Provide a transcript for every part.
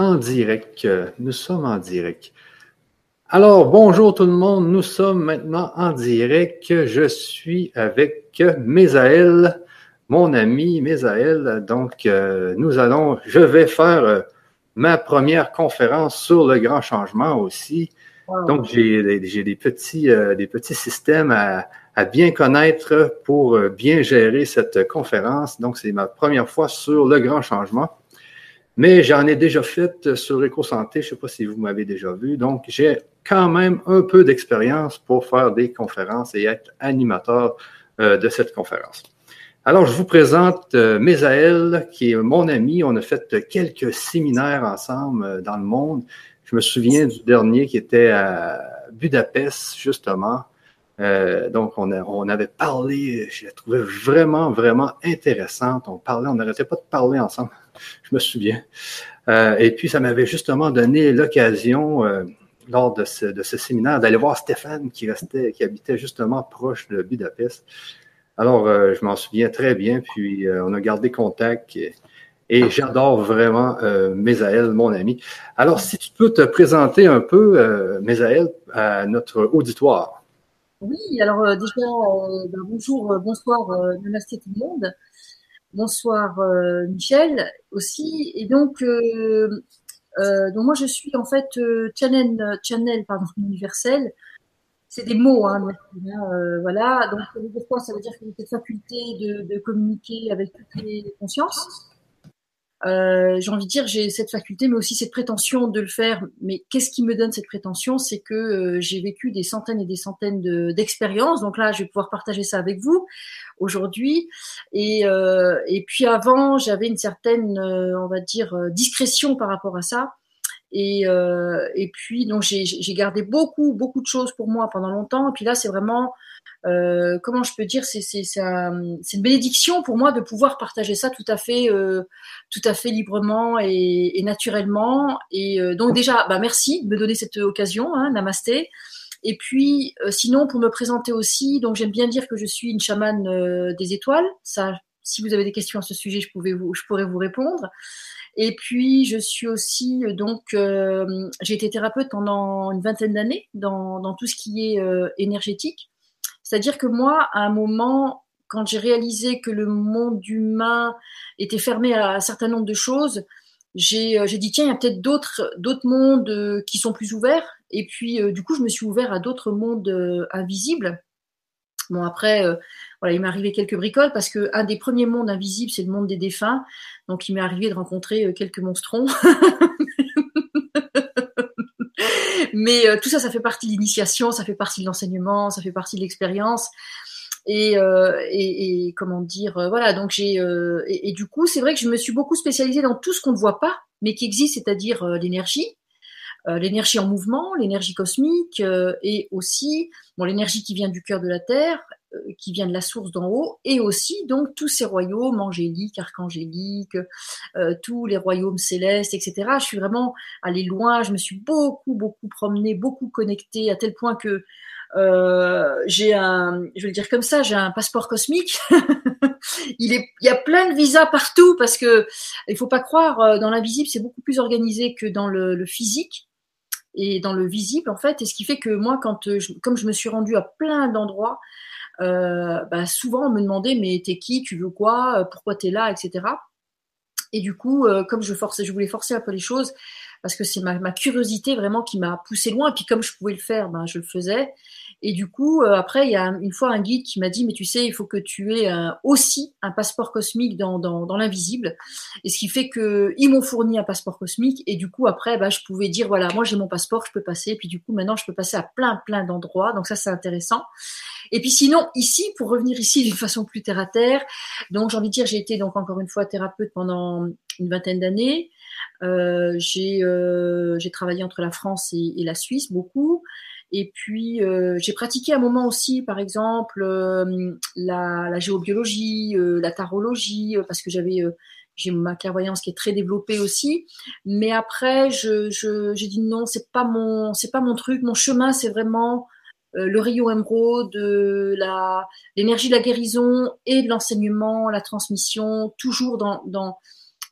en direct. Nous sommes en direct. Alors, bonjour tout le monde. Nous sommes maintenant en direct. Je suis avec Mésaël, mon ami Mésaël. Donc, euh, nous allons, je vais faire euh, ma première conférence sur le grand changement aussi. Donc, j'ai des petits, euh, des petits systèmes à, à, bien connaître pour bien gérer cette conférence. Donc, c'est ma première fois sur le grand changement. Mais j'en ai déjà fait sur EcoSanté, je ne sais pas si vous m'avez déjà vu. Donc, j'ai quand même un peu d'expérience pour faire des conférences et être animateur euh, de cette conférence. Alors, je vous présente euh, qui est mon ami. On a fait quelques séminaires ensemble euh, dans le monde. Je me souviens du dernier qui était à Budapest, justement. donc, on, on avait parlé, je la trouvais vraiment, vraiment intéressante. On parlait, on n'arrêtait pas de parler ensemble je me souviens. Euh, et puis, ça m'avait justement donné l'occasion, euh, lors de ce, séminaire, d'aller voir Stéphane qui restait, qui habitait justement proche de Budapest. Alors, euh, je m'en souviens très bien, puis on a gardé contact. Et, j'adore vraiment euh, Mésaël, mon ami. Alors, si tu peux te présenter un peu, euh, Mésaël, à notre auditoire. Oui, alors déjà, ben, bonjour, bonsoir, namasté tout le monde. Bonsoir euh, Michel aussi. Et donc, euh, euh, donc moi je suis en fait channel, channel pardon, universel. C'est des mots, hein, voilà. Donc des fois ça veut dire que j'ai cette faculté de, de communiquer avec toutes les consciences. Euh, j'ai envie de dire, j'ai cette faculté, mais aussi cette prétention de le faire. Mais qu'est-ce qui me donne cette prétention? C'est que euh, j'ai vécu des centaines et des centaines d'expériences. Donc là, je vais pouvoir partager ça avec vous aujourd'hui. Et, euh, et puis avant, j'avais une certaine, on va dire, discrétion par rapport à ça. Et, et puis, donc j'ai gardé beaucoup, beaucoup de choses pour moi pendant longtemps. Et puis là, c'est vraiment euh, comment je peux dire, c'est une bénédiction pour moi de pouvoir partager ça tout à fait euh, tout à fait librement et, et naturellement. Et euh, donc déjà, bah merci de me donner cette occasion, hein, Namasté. Et puis sinon pour me présenter aussi, donc j'aime bien dire que je suis une chamane des étoiles. Ça, si vous avez des questions à ce sujet, je pouvais vous, je pourrais vous répondre. Et puis, je suis aussi, donc, euh, j'ai été thérapeute pendant une vingtaine d'années dans, dans, tout ce qui est euh, énergétique. C'est-à-dire que moi, à un moment, quand j'ai réalisé que le monde humain était fermé à un certain nombre de choses, j'ai euh, dit tiens, il y a peut-être d'autres mondes euh, qui sont plus ouverts. Et puis euh, du coup, je me suis ouvert à d'autres mondes invisibles. Bon après, voilà, il m'est arrivé quelques bricoles parce que un des premiers mondes invisibles, c'est le monde des défunts. Donc il m'est arrivé de rencontrer quelques monstrons. Mais euh, tout ça, ça fait partie de l'initiation, ça fait partie de l'enseignement, ça fait partie de l'expérience. Et, euh, comment dire, euh, voilà. Donc j'ai et, et, du coup, c'est vrai que je me suis beaucoup spécialisée dans tout ce qu'on ne voit pas, mais qui existe, c'est-à-dire l'énergie, l'énergie en mouvement, l'énergie cosmique, et aussi bon l'énergie qui vient du cœur de la terre, qui vient de la source d'en haut, et aussi donc tous ces royaumes angéliques, archangéliques, euh, tous les royaumes célestes, etc. Je suis vraiment allée loin, je me suis beaucoup, beaucoup promenée, beaucoup connectée, à tel point que euh, j'ai un, je vais le dire comme ça, j'ai un passeport cosmique. il, est, il y a plein de visas partout parce que il faut pas croire, euh, dans l'invisible, c'est beaucoup plus organisé que dans le, le physique et dans le visible en fait. Et ce qui fait que moi, quand je, comme je me suis rendue à plein d'endroits, euh, bah, souvent on me demandait mais t'es qui, tu veux quoi, euh, pourquoi t'es là, etc. Et du coup, euh, comme je forçais, je voulais forcer un peu les choses parce que c'est ma, ma, curiosité vraiment qui m'a poussé loin. Et puis comme je pouvais le faire, ben, je le faisais. Et du coup, euh, après, il y a une fois un guide qui m'a dit, mais tu sais, il faut que tu aies aussi un passeport cosmique dans, dans, dans l'invisible. Et ce qui fait que ils m'ont fourni un passeport cosmique. Et du coup, après, bah, je pouvais dire, voilà, moi j'ai mon passeport, je peux passer. Et puis du coup, maintenant, je peux passer à plein, plein d'endroits. Donc ça, c'est intéressant. Et puis sinon, ici, pour revenir ici d'une façon plus terre à terre, donc j'ai envie de dire, j'ai été donc encore une fois thérapeute pendant une vingtaine d'années. Euh, j'ai euh, travaillé entre la France et, la Suisse beaucoup. Et puis euh, j'ai pratiqué un moment aussi, par exemple, euh, la, la, géobiologie, euh, la tarologie, parce que j'avais j'ai ma clairvoyance qui est très développée aussi. Mais après, je j'ai dit non, c'est pas mon c'est pas mon truc. Mon chemin, c'est vraiment le rayon émeraude, la l'énergie de la guérison et de l'enseignement, la transmission, toujours dans dans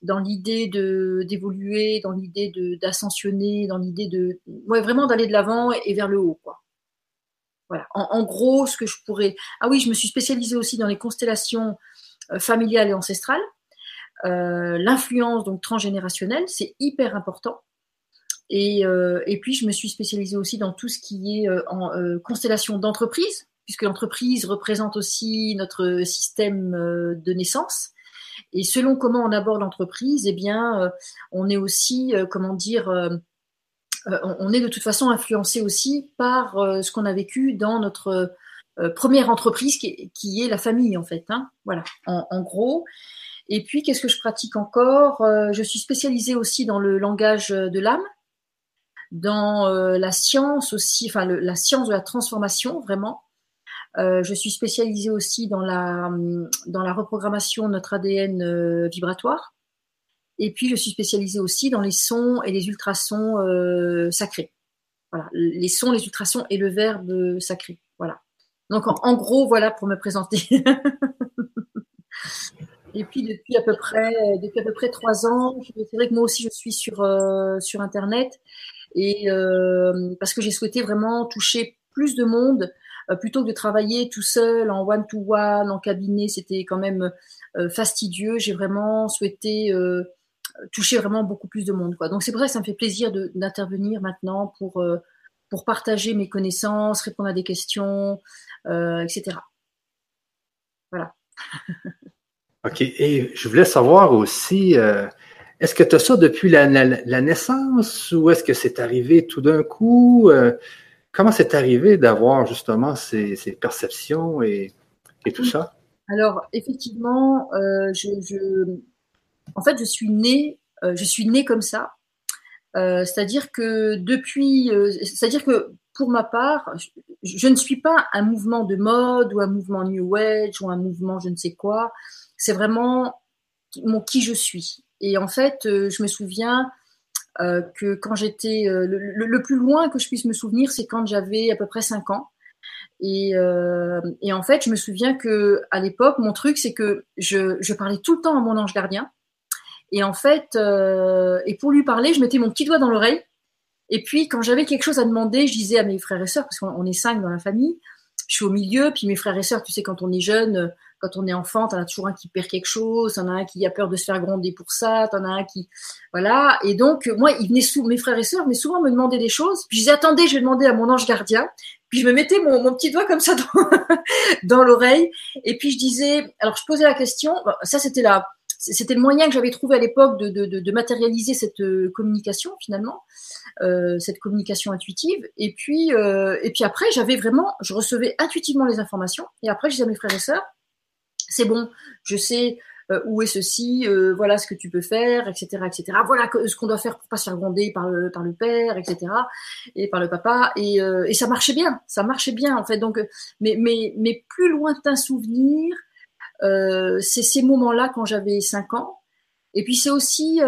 dans l'idée de d'évoluer, dans l'idée de d'ascensionner, dans l'idée de vraiment d'aller de l'avant et, vers le haut quoi. Voilà. En, gros, ce que je pourrais. Ah oui, je me suis spécialisée aussi dans les constellations euh, familiales et ancestrales. Euh, l'influence donc transgénérationnelle, c'est hyper important. Et, euh, et, puis je me suis spécialisée aussi dans tout ce qui est en constellation d'entreprise, puisque l'entreprise représente aussi notre système de naissance. Et selon comment on aborde l'entreprise, eh bien, euh, on est aussi, euh, comment dire, euh, on est de toute façon influencé aussi par ce qu'on a vécu dans notre première entreprise qui est, la famille en fait. Hein. voilà, en, gros. Et puis, qu'est-ce que je pratique encore? Je suis spécialisée aussi dans le langage de l'âme, dans la science aussi, enfin la science de la transformation vraiment. Euh, je suis spécialisée aussi dans la, dans la reprogrammation de notre ADN euh, vibratoire. Et puis, je suis spécialisée aussi dans les sons et les ultrasons euh, sacrés. Voilà, les sons, les ultrasons et le verbe sacré. Voilà. Donc, en, gros, voilà pour me présenter. et puis, depuis à peu près, depuis à peu près trois ans, c'est vrai que moi aussi, je suis sur sur Internet et parce que j'ai souhaité vraiment toucher plus de monde plutôt que de travailler tout seul en one-to-one, en cabinet, c'était quand même euh, fastidieux. J'ai vraiment souhaité euh, toucher vraiment beaucoup plus de monde. Quoi. Donc c'est vrai, ça me fait plaisir d'intervenir maintenant pour, pour partager mes connaissances, répondre à des questions, etc. Voilà. OK. Et je voulais savoir aussi, est-ce que tu as ça depuis la naissance ou est-ce que c'est arrivé tout d'un coup? Comment c'est arrivé d'avoir justement ces, perceptions et, tout ça? Alors, effectivement, euh, en fait, je suis née, euh, je suis née comme ça. Euh, c'est-à-dire que depuis, c'est-à-dire que pour ma part, je, ne suis pas un mouvement de mode ou un mouvement New Age ou un mouvement je ne sais quoi. C'est vraiment mon qui je suis. Et en fait, je me souviens euh, que quand j'étais euh, le, plus loin que je puisse me souvenir, c'est quand j'avais à peu près 5 ans. Et, euh, et, en fait, je me souviens que à l'époque, mon truc, c'est que je, je, parlais tout le temps à mon ange gardien. Et en fait, euh, et pour lui parler, je mettais mon petit doigt dans l'oreille. Et puis, quand j'avais quelque chose à demander, je disais à mes frères et sœurs, parce qu'on est cinq dans la famille, je suis au milieu, puis mes frères et sœurs, tu sais, quand on est jeune, quand on est enfant, t'en as toujours un qui perd quelque chose, t'en as un qui a peur de se faire gronder pour ça, t'en as un qui, voilà. Et donc, moi, ils venaient sous, mes frères et sœurs venaient souvent me demander des choses. Puis je disais, attendez, je vais demander à mon ange gardien. Puis je me mettais mon, petit doigt comme ça dans, l'oreille. Et puis je disais, alors je posais la question, ça c'était la, c'était le moyen que j'avais trouvé à l'époque de, matérialiser cette euh, communication finalement, euh, cette communication intuitive. Et puis, euh, et puis après, j'avais vraiment, je recevais intuitivement les informations. Et après, je disais à mes frères et sœurs, c'est bon, je sais euh, où est ceci, euh, voilà ce que tu peux faire, etc., etc. Voilà ce qu'on doit faire pour pas se faire gronder par le, par le père, etc., et par le papa. Et, euh, et ça marchait bien, ça marchait bien en fait. Donc, mais, mais, mais plus lointain souvenir, c'est ces moments-là quand j'avais 5 ans. Et puis c'est aussi,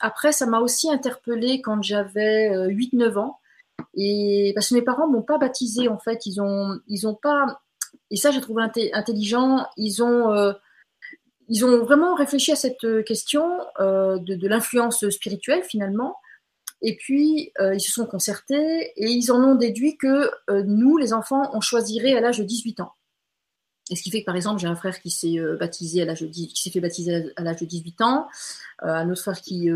après, ça m'a aussi interpellée quand j'avais 8-9 ans. Et parce que mes parents m'ont pas baptisé en fait, ils ont, ils ont pas et ça, j'ai trouvé intelligent. Ils ont, euh, ils ont vraiment réfléchi à cette euh, question euh, de, l'influence spirituelle finalement. Et puis, ils se sont concertés et ils en ont déduit que nous, les enfants, on choisirait à l'âge de 18 ans. Et ce qui fait que, par exemple, j'ai un frère qui s'est baptisé qui s'est fait baptiser à l'âge de 18 ans, un autre frère qui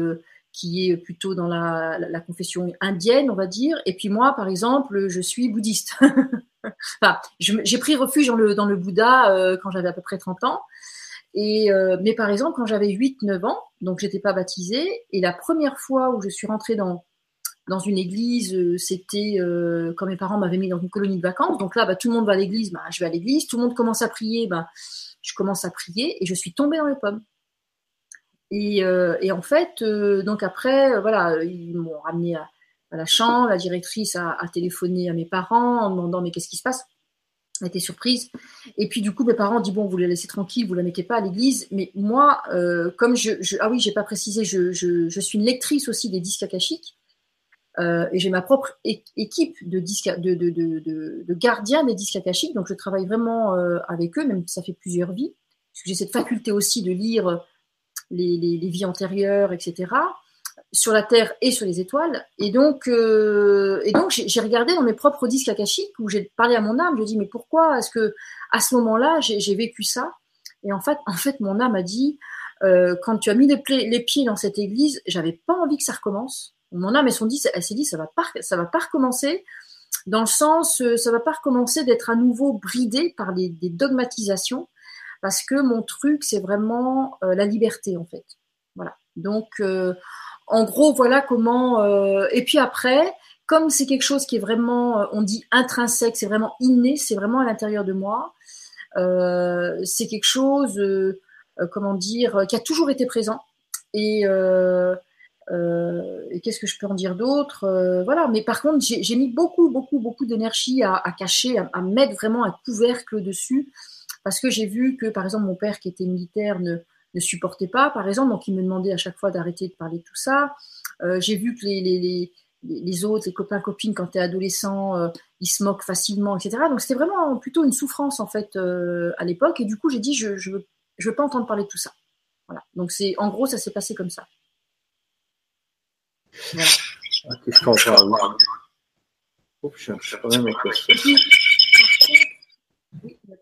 qui est plutôt dans la, confession indienne, on va dire. Et puis moi, par exemple, je suis bouddhiste. enfin, j'ai pris refuge dans le, dans le Bouddha euh, quand j'avais à peu près 30 ans. Et, euh, mais par exemple, quand j'avais 8-9 ans, donc j'étais pas baptisée, et la première fois où je suis rentrée dans, dans une église, euh, c'était quand mes parents m'avaient mis dans une colonie de vacances. Donc là, bah, tout le monde va à l'église, bah, je vais à l'église. Tout le monde commence à prier, bah, je commence à prier, et je suis tombée dans les pommes. Et, et en fait, donc après, voilà, ils m'ont ramené à, à la chambre. La directrice a, téléphoné à mes parents en demandant mais qu'est-ce qui se passe? Elle était surprise. Et puis du coup, mes parents ont dit bon, vous la laissez tranquille, vous la mettez pas à l'église. Mais moi, euh, comme je, ah oui, j'ai pas précisé, je, je, suis une lectrice aussi des disques akashiques. Euh, et j'ai ma propre équipe de, disques, de, de, de, de, gardiens des disques akashiques, donc je travaille vraiment euh, avec eux, même si ça fait plusieurs vies, parce que j'ai cette faculté aussi de lire les, vies antérieures, etc. Sur la Terre et sur les étoiles. Et donc, et donc j'ai regardé dans mes propres disques akashiques où j'ai parlé à mon âme. Je dis mais pourquoi est-ce que à ce moment-là j'ai vécu ça? Et en fait, en fait, mon âme a dit quand tu as mis les, les pieds dans cette église, j'avais pas envie que ça recommence. Mon âme, elle dit, elle s'est dit, ça va pas, ça va pas recommencer dans le sens, euh, ça va pas recommencer d'être à nouveau bridé par des dogmatisations, parce que mon truc, c'est vraiment euh, la liberté, en fait. Voilà. Donc, euh, en gros, voilà comment. et puis après, comme c'est quelque chose qui est vraiment, on dit intrinsèque, c'est vraiment inné, c'est vraiment à l'intérieur de moi. c'est quelque chose, comment dire, qui a toujours été présent. Et euh, qu'est-ce que je peux en dire d'autre euh, Voilà. Mais par contre, j'ai mis beaucoup, beaucoup, beaucoup d'énergie à, cacher, à, mettre vraiment un couvercle dessus, parce que j'ai vu que, par exemple, mon père qui était militaire ne, ne supportait pas, par exemple, donc il me demandait à chaque fois d'arrêter de parler de tout ça. Euh, j'ai vu que les, les, les, les, autres, les copains copines, quand tu es adolescent, ils se moquent facilement, etc. Donc c'était vraiment plutôt une souffrance en fait à l'époque. Et du coup, j'ai dit je je veux, je veux pas entendre parler de tout ça. Voilà. Donc c'est en gros ça s'est passé comme ça.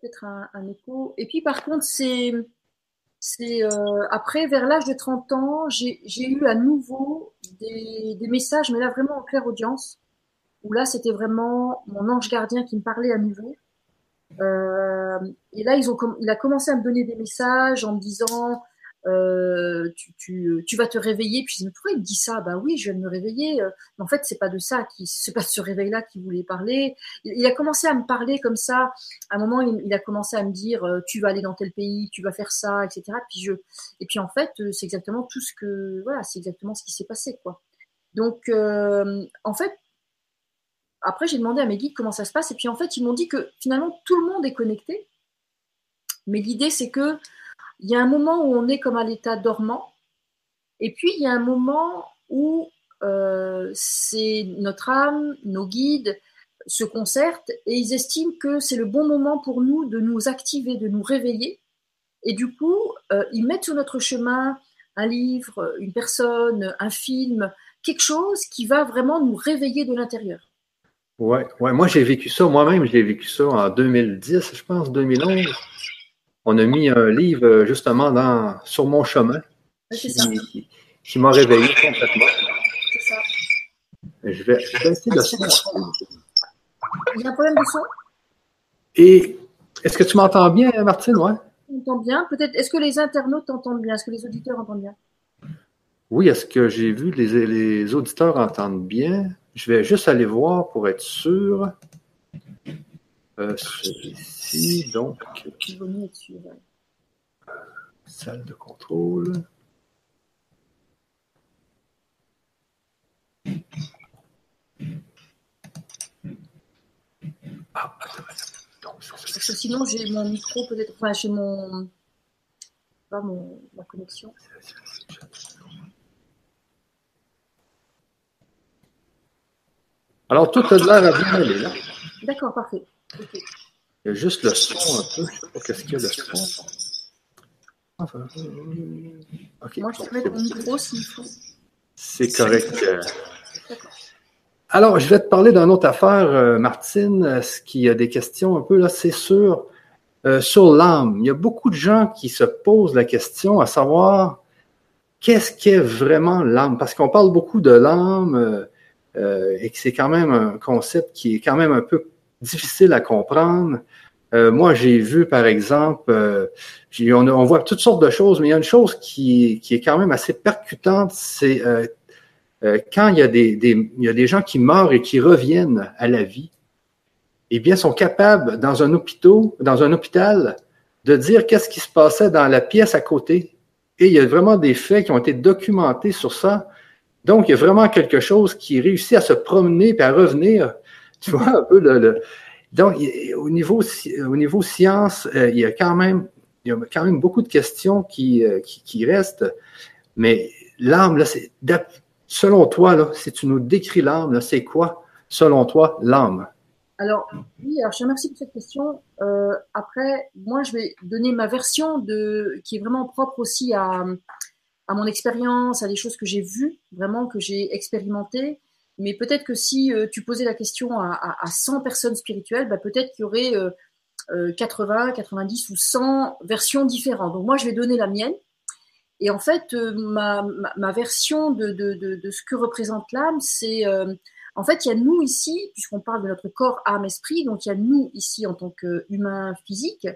Peut-être un, écho. Et puis par contre, c'est. C'est euh, après, vers l'âge de 30 ans, j'ai eu à nouveau des, des, messages, mais là vraiment en claire audience, où là c'était vraiment mon ange gardien qui me parlait à nouveau. Euh, et là, ils ont, il a commencé à me donner des messages en me disant euh, tu, tu, vas te réveiller. Puis je me pourquoi il me dit ça? Bah oui, je viens de me réveiller. Euh, mais en fait, c'est pas de ça, qui, c'est pas de ce réveil-là qu'il voulait parler. Il, a commencé à me parler comme ça. À un moment, il, a commencé à me dire euh, tu vas aller dans tel pays, tu vas faire ça, etc. Puis je, et puis en fait, c'est exactement tout ce que, voilà, c'est exactement ce qui s'est passé, quoi. Donc, en fait, après, j'ai demandé à mes guides comment ça se passe, et puis en fait, ils m'ont dit que finalement tout le monde est connecté. Mais l'idée, c'est que il y a un moment où on est comme à l'état dormant, et puis il y a un moment où euh, c'est notre âme, nos guides se concertent et ils estiment que c'est le bon moment pour nous de nous activer, de nous réveiller. Et du coup, euh, ils mettent sur notre chemin un livre, une personne, un film, quelque chose qui va vraiment nous réveiller de l'intérieur. Ouais, ouais, moi j'ai vécu ça, moi-même j'ai vécu ça en 2010, je pense, 2011 on a mis un livre euh, justement dans, sur mon chemin qui, qui, m'a réveillé complètement. C'est ça. Je vais, essayer de. Il y a un problème de son? Et est-ce que tu m'entends bien, Martine? Ouais. J'entends bien. Peut-être. Est-ce que les internautes entendent bien? Est-ce que les auditeurs entendent bien? Oui, est-ce que j'ai vu les, les auditeurs entendent bien? Je vais juste aller voir pour être sûr. Euh, celui-ci, donc. Salle de contrôle. Ah, attends, attends. Parce que sinon, j'ai mon micro, peut-être. Enfin, j'ai mon. Pas mon, ma connexion. Alors, tout a l'air à bien aller, là. D'accord, parfait. Il y a juste le son un peu. Je ne sais pas qu'est-ce qu'il y a le son. Moi, je micro s'il faut. C'est correct. Alors, je vais te parler d'une autre affaire, euh, Martine. Ce qui a des questions un peu là, c'est sur, euh, sur l'âme. Il y a beaucoup de gens qui se posent la question à savoir qu'est-ce qu'est vraiment l'âme? Parce qu'on parle beaucoup de l'âme euh, et que c'est quand même un concept qui est quand même un peu difficile à comprendre. Euh, moi, j'ai vu, par exemple, euh, on, on, voit toutes sortes de choses, mais il y a une chose qui, qui est quand même assez percutante, c'est euh, euh quand il y, a des, il y a des gens qui meurent et qui reviennent à la vie, eh bien, sont capables, dans un hôpital, dans un hôpital, de dire qu'est-ce qui se passait dans la pièce à côté. Et il y a vraiment des faits qui ont été documentés sur ça. Donc, il y a vraiment quelque chose qui réussit à se promener et à revenir tu vois un peu le. Donc, au niveau, au niveau science, euh, il y a quand même, il y a quand même beaucoup de questions qui, euh, qui, restent. Mais l'âme, selon toi, là, si tu nous décris l'âme, c'est quoi, selon toi, l'âme? Alors, oui, alors je te remercie pour cette question. Euh, après, moi, je vais donner ma version de, qui est vraiment propre aussi à, à mon expérience, à des choses que j'ai vues, vraiment que j'ai expérimentées. Mais peut-être que si euh, tu posais la question à, à, à 100 personnes spirituelles, bah, peut-être qu'il y aurait 80, 90 ou 100 versions différentes. Donc moi, je vais donner la mienne. Et en fait, ma, version de, ce que représente l'âme, c'est en fait, il y a nous ici, puisqu'on parle de notre corps, âme, esprit, donc il y a nous ici en tant qu'humain physique.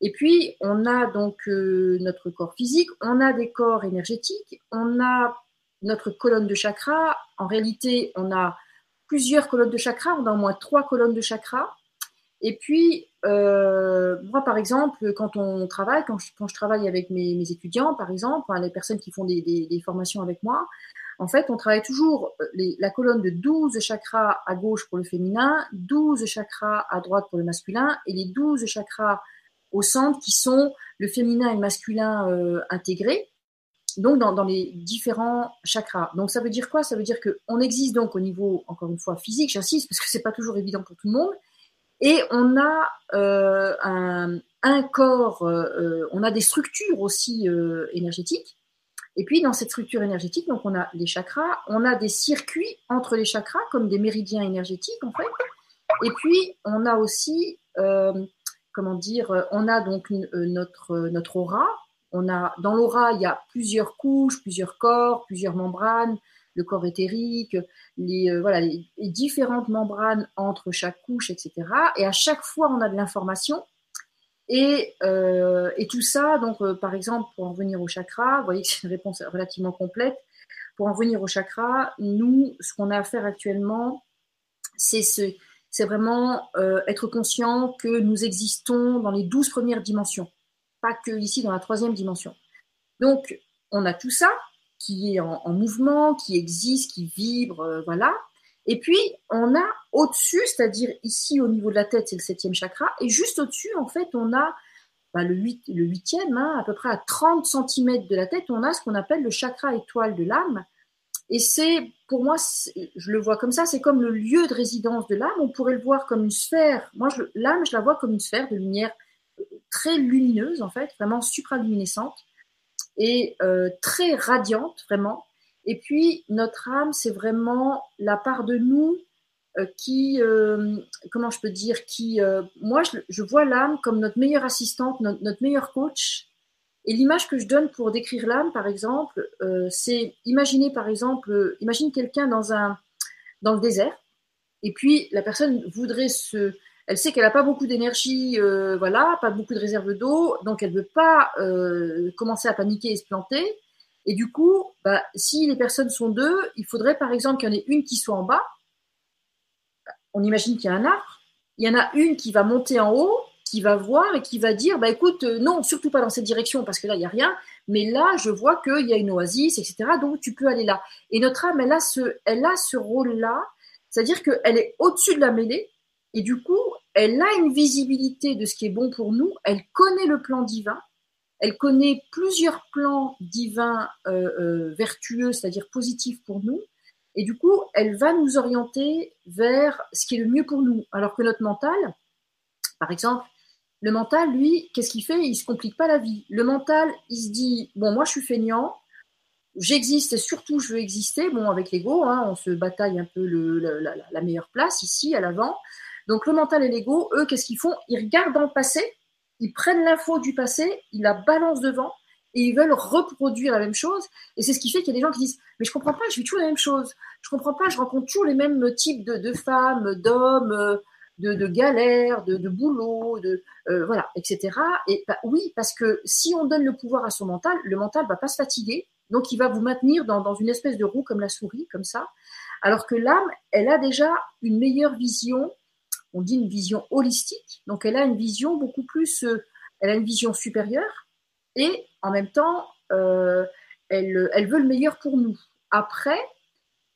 Et puis, on a donc euh, notre corps physique, on a des corps énergétiques, on a notre colonne de chakras. En réalité, on a plusieurs colonnes de chakras, on a au moins trois colonnes de chakras. Et puis, euh, moi, par exemple, quand on travaille, quand je, travaille avec mes, étudiants, par exemple, les personnes qui font des, formations avec moi, en fait, on travaille toujours euh, la colonne de 12 chakras à gauche pour le féminin, 12 chakras à droite pour le masculin et les 12 chakras au centre qui sont le féminin et le masculin euh, intégrés, donc dans, les différents chakras. Donc ça veut dire quoi? Ça veut dire qu'on existe donc au niveau, encore une fois, physique, j'insiste, parce que c'est pas toujours évident pour tout le monde, et on a euh, un, corps, euh, euh on a des structures aussi énergétiques et puis, dans cette structure énergétique, donc on a les chakras, on a des circuits entre les chakras, comme des méridiens énergétiques, en fait. Et puis, on a aussi, comment dire, on a donc notre, notre aura. On a, dans l'aura, il y a plusieurs couches, plusieurs corps, plusieurs membranes, le corps éthérique, les, euh, différentes membranes entre chaque couche, etc. Et à chaque fois, on a de l'information et, euh, et, tout ça, donc euh, par exemple, pour en venir au chakra, vous voyez que c'est une réponse relativement complète. Pour en venir au chakra, nous, ce qu'on a à faire actuellement, c'est ce, c'est vraiment être conscient que nous existons dans les douze premières dimensions, pas que ici dans la troisième dimension. Donc, on a tout ça qui est en, en mouvement, qui existe, qui vibre, euh, voilà. Et puis, on a au-dessus, c'est-à-dire ici au niveau de la tête, c'est le septième chakra, et juste au-dessus, en fait, on a bah, le, huit, le huitième, hein, à peu près à 30 cm de la tête, on a ce qu'on appelle le chakra étoile de l'âme. Et c'est, pour moi, je le vois comme ça, c'est comme le lieu de résidence de l'âme. On pourrait le voir comme une sphère. Moi, l'âme, je la vois comme une sphère de lumière très lumineuse, en fait, vraiment supraluminescente et euh, très radiante, vraiment. Et puis, notre âme, c'est vraiment la part de nous euh, qui, euh, comment je peux dire, qui, moi, je, vois l'âme comme notre meilleure assistante, notre, notre meilleur coach. Et l'image que je donne pour décrire l'âme, par exemple, c'est imaginer, par exemple, imagine quelqu'un dans un, dans le désert, et puis la personne voudrait se, elle sait qu'elle n'a pas beaucoup d'énergie, euh, voilà, pas beaucoup de réserve d'eau, donc elle ne veut pas euh, commencer à paniquer et se planter. Et du coup, bah, si les personnes sont deux, il faudrait par exemple qu'il y en ait une qui soit en bas. On imagine qu'il y a un arbre. Il y en a une qui va monter en haut, qui va voir et qui va dire, bah écoute, euh, non, surtout pas dans cette direction parce que là il y a rien. Mais là, je vois qu'il y a une oasis, etc. Donc tu peux aller là. Et notre âme, elle a ce, elle a ce rôle-là, c'est-à-dire qu'elle est au-dessus de la mêlée et du coup, elle a une visibilité de ce qui est bon pour nous. Elle connaît le plan divin elle connaît plusieurs plans divins euh, euh, vertueux, c'est-à-dire positifs pour nous. Et du coup, elle va nous orienter vers ce qui est le mieux pour nous. Alors que notre mental, par exemple, le mental, lui, qu'est-ce qu'il fait? Il se complique pas la vie. Le mental, il se dit bon, moi, je suis feignant, j'existe et surtout, je veux exister. Bon, avec l'ego, hein, on se bataille un peu la, meilleure place ici, à l'avant. Donc, le mental et l'ego, eux, qu'est-ce qu'ils font? Ils regardent dans le passé ils prennent l'info du passé, ils la balancent devant et ils veulent reproduire la même chose. Et c'est ce qui fait qu'il y a des gens qui disent Mais je comprends pas, je vis toujours la même chose. Je comprends pas, je rencontre toujours les mêmes types de, femmes, d'hommes, de, de, galères, de, de boulot, de euh, voilà, etc. Et bah, oui, parce que si on donne le pouvoir à son mental, le mental va pas se fatiguer, donc il va vous maintenir dans une espèce de roue comme la souris, comme ça. Alors que l'âme, elle a déjà une meilleure vision on dit une vision holistique. Donc elle a une vision beaucoup plus, euh, elle a une vision supérieure et en même temps, euh, elle, veut le meilleur pour nous. Après,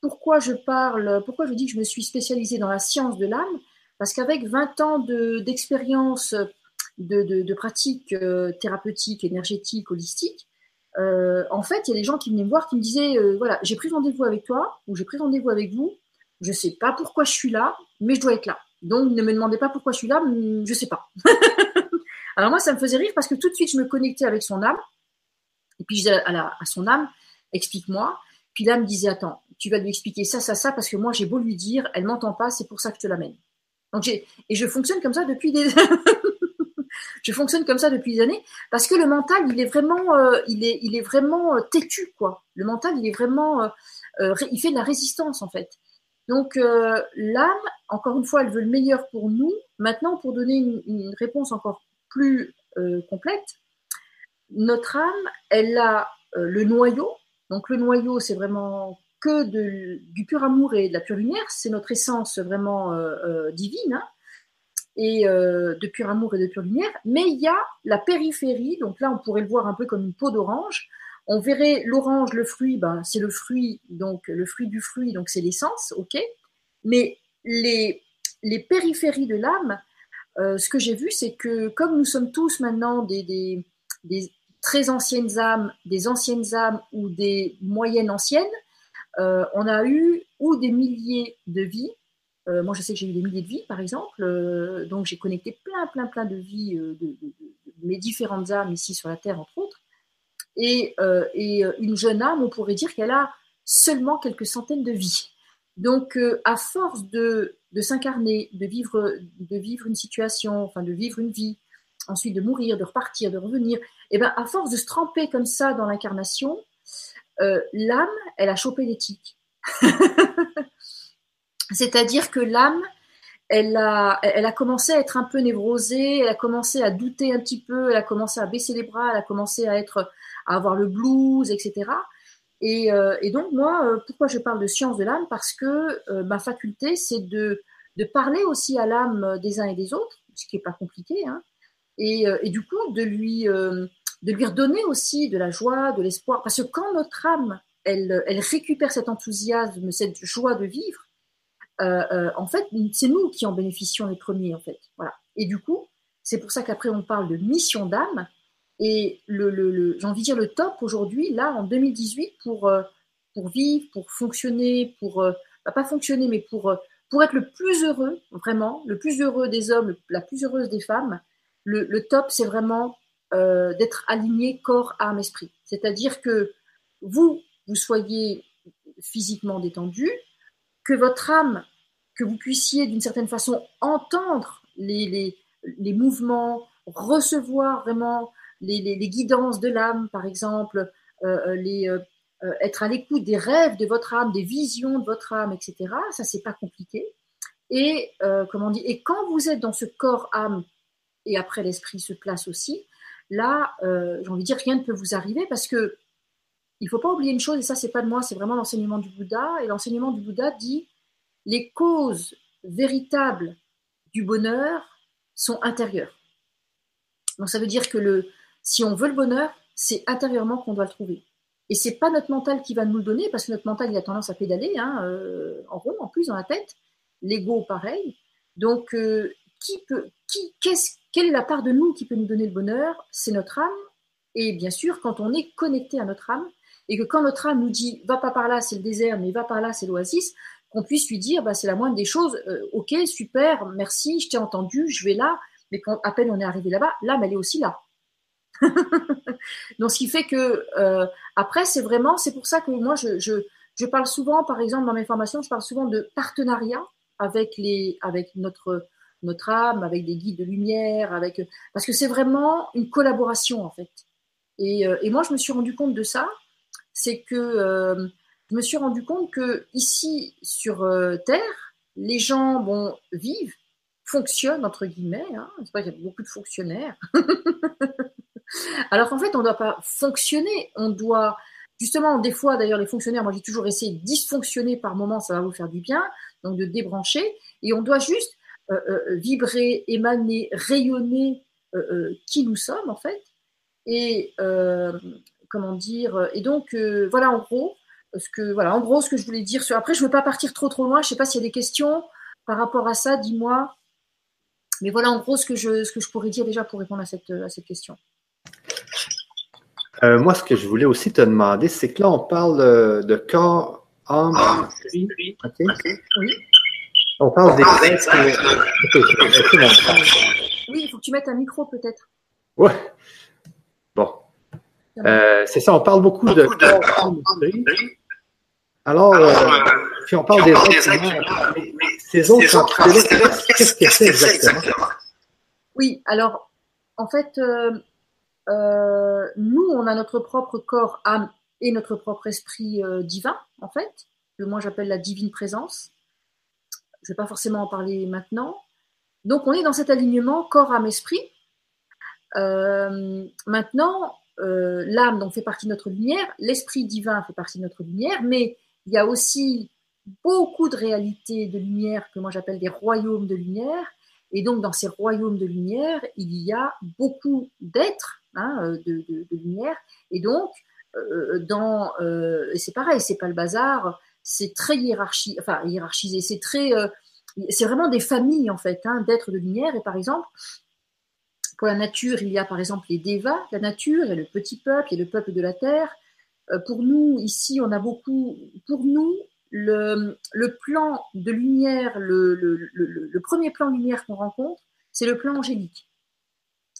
pourquoi je parle, pourquoi je dis que je me suis spécialisée dans la science de l'âme? Parce qu'avec 20 ans d'expérience de, pratiques euh, thérapeutiques, énergétiques, holistiques, en fait, il y a des gens qui venaient me voir qui me disaient voilà, j'ai pris rendez-vous avec toi ou j'ai pris rendez-vous avec vous. Je ne sais pas pourquoi je suis là, mais je dois être là. Donc, ne me demandez pas pourquoi je suis là, je sais pas. Alors moi, ça me faisait rire parce que tout de suite, je me connectais avec son âme. Et puis je disais à, son âme, explique-moi. Puis l'âme disait, attends, tu vas lui expliquer ça, ça, ça, parce que moi j'ai beau lui dire, elle m'entend pas, c'est pour ça que je te l'amène. Donc et je fonctionne comme ça depuis des je fonctionne comme ça depuis des années parce que le mental il est vraiment euh, il est il est vraiment euh, têtu quoi. Le mental il est vraiment euh, il fait de la résistance en fait. Donc l'âme encore une fois elle veut le meilleur pour nous. Maintenant pour donner une, réponse encore plus complète, notre âme elle a le noyau. Donc le noyau c'est vraiment que du pur amour et de la pure lumière, c'est notre essence vraiment euh, euh, divine, hein, et euh, de pur amour et de pure lumière. Mais il y a la périphérie, donc là on pourrait le voir un peu comme une peau d'orange. On verrait l'orange, le fruit, ben, c'est le fruit, donc le fruit du fruit, donc c'est l'essence, ok. Mais les, les périphéries de l'âme, ce que j'ai vu, c'est que comme nous sommes tous maintenant des, des, très anciennes âmes, des anciennes âmes ou des moyennes anciennes, euh, on a eu ou des milliers de vies. Euh, moi, je sais que j'ai eu des milliers de vies, par exemple. Euh, donc, j'ai connecté plein, plein, plein de vies de, mes différentes âmes ici sur la Terre, entre autres. Et, une jeune âme, on pourrait dire qu'elle a seulement quelques centaines de vies. Donc, à force de, s'incarner, de vivre, de vivre une situation, enfin de vivre une vie, ensuite de mourir, de repartir, de revenir, et eh ben à force de se tremper comme ça dans l'incarnation, euh, l'âme, elle a chopé l'éthique. C'est-à-dire que l'âme, elle a, elle a commencé à être un peu névrosée, elle a commencé à douter un petit peu, elle a commencé à baisser les bras, elle a commencé à être, à avoir le blues, etc. Euh, et, donc moi, euh, pourquoi je parle de science de l'âme? Parce que ma faculté, c'est de, parler aussi à l'âme des uns et des autres, ce qui n'est pas compliqué, hein, et, du coup de lui de lui redonner aussi de la joie, de l'espoir. Parce que quand notre âme, elle, elle récupère cet enthousiasme, cette joie de vivre, euh, euh, en fait, c'est nous qui en bénéficions les premiers, en fait. Voilà. Et du coup, c'est pour ça qu'après, on parle de mission d'âme. Et le, j'ai envie de dire le top aujourd'hui, là, en 2018, pour, euh, pour vivre, pour fonctionner, pour, bah, pas fonctionner, mais pour, pour être le plus heureux, vraiment, le plus heureux des hommes, la plus heureuse des femmes, le, top, c'est vraiment euh, d'être aligné corps, âme, esprit. C'est-à-dire que vous, vous soyez physiquement détendu, que votre âme, que vous puissiez d'une certaine façon entendre les, les, les mouvements, recevoir vraiment les, guidances de l'âme, par exemple, euh, euh, les, être à l'écoute des rêves de votre âme, des visions de votre âme, etc. Ça, c'est pas compliqué. Et comment dit Et quand vous êtes dans ce corps âme et après l'esprit se place aussi, là, euh, j'ai envie de dire, rien ne peut vous arriver parce que il faut pas oublier une chose, et ça, c'est pas de moi, c'est vraiment l'enseignement du Bouddha. Et l'enseignement du Bouddha dit les causes véritables du bonheur sont intérieures. Donc, ça veut dire que le, si on veut le bonheur, c'est intérieurement qu'on doit le trouver. Et c'est pas notre mental qui va nous le donner, parce que notre mental, il a tendance à pédaler hein, euh, en rond, en plus, dans la tête. L'ego, pareil. Donc, euh, qui peut, qui, qu'est-ce, quelle est la part de nous qui peut nous donner le bonheur? C'est notre âme. Et bien sûr, quand on est connecté à notre âme, et que quand notre âme nous dit va pas par là, c'est le désert, mais va par là, c'est l'oasis, qu'on puisse lui dire bah, c'est la moindre des choses, euh, ok, super, merci, je t'ai entendu, je vais là, mais à peine on est arrivé là-bas, l'âme, elle est aussi là. Donc, ce qui fait que euh, après, c'est vraiment, c'est pour ça que moi, je, je, je, parle souvent, par exemple, dans mes formations, je parle souvent de partenariat avec les, avec notre notre âme, avec des guides de lumière, avec parce que c'est vraiment une collaboration en fait. Et, euh, et, moi, je me suis rendu compte de ça, c'est que euh, je me suis rendu compte que ici sur Terre, les gens bon vivent, fonctionnent entre guillemets. Hein, c'est pas qu'il y a beaucoup de fonctionnaires. Alors qu'en fait, on ne doit pas fonctionner, on doit justement des fois d'ailleurs les fonctionnaires, moi j'ai toujours essayé de dysfonctionner par moment, ça va vous faire du bien, donc de débrancher, et on doit juste euh, euh, vibrer, émaner, rayonner euh, qui nous sommes en fait. Et comment dire Et donc voilà en gros ce que voilà en gros ce que je voulais dire. Après je ne veux pas partir trop trop loin. Je ne sais pas s'il y a des questions par rapport à ça. Dis-moi. Mais voilà en gros ce que je pourrais dire déjà pour répondre à cette question. Moi, ce que je voulais aussi te demander, c'est que là, on parle de corps, âme, esprit. Oui. On parle des Oui, il faut que tu mettes un micro peut-être. Ouais. Bon. Euh, c'est ça, on parle beaucoup, de, Alors, euh, puis on parle des autres mais, ces autres entités-là, qu'est-ce que c'est exactement? Oui, alors, en fait, euh, nous, on a notre propre corps, âme et notre propre esprit divin, en fait, que moi j'appelle la divine présence. Je ne vais pas forcément en parler maintenant. Donc, on est dans cet alignement corps, âme, esprit. maintenant, euh, l'âme donc fait partie de notre lumière, l'esprit divin fait partie de notre lumière, mais il y a aussi beaucoup de réalités de lumière que moi j'appelle des royaumes de lumière. Et donc dans ces royaumes de lumière, il y a beaucoup d'êtres hein, euh, de, lumière. Et donc euh, dans et c'est pareil, c'est pas le bazar, c'est très hiérarchisé, enfin hiérarchisé, c'est très c'est vraiment des familles en fait hein, d'êtres de lumière. Et par exemple, pour la nature, il y a par exemple les Devas, la nature, et le petit peuple, et le peuple de la terre. Euh, pour nous, ici, on a beaucoup. Pour nous, le, plan de lumière, le, premier plan de lumière qu'on rencontre, c'est le plan angélique.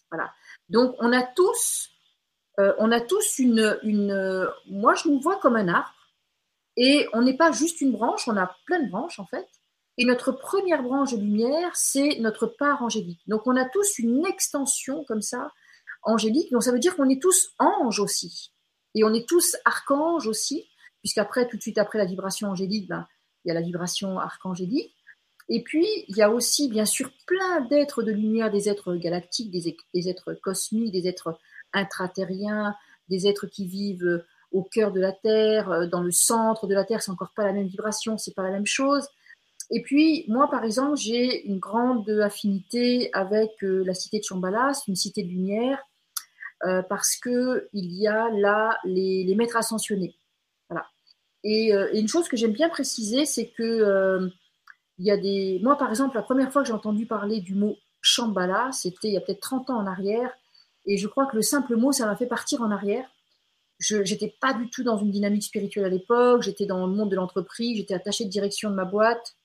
Voilà. Donc, on a tous, euh, une. Moi, je nous vois comme un arbre, et on n'est pas juste une branche, on a plein de branches en fait. Et notre première branche de lumière, c'est notre part angélique. Donc on a tous une extension comme ça, angélique. Donc ça veut dire qu'on est tous anges aussi. Et on est tous archanges aussi, puisqu'après, tout de suite après la vibration angélique, ben, il y a la vibration archangélique. Et puis, il y a aussi, bien sûr, plein d'êtres de lumière, des êtres galactiques, des, êtres cosmiques, des êtres intraterriens, des êtres qui vivent au cœur de la Terre, dans le centre de la Terre, c'est encore pas la même vibration, c'est pas la même chose. Et puis, moi, par exemple, j'ai une grande affinité avec euh, la cité de Chambala, c'est une cité de lumière, euh, parce que il y a là les, maîtres ascensionnés. Euh, et, une chose que j'aime bien préciser, c'est que il y a des. Moi, par exemple, la première fois que j'ai entendu parler du mot Shambhala, c'était il y a peut-être 30 ans en arrière, et je crois que le simple mot, ça m'a fait partir en arrière. Je n'étais pas du tout dans une dynamique spirituelle à l'époque, j'étais dans le monde de l'entreprise, j'étais attachée de direction de ma boîte,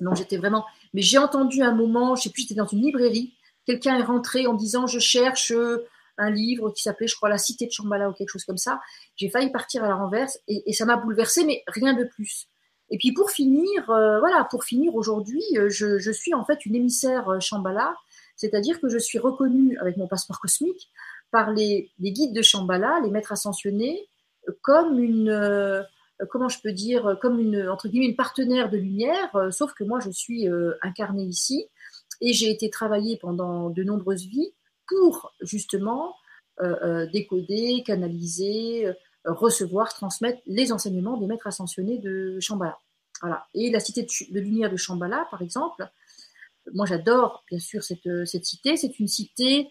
donc j'étais vraiment. Mais j'ai entendu un moment, je sais plus, j'étais dans une librairie, quelqu'un est rentré en disant je cherche euh, un livre qui s'appelait, je crois, La Cité de Chambala ou quelque chose comme ça. J'ai failli partir à la renverse et, ça m'a bouleversé, mais rien de plus. Et puis pour finir, euh, voilà, pour finir aujourd'hui, euh, je, suis en fait une émissaire Chambala, c'est-à-dire que je suis reconnue avec mon passeport cosmique par les, guides de Chambala, les maîtres ascensionnés, comme une euh, comment je peux dire, euh, comme une, entre guillemets, une partenaire de lumière, euh, sauf que moi, je suis incarnée ici. Et j'ai été travaillée pendant de nombreuses vies pour justement décoder, canaliser, recevoir, transmettre les enseignements des maîtres ascensionnés de Shambhala. Voilà. Et la cité de, lumière de Shambhala, par exemple, moi j'adore bien sûr cette, cette cité. C'est une cité,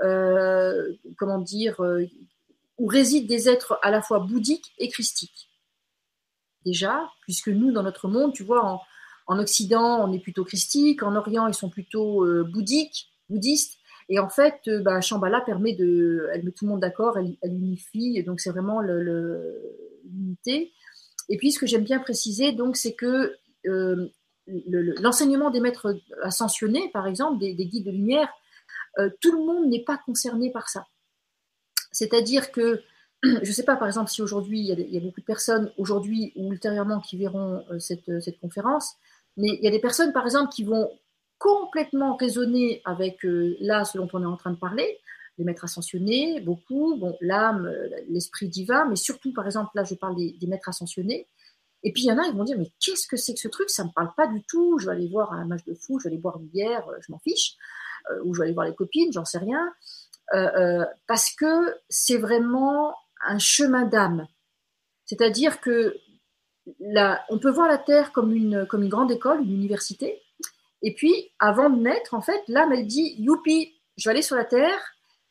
comment dire, où résident des êtres à la fois bouddhiques et christiques déjà, puisque nous, dans notre monde, tu vois, en, Occident, on est plutôt christique, en Orient, ils sont plutôt euh, bouddhiques, bouddhistes. Et en fait, euh, bah, Shambhala permet de, elle met tout le monde d'accord, elle, unifie, donc c'est vraiment l'unité. et puis, ce que j'aime bien préciser, donc, c'est que euh, l'enseignement des maîtres ascensionnés, par exemple, des, des guides de lumière, tout le monde n'est pas concerné par ça. C'est-à-dire que je ne sais pas, par exemple, si aujourd'hui, il, y a beaucoup de personnes, aujourd'hui ou ultérieurement, qui verront euh, cette, cette, conférence, mais il y a des personnes, par exemple, qui vont complètement raisonner avec euh, là, ce dont on est en train de parler, les maîtres ascensionnés, beaucoup, bon, l'âme, euh, l'esprit divin, mais surtout, par exemple, là, je parle des, maîtres ascensionnés. Et puis, il y en a, ils vont dire, mais qu'est-ce que c'est que ce truc? Ça ne me parle pas du tout. Je vais aller voir un match de foot, je vais aller boire une bière, je m'en fiche. ou je vais aller voir les copines, j'en sais rien. parce que c'est vraiment un chemin d'âme. C'est-à-dire que on peut voir la Terre comme une, comme une grande école, une université. Et puis, avant de naître, en fait, l'âme, elle dit Youpi, je vais aller sur la Terre.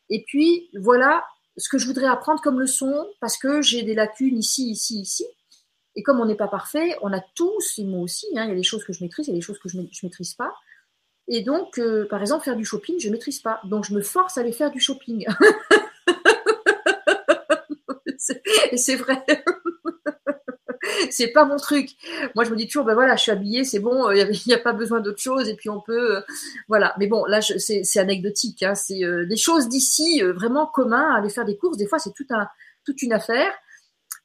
Et puis, voilà ce que je voudrais apprendre comme leçon, parce que j'ai des lacunes ici, ici, ici. Et comme on n'est pas parfait, on a tous, et moi aussi, hein, il y a des choses que je maîtrise, il y a des choses que je ne maîtrise pas. Et donc, euh, par exemple, faire du shopping, je ne maîtrise pas. Donc, je me force à aller faire du shopping. et c'est vrai. c'est pas mon truc. Moi, je me dis toujours, ben voilà, je suis habillée, c'est bon, il n'y a, pas besoin d'autre chose, et puis on peut, voilà. Mais bon, là, c'est anecdotique. Hein, c'est des choses d'ici vraiment commun, aller faire des courses. Des fois, c'est tout un, toute une affaire.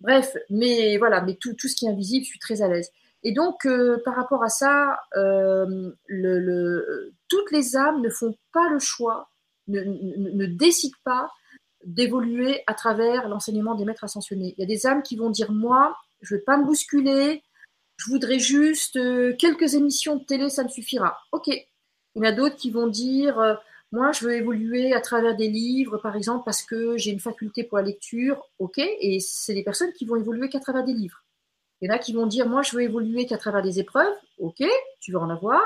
Bref, mais voilà, mais tout, tout ce qui est invisible, je suis très à l'aise. Et donc, par rapport à ça, toutes les âmes ne font pas le choix, ne, ne, ne décident pas d'évoluer à travers l'enseignement des maîtres ascensionnés. Il y a des âmes qui vont dire moi, je ne vais pas me bousculer, je voudrais juste euh, quelques émissions de télé, ça me suffira. Ok. Il y en a d'autres qui vont dire euh, moi, je veux évoluer à travers des livres, par exemple, parce que j'ai une faculté pour la lecture. Ok. Et c'est des personnes qui vont évoluer qu'à travers des livres. Il y en a qui vont dire moi, je veux évoluer qu'à travers des épreuves. Ok. Tu vas en avoir.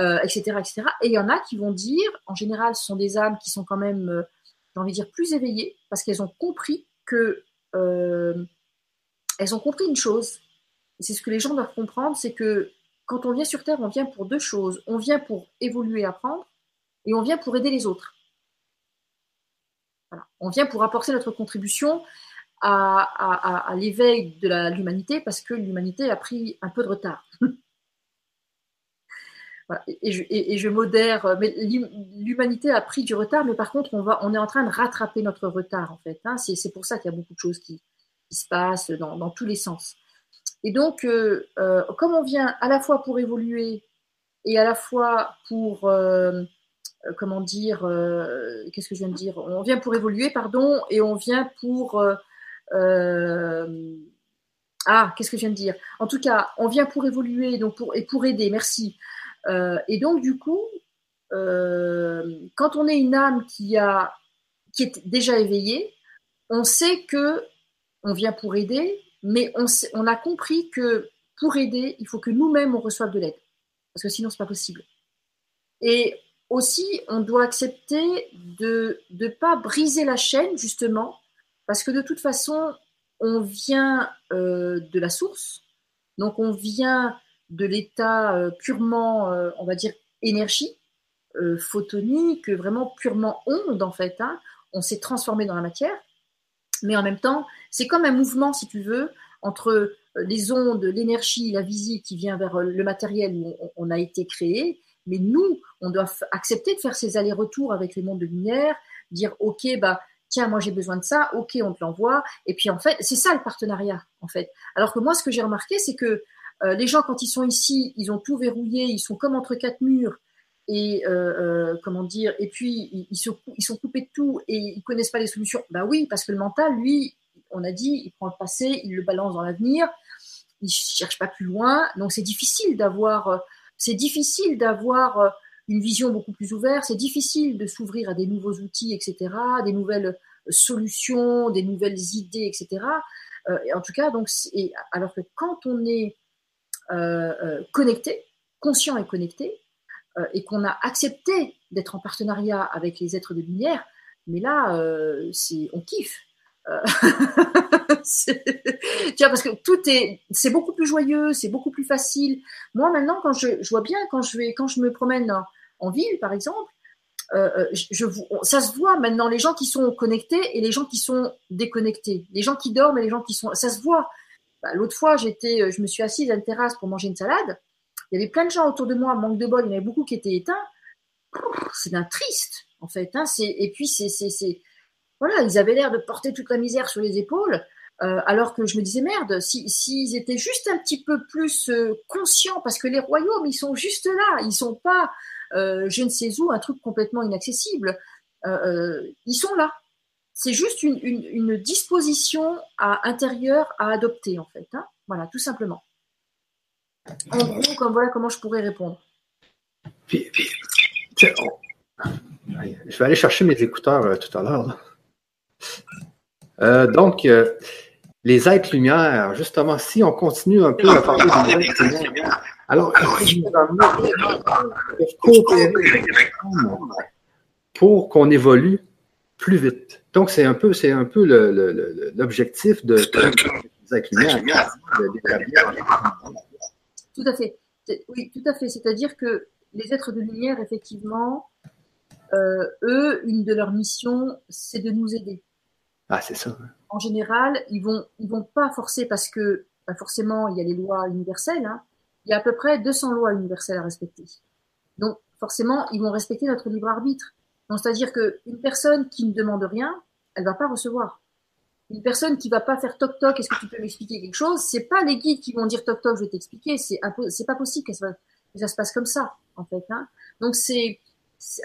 Euh, etc., etc. Et il y en a qui vont dire, en général, ce sont des âmes qui sont quand même j'ai envie de dire, plus éveillées, parce qu'elles ont compris que elles ont compris une chose. C'est ce que les gens doivent comprendre, c'est que quand on vient sur Terre, on vient pour deux choses. On vient pour évoluer, apprendre, et on vient pour aider les autres. On vient pour apporter notre contribution à l'éveil de l'humanité, parce que l'humanité a pris un peu de retard. Et, je, modère, mais l'humanité a pris du retard, mais par contre, on est en train de rattraper notre retard, en fait. Hein. C'est pour ça qu'il y a beaucoup de choses qui, qui se passent dans, tous les sens. Et donc, euh, euh, comme on vient à la fois pour évoluer et à la fois pour, euh, comment dire, qu'est-ce que je viens de dire? On vient pour évoluer, pardon, et on vient pour... ah, qu'est-ce que je viens de dire? En tout cas, on vient pour évoluer donc pour, et pour aider, merci. Et donc, du coup, quand on est une âme qui, a, qui est déjà éveillée, on sait que on vient pour aider, mais on, a compris que pour aider, il faut que nous-mêmes on reçoive de l'aide, parce que sinon c'est pas possible. Et aussi, on doit accepter de ne pas briser la chaîne justement, parce que de toute façon, on vient euh, de la source, donc on vient de l'état euh, purement, euh, on va dire, énergie, photonique, vraiment purement onde en fait. Hein. On s'est transformé dans la matière, mais en même temps, c'est comme un mouvement, si tu veux, entre les ondes, l'énergie, la visite qui vient vers le matériel où on, a été créé, mais nous, on doit accepter de faire ces allers-retours avec les mondes de lumière, dire ok, bah tiens, moi j'ai besoin de ça, ok, on te l'envoie, et puis en fait, c'est ça le partenariat en fait. Alors que moi, ce que j'ai remarqué, c'est que euh, les gens, quand ils sont ici, ils ont tout verrouillé, ils sont comme entre quatre murs. Et euh, euh, comment dire Et puis ils, sont coupés de tout et ils connaissent pas les solutions. Bah oui, parce que le mental, lui, on a dit, il prend le passé, il le balance dans l'avenir, il cherche pas plus loin. Donc c'est difficile d'avoir, c'est difficile d'avoir une vision beaucoup plus ouverte. C'est difficile de s'ouvrir à des nouveaux outils, etc., des nouvelles solutions, des nouvelles idées, etc. en tout cas, donc, alors que quand on est euh, euh, connecté, conscient et connecté, euh, et qu'on a accepté d'être en partenariat avec les êtres de lumière, mais là, c'est on kiffe. tu vois, parce que tout est, c'est beaucoup plus joyeux, c'est beaucoup plus facile. Moi, maintenant, quand je, vois bien, quand je vais, quand je me promène en, ville, par exemple, euh, ça se voit maintenant, les gens qui sont connectés et les gens qui sont déconnectés, les gens qui dorment et les gens qui sont, ça se voit. Bah, l'autre fois, j'étais, euh, je me suis assise à une terrasse pour manger une salade. Il y avait plein de gens autour de moi, manque de bol, il y en avait beaucoup qui étaient éteints. C'est d'un triste, en fait. Hein. et puis, ils avaient l'air de porter toute la misère sur les épaules. Euh, alors que je me disais merde, s'ils étaient juste un petit peu plus euh, conscients, parce que les royaumes, ils sont juste là, ils sont pas, je ne sais où, un truc complètement inaccessible. ils sont là c'est juste une, disposition à, intérieure à adopter, en fait. Hein. voilà, tout simplement. En gros, comme, voilà comment je pourrais répondre. je vais aller chercher mes écouteurs euh, tout à l'heure. Euh, donc, euh, les êtres lumière, justement, si on continue un peu à parler des êtres lumière, alors, pour qu'on évolue plus vite. Donc, c'est un peu, c'est un peu l'objectif de, Tout à fait. Oui, tout à fait. C'est-à-dire que les êtres de lumière, effectivement, euh, eux, une de leurs missions, c'est de nous aider. Ah, c'est ça. En général, ils vont, ils vont pas forcer parce que bah, forcément, il y a les lois universelles. Hein. Il y a à peu près 200 lois universelles à respecter. Donc, forcément, ils vont respecter notre libre arbitre. Donc, c'est-à-dire qu'une personne qui ne demande rien, elle va pas recevoir. Une personne qui va pas faire toc toc, est-ce que tu peux m'expliquer quelque chose? C'est pas les guides qui vont dire toc toc, je vais t'expliquer. C'est c'est pas possible que ça, se passe comme ça, en fait. Hein. Donc, c'est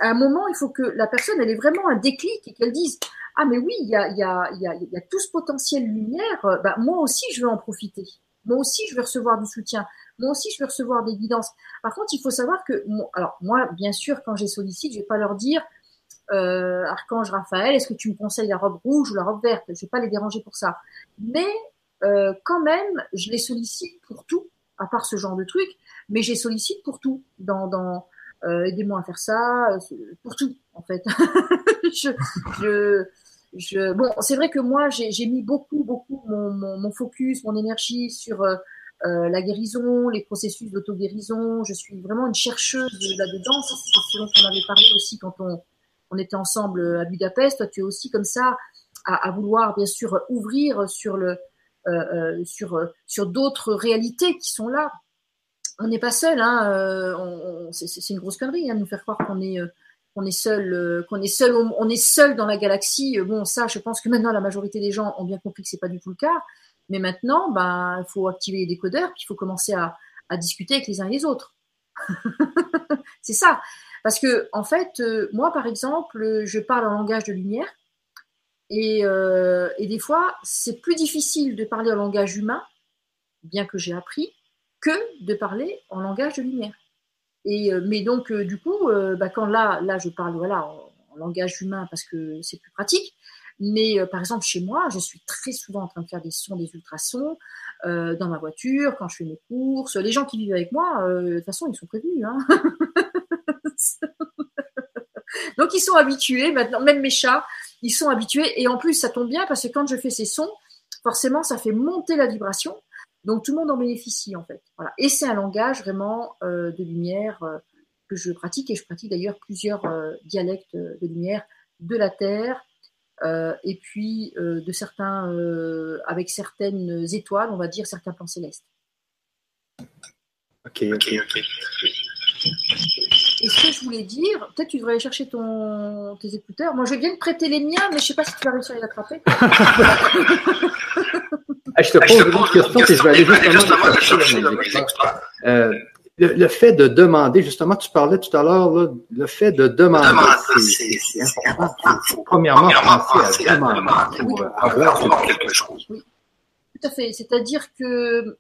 à un moment, il faut que la personne, elle ait vraiment un déclic et qu'elle dise ah mais oui, il y a, y, a, y, a, y a tout ce potentiel lumière, euh, bah, moi aussi je veux en profiter. Moi aussi je veux recevoir du soutien. Moi aussi je veux recevoir des guidances. Par contre, il faut savoir que, alors moi, bien sûr, quand j'ai sollicite, je vais pas leur dire euh, Archange Raphaël, est-ce que tu me conseilles la robe rouge ou la robe verte? Je vais pas les déranger pour ça. Mais euh, quand même, je les sollicite pour tout, à part ce genre de truc, mais je les sollicite pour tout, dans, dans euh, aidez-moi à faire ça, euh, pour tout en fait. je, je, je, bon, c'est vrai que moi j'ai mis beaucoup, beaucoup mon, mon, mon, focus, mon énergie sur euh, euh la guérison, les processus d'auto-guérison. Je suis vraiment une chercheuse là-dedans. C'est ce dont on avait parlé aussi quand on, on était ensemble à Budapest. Toi, tu es aussi comme ça à, à vouloir bien sûr ouvrir sur le euh, sur sur d'autres réalités qui sont là on n'est pas seul. Hein, euh, c'est une grosse connerie hein, de nous faire croire qu'on est, euh, qu'on est seul, euh, qu'on est seul, on est seul dans la galaxie. Bon, ça, je pense que maintenant la majorité des gens ont bien compris que c'est pas du tout le cas. Mais maintenant, ben, il faut activer les décodeurs, puis il faut commencer à, discuter avec les uns et les autres. c'est ça. Parce que, en fait, moi, par exemple, je parle en langage de lumière. Et, et des fois, c'est plus difficile de parler en langage humain, bien que j'ai appris, que de parler en langage de lumière. Et, euh, mais donc, euh, du coup, euh, bah, quand là, là, je parle voilà, en, langage humain parce que c'est plus pratique. Mais par exemple, chez moi, je suis très souvent en train de faire des sons, des ultrasons dans ma voiture, quand je fais mes courses. Les gens qui vivent avec moi, de toute façon, ils sont prévenus. Hein donc, ils sont habitués maintenant. Même mes chats, ils sont habitués. Et en plus, ça tombe bien parce que quand je fais ces sons, forcément, ça fait monter la vibration. Donc tout le monde en bénéficie en fait. Voilà. Et c'est un langage vraiment euh, de lumière euh, que je pratique et je pratique d'ailleurs plusieurs euh, dialectes de lumière de la Terre et puis de certains avec certaines étoiles, on va dire certains plans célestes. Ok, ok, ok. Et ce que je voulais dire, peut-être tu devrais aller chercher ton, tes écouteurs. Moi, je viens de prêter les miens, mais je ne sais pas si tu vas réussir à les attraper. Ah, je te pose une question, et je vais aller justement chercher euh, le, le, fait de demander, justement, tu parlais tout à l'heure, le fait de demander, c'est important. Il faut premièrement penser à demander pour avoir quelque chose. Oui, tout à fait. C'est-à-dire que,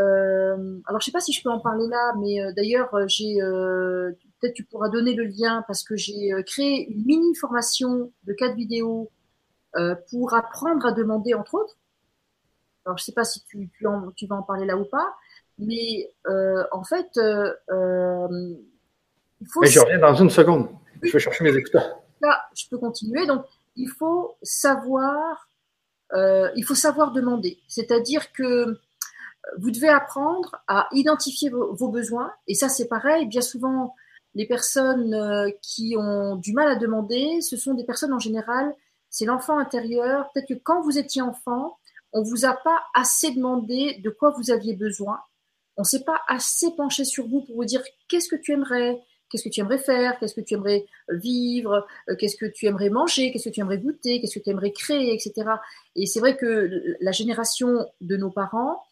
euh, alors je sais pas si je peux en parler là, mais euh, d'ailleurs, j'ai, euh, peut-être tu pourras donner le lien parce que j'ai euh, créé une mini formation de quatre vidéos pour apprendre à demander, entre autres. Alors, je sais pas si tu, tu, tu vas en parler là ou pas, mais euh, en fait, euh, euh, il faut. Mais je reviens dans une seconde. Je vais chercher mes écouteurs. Là, je peux continuer. Donc, il faut savoir, euh, il faut savoir demander. C'est-à-dire que vous devez apprendre à identifier vos, besoins. Et ça, c'est pareil. Bien souvent, les personnes euh, qui ont du mal à demander, ce sont des personnes en général, c'est l'enfant intérieur. Peut-être que quand vous étiez enfant, on vous a pas assez demandé de quoi vous aviez besoin. On s'est pas assez penché sur vous pour vous dire qu'est-ce que tu aimerais, qu'est-ce que tu aimerais faire, qu'est-ce que tu aimerais vivre, euh, qu'est-ce que tu aimerais manger, qu'est-ce que tu aimerais goûter, qu'est-ce que tu aimerais créer, etc. Et c'est vrai que la génération de nos parents,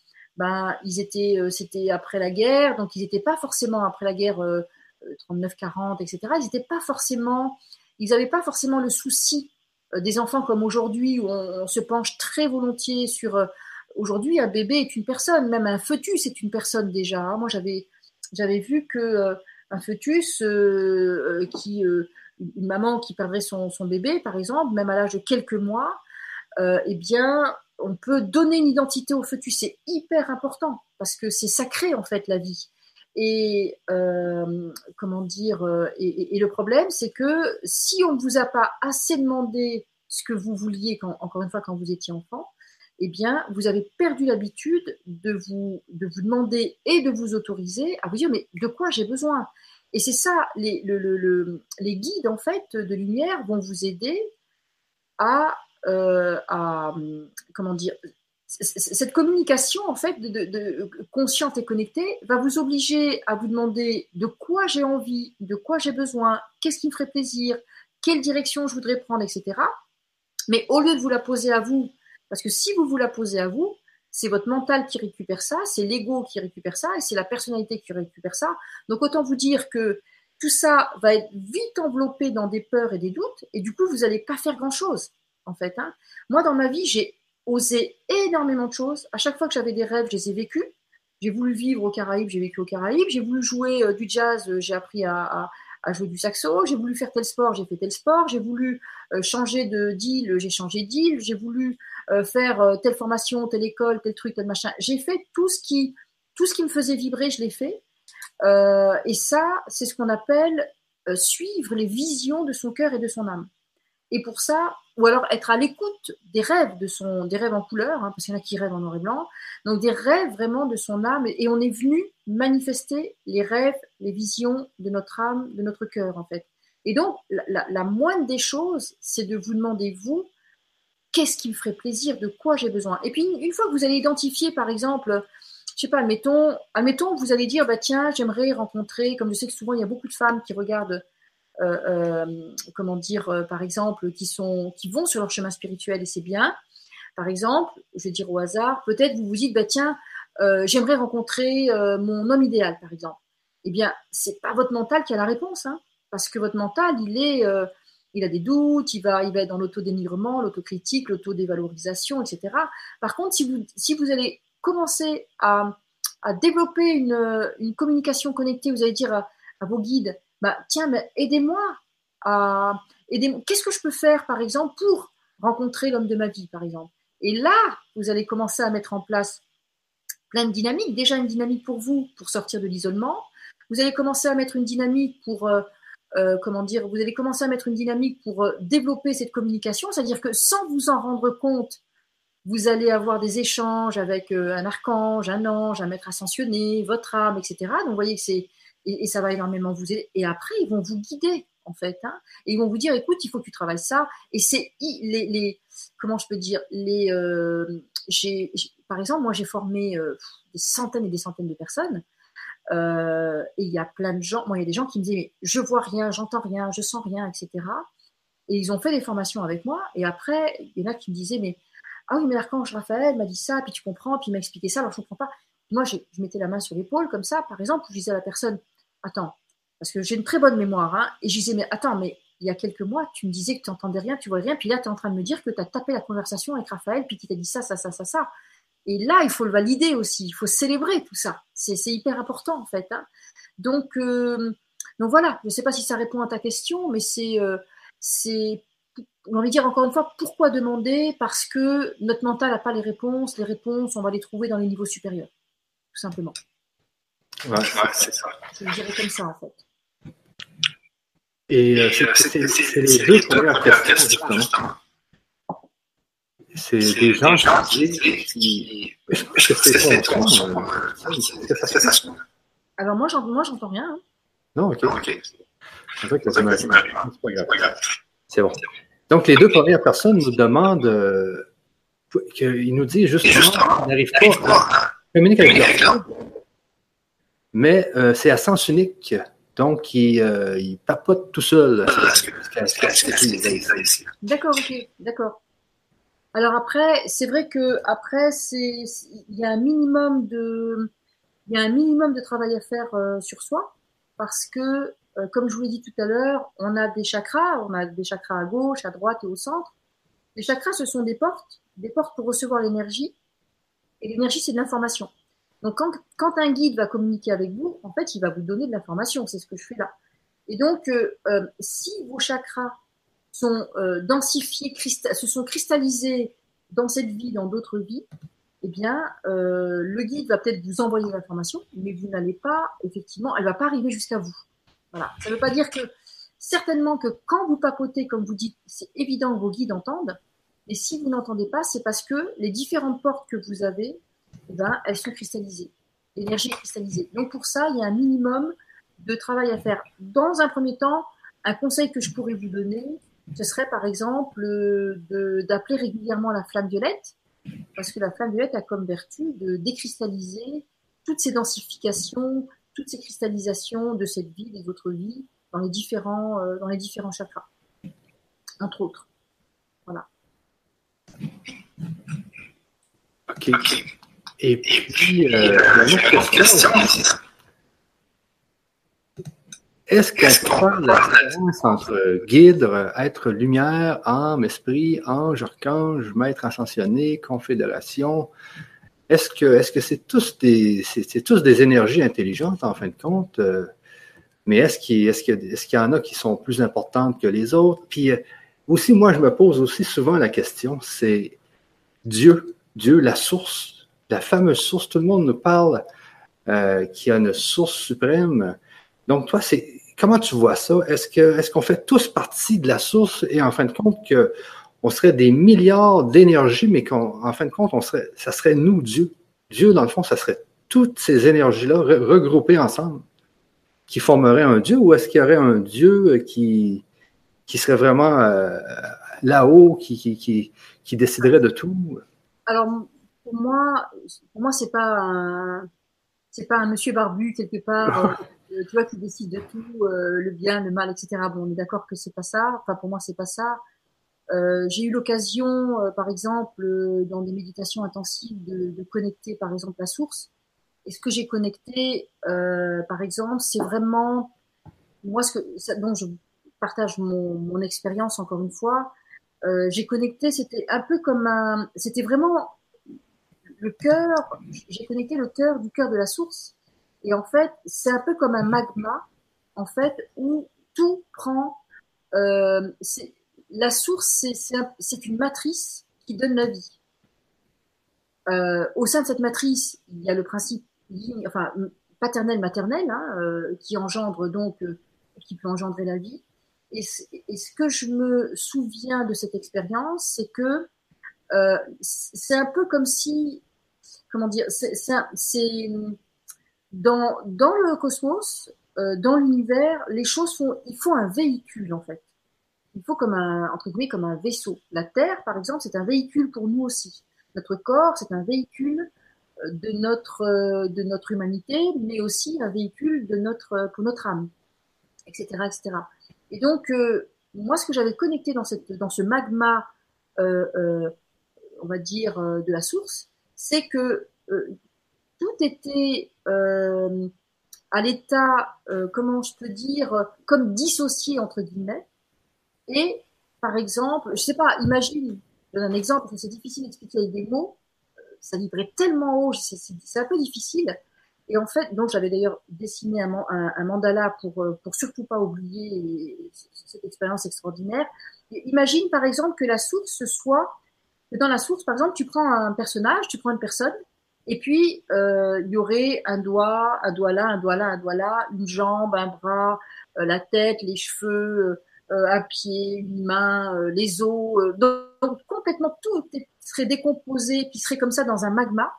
ben, ils étaient, euh, c'était après la guerre, donc ils n'étaient pas forcément après la guerre 39-40, etc. Ils n'étaient pas forcément, ils n'avaient pas forcément le souci euh, des enfants comme aujourd'hui où on, se penche très volontiers sur euh, aujourd'hui un bébé est une personne, même un fœtus est une personne déjà. Hein. Moi j'avais j'avais vu que euh, un fœtus qui une maman qui perdrait son, son, bébé par exemple, même à l'âge de quelques mois, eh bien on peut donner une identité au fœtus, c'est hyper important parce que c'est sacré en fait la vie. Et euh, comment dire euh, et, le problème, c'est que si on ne vous a pas assez demandé ce que vous vouliez, encore une fois, quand vous étiez enfant, eh bien, vous avez perdu l'habitude de vous, de vous demander et de vous autoriser à vous dire mais de quoi j'ai besoin? Et c'est ça, les, le, le, les guides en fait de lumière vont vous aider à, à comment dire cette communication, en fait, de, consciente et connectée, va vous obliger à vous demander de quoi j'ai envie, de quoi j'ai besoin, qu'est-ce qui me ferait plaisir, quelle direction je voudrais prendre, etc. Mais au lieu de vous la poser à vous, parce que si vous vous la posez à vous, c'est votre mental qui récupère ça, c'est l'ego qui récupère ça, et c'est la personnalité qui récupère ça. Donc autant vous dire que tout ça va être vite enveloppé dans des peurs et des doutes, et du coup, vous n'allez pas faire grand-chose, en fait. Hein. Moi, dans ma vie, j'ai osé énormément de choses. À chaque fois que j'avais des rêves, je les ai vécus. J'ai voulu vivre aux Caraïbes, j'ai vécu aux Caraïbes. J'ai voulu jouer euh, du jazz, euh, j'ai appris à, jouer du saxo. J'ai voulu faire tel sport, j'ai fait tel sport. J'ai voulu euh, changer de deal, j'ai changé deal. J'ai voulu faire telle formation, telle école, tel truc, tel machin. J'ai fait tout ce qui, tout ce qui me faisait vibrer, je l'ai fait. et ça, c'est ce qu'on appelle suivre les visions de son cœur et de son âme. Et pour ça, ou alors être à l'écoute des rêves de son, des rêves en couleur, hein, parce qu'il y en a qui rêvent en noir et blanc, donc des rêves vraiment de son âme, et on est venu manifester les rêves, les visions de notre âme, de notre cœur en fait. Et donc la, moindre des choses, c'est de vous demander vous, qu'est-ce qui me ferait plaisir, de quoi j'ai besoin. Et puis une fois que vous allez identifier, par exemple, je sais pas, admettons, admettons, vous allez dire, bah tiens, j'aimerais rencontrer, comme je sais que souvent il y a beaucoup de femmes qui regardent comment dire, euh, par exemple, qui, sont, qui vont sur leur chemin spirituel et c'est bien. Par exemple, je vais dire au hasard, peut-être vous vous dites, bah, tiens, j'aimerais rencontrer mon homme idéal, par exemple. Eh bien, c'est pas votre mental qui a la réponse, hein, parce que votre mental, il est, il a des doutes, il va, il va être dans l'autodénigrement, l'autocritique, l'autodévalorisation, etc. Par contre, si vous, si vous allez commencer à, développer une, communication connectée, vous allez dire à vos guides, bah, tiens, aidez-moi à. Qu'est-ce que je peux faire, par exemple, pour rencontrer l'homme de ma vie, par exemple? Et là, vous allez commencer à mettre en place plein de dynamiques. Déjà, une dynamique pour vous, pour sortir de l'isolement. Vous allez commencer à mettre une dynamique pour. Euh, euh, comment dire, vous allez commencer à mettre une dynamique pour euh, développer cette communication, c'est-à-dire que sans vous en rendre compte, vous allez avoir des échanges avec un archange, un ange, un maître ascensionné, votre âme, etc. Donc, vous voyez que c'est et, ça va énormément vous aider. Et après, ils vont vous guider en fait, hein, et ils vont vous dire, écoute, il faut que tu travailles ça. Et c'est les, les, comment je peux dire, les, euh, par exemple, moi j'ai formé euh, des centaines et des centaines de personnes. Euh, et il y a plein de gens, moi il y a des gens qui me disaient, mais je vois rien, j'entends rien, je sens rien, etc. Et ils ont fait des formations avec moi. Et après, il y en a qui me disaient, mais ah oui, mais l'archange Raphaël m'a dit ça, puis tu comprends, puis il m'a expliqué ça, alors je comprends pas. Moi, je mettais la main sur l'épaule comme ça, par exemple, je disais à la personne, attends, parce que j'ai une très bonne mémoire, hein, et je disais, mais attends, mais il y a quelques mois, tu me disais que tu n'entendais rien, tu voyais rien, puis là, tu es en train de me dire que tu as tapé la conversation avec Raphaël, puis qu'il t'a dit ça, ça, ça, ça, ça. Et là, il faut le valider aussi, il faut célébrer tout ça. C'est hyper important, en fait. Hein. Donc, euh, donc voilà, je ne sais pas si ça répond à ta question, mais c'est, euh, c'est, on envie de dire encore une fois, pourquoi demander? Parce que notre mental n'a pas les réponses. Les réponses, on va les trouver dans les niveaux supérieurs, tout simplement. Ouais, c'est ça. Je le dirais comme ça, en fait. Et euh, c'est les deux premières questions, justement. C'est des gens qui. Est-ce que c'est ça Alors, moi, j'entends rien. Hein. Non, ok. C'est vrai que c'est pas grave. C'est bon. Donc, les deux premières personnes nous demandent. Euh, ils nous disent justement qu'ils n'arrivent pas à communiquer avec leur mais euh, c'est à sens unique. Donc, il, euh, il papote tout seul. D'accord, ok, d'accord. Alors après, c'est vrai que après, c'est il y a un minimum de il y a un minimum de travail à faire euh, sur soi parce que comme je vous l'ai dit tout à l'heure, on a des chakras, on a des chakras à gauche, à droite et au centre. Les chakras, ce sont des portes, des portes pour recevoir l'énergie. Et l'énergie, c'est de l'information. Donc, quand, un guide va communiquer avec vous, en fait, il va vous donner de l'information. C'est ce que je fais là. Et donc, euh, euh, si vos chakras sont euh, densifiés, se sont cristallisés dans cette vie, dans d'autres vies, eh bien, le guide va peut-être vous envoyer l'information, mais vous n'allez pas, effectivement, elle va pas arriver jusqu'à vous. Voilà. Ça ne veut pas dire que, certainement que quand vous papotez, comme vous dites, c'est évident que vos guides entendent, et si vous n'entendez pas, c'est parce que les différentes portes que vous avez eh ben, elles. L'énergie est cristallisée. Donc pour ça, il y a un minimum de travail à faire. Dans un premier temps, un conseil que je pourrais vous donner, ce serait par exemple d'appeler régulièrement la flamme violette parce que la flamme violette a comme vertu de décristalliser toutes ces densifications, toutes ces cristallisations de cette vie, des autres vies, dans les différents, euh, chakras, entre autres. Voilà. OK. Et puis, euh, la question, est-ce qu'on parle la différence entre guide, être lumière, âme, esprit, ange, archange, maître ascensionné, confédération? Est-ce que est-ce que c'est tous des c'est tous des énergies intelligentes en fin de compte? Euh, mais est-ce qu'il est-ce qu'il est y en a qui sont plus importantes que les autres? Puis euh, aussi, moi, je me pose aussi souvent la question, c'est Dieu, Dieu, la source, la fameuse source. Tout le monde nous parle euh, qu'il y a une source suprême. Donc, toi, c'est comment tu vois ça? Est-ce qu'on fait tous partie de la source et en fin de compte que on serait des milliards d'énergies, mais qu'en fin de compte, on serait, ça serait nous, Dieu? Dieu, dans le fond, ça serait toutes ces énergies-là regroupées ensemble qui formeraient un Dieu, ou est-ce qu'il y aurait un Dieu qui, serait vraiment euh, là-haut, qui, qui, qui, déciderait de tout? Alors, pour moi, pour moi, c'est pas un, c'est pas un monsieur barbu quelque part, euh, tu vois, qui décide de tout, euh, le bien, le mal, etc. Bon, on est d'accord que c'est pas ça. Enfin, pour moi, c'est pas ça. Euh, j'ai eu l'occasion, euh, par exemple, euh, dans des méditations intensives, de, de, connecter, par exemple, la source. Et ce que j'ai connecté, par exemple, c'est vraiment moi ce que ça, donc je partage mon, mon expérience encore une fois. j'ai connecté, c'était un peu comme un, c'était vraiment le cœur. J'ai connecté le cœur du cœur de la source. Et en fait, c'est un peu comme un magma, en fait, où tout prend. Euh, la source, c'est une matrice qui donne la vie. Euh, au sein de cette matrice, il y a le principe enfin, paternel-maternel, hein, euh, qui engendre donc, qui peut engendrer la vie. Et, ce que je me souviens de cette expérience, c'est que c'est un peu comme si, comment dire, c'est dans, dans le cosmos, dans l'univers, les choses font, il faut un véhicule en fait il faut comme un, entre guillemets, comme un vaisseau. La Terre, par exemple, c'est un véhicule pour nous aussi. Notre corps, c'est un véhicule euh, de notre, euh, de notre humanité, mais aussi un véhicule de notre, euh, pour notre âme, etc., etc. Et donc, moi, ce que j'avais connecté dans, cette, dans ce magma, euh, on va dire, de la source, c'est que tout était à l'état, comment je peux dire, comme dissocié, entre guillemets, et, par exemple, je sais pas, imagine, je donne un exemple, c'est difficile d'expliquer avec des mots, euh, ça vibrait tellement haut, c'est un peu difficile. Et en fait, donc j'avais d'ailleurs dessiné un, mandala pour, euh, pour surtout pas oublier cette expérience extraordinaire. imagine par exemple que la source soit, que dans la source, par exemple, tu prends un personnage, tu prends une personne, et puis euh, il y aurait un doigt, un doigt là, un doigt là, un doigt là, une jambe, un bras, la tête, les cheveux, euh, à pied, une main, euh, les os. Euh, donc, complètement tout serait décomposé, puis serait comme ça dans un magma.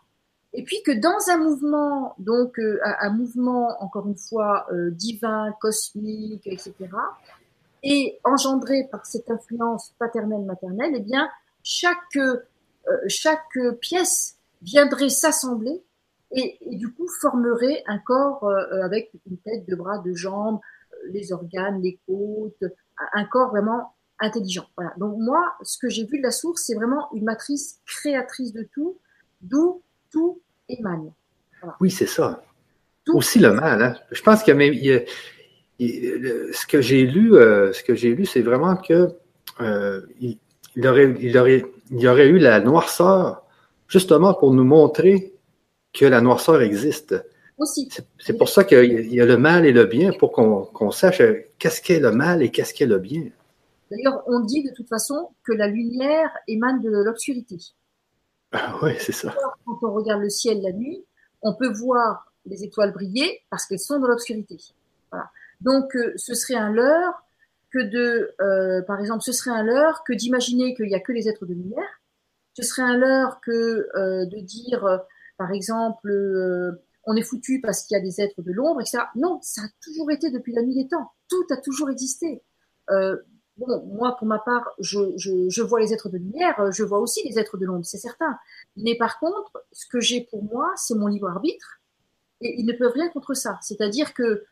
Et puis que dans un mouvement, donc un, mouvement encore une fois divin, cosmique, etc., et engendré par cette influence paternelle maternelle, eh bien chaque chaque pièce viendrait s'assembler et, et, du coup formerait un corps avec une tête, deux bras, deux jambes, les organes, les côtes, un corps vraiment intelligent. Voilà. Donc moi, ce que j'ai vu de la source, c'est vraiment une matrice créatrice de tout, d'où tout émane. Oui, c'est ça. Aussi le mal. Hein. Je pense que même, ce que j'ai lu, euh, ce que j'ai lu, c'est vraiment que euh, il, aurait, il, aurait, il y aurait eu la noirceur justement pour nous montrer que la noirceur existe. C'est pour ça qu'il y a le mal et le bien, pour qu'on sache euh, qu'est-ce qu'est le mal et qu'est-ce qu'est le bien. D'ailleurs, on dit de toute façon que la lumière émane de l'obscurité. Ah, oui, c'est ça. Quand on regarde le ciel la nuit, on peut voir les étoiles briller parce qu'elles sont dans l'obscurité. Donc, euh, ce serait un leurre que de, euh, par exemple, ce serait un leurre que d'imaginer qu'il n'y a que les êtres de lumière. Ce serait un leurre que de dire, par exemple, on est foutu parce qu'il y a des êtres de l'ombre, etc. Non, ça a toujours été depuis la nuit des temps. Tout a toujours existé. Euh, bon, moi, pour ma part, je, je, vois les êtres de lumière, je vois aussi les êtres de l'ombre, c'est certain. Mais par contre, ce que j'ai pour moi, c'est mon libre arbitre, et ils ne peuvent rien contre ça. C'est-à-dire que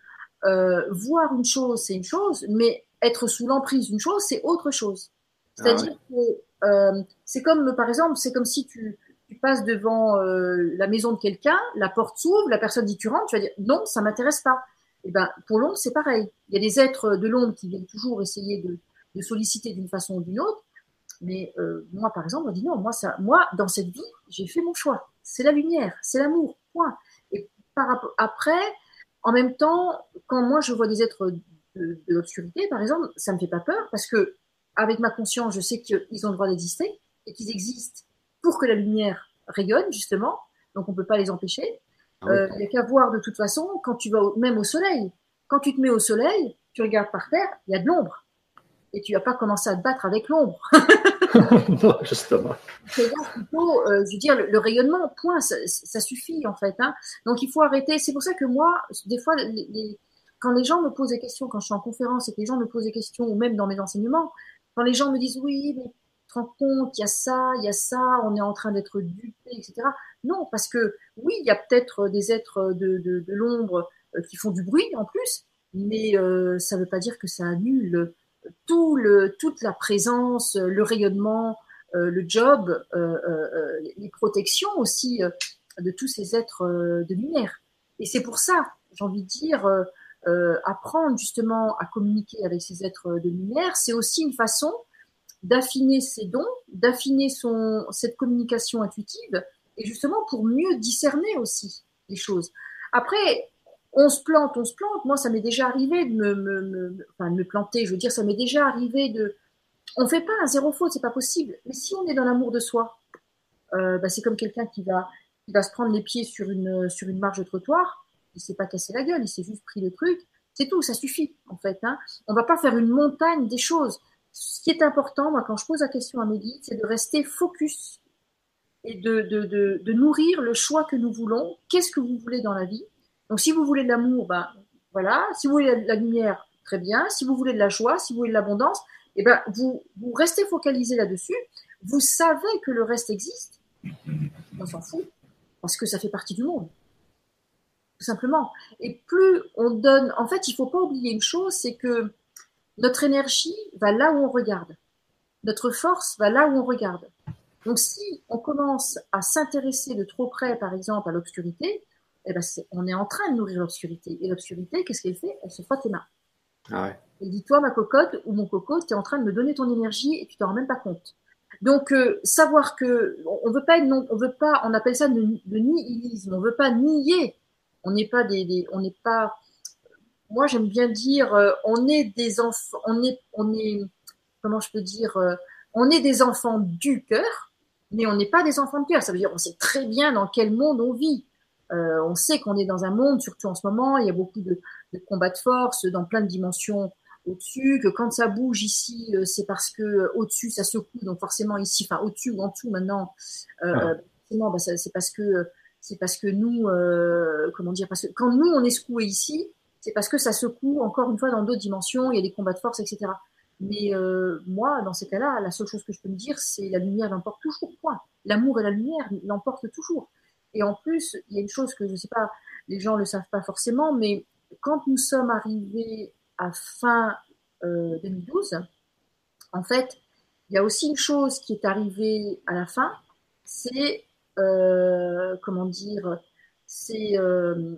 euh, voir une chose, c'est une chose, mais être sous l'emprise d'une chose, c'est autre chose. C'est-à-dire ah que euh, c'est comme, par exemple, c'est comme si tu, tu passes devant euh, la maison de quelqu'un, la porte s'ouvre, la personne dit tu rentres, tu vas dire non, ça m'intéresse pas. Et eh ben pour l'ombre c'est pareil. Il y a des êtres de l'ombre qui viennent toujours essayer de, de solliciter d'une façon ou d'une autre, mais euh, moi par exemple on dit non, moi ça, moi dans cette vie j'ai fait mon choix. C'est la lumière, c'est l'amour, point. Et par après, en même temps, quand moi je vois des êtres de, de l'obscurité par exemple, ça me fait pas peur parce que avec ma conscience je sais qu'ils ont le droit d'exister et qu'ils existent pour que la lumière rayonne, justement. Donc, on ne peut pas les empêcher. Ah euh, il n'y a qu'à voir de toute façon, quand tu vas même au soleil, quand tu te mets au soleil, tu regardes par terre, il y a de l'ombre. Et tu vas pas commencer à te battre avec l'ombre. non, justement. C'est plutôt, euh, je veux dire, le, rayonnement, point, ça, suffit en fait. Hein. Donc il faut arrêter. C'est pour ça que moi, des fois, quand les gens me posent des questions, quand je suis en conférence et que les gens me posent des questions, ou même dans mes enseignements, quand les gens me disent oui, mais te rends compte, il y a ça, il y a ça, on est en train d'être dupé, etc. Non, parce que oui, il y a peut-être des êtres de, de, de l'ombre euh, qui font du bruit en plus, mais euh, ça ne veut pas dire que ça annule tout le, toute la présence, le rayonnement, euh, le job, les protections aussi de tous ces êtres de lumière. Et c'est pour ça, j'ai envie de dire, apprendre justement à communiquer avec ces êtres de lumière, c'est aussi une façon d'affiner ses dons, d'affiner son cette communication intuitive, et justement pour mieux discerner aussi les choses. Après, on se plante, on se plante. Moi, ça m'est déjà arrivé de me, me, enfin, de me planter. Je veux dire, ça m'est déjà arrivé de. On fait pas un zéro faute, c'est pas possible. Mais si on est dans l'amour de soi, euh, bah, c'est comme quelqu'un qui va, qui va se prendre les pieds sur une, sur une marge de trottoir. Il s'est pas cassé la gueule, il s'est juste pris le truc. C'est tout, ça suffit en fait. Hein. On va pas faire une montagne des choses ce qui est important, moi, quand je pose la question à mes guides, c'est de rester focus et de, nourrir le choix que nous voulons. Qu'est-ce que vous voulez dans la vie? Donc, si vous voulez de l'amour, ben voilà. Si vous voulez de la lumière, très bien. Si vous voulez de la joie, si vous voulez de l'abondance, eh ben vous restez focalisé là-dessus. Vous savez que le reste existe. On s'en fout parce que ça fait partie du monde tout simplement. Et plus on donne, en fait, il faut pas oublier une chose, c'est que notre énergie va là où on regarde. Notre force va là où on regarde. Donc si on commence à s'intéresser de trop près, par exemple, à l'obscurité, eh ben on est en train de nourrir l'obscurité. Et l'obscurité, qu'est-ce qu'elle fait? Elle se frotte les mains. Ah ouais. Elle dit, toi, ma cocotte ou mon coco, tu es en train de me donner ton énergie et tu t'en rends même pas compte. Donc, euh, savoir que on veut pas, on veut pas, on appelle ça de, de nihilisme. On veut pas nier. On n'est pas des on n'est pas moi j'aime bien dire, euh, on est des enfants, on est, on est, comment je peux dire, euh, on est des enfants du cœur, mais on n'est pas des enfants de cœur. Ça veut dire on sait très bien dans quel monde on vit. Euh, on sait qu'on est dans un monde, surtout en ce moment, il y a beaucoup de, de combats de force dans plein de dimensions au-dessus, que quand ça bouge ici, c'est parce que au-dessus ça secoue, donc forcément ici, enfin au-dessus ou en dessous maintenant, euh, ah. bah, c'est parce que c'est parce que nous, comment dire, parce que quand nous on est secoué ici, c'est parce que ça secoue encore une fois dans d'autres dimensions, il y a des combats de force, etc. Mais euh, moi, dans ces cas-là, la seule chose que je peux me dire, c'est la lumière l'emporte toujours. Point. L'amour et la lumière l'emportent toujours. Et en plus, il y a une chose que je ne sais pas, les gens le savent pas forcément, mais quand nous sommes arrivés à fin euh, 2012, en fait, il y a aussi une chose qui est arrivée à la fin, c'est euh, comment dire, c'est euh,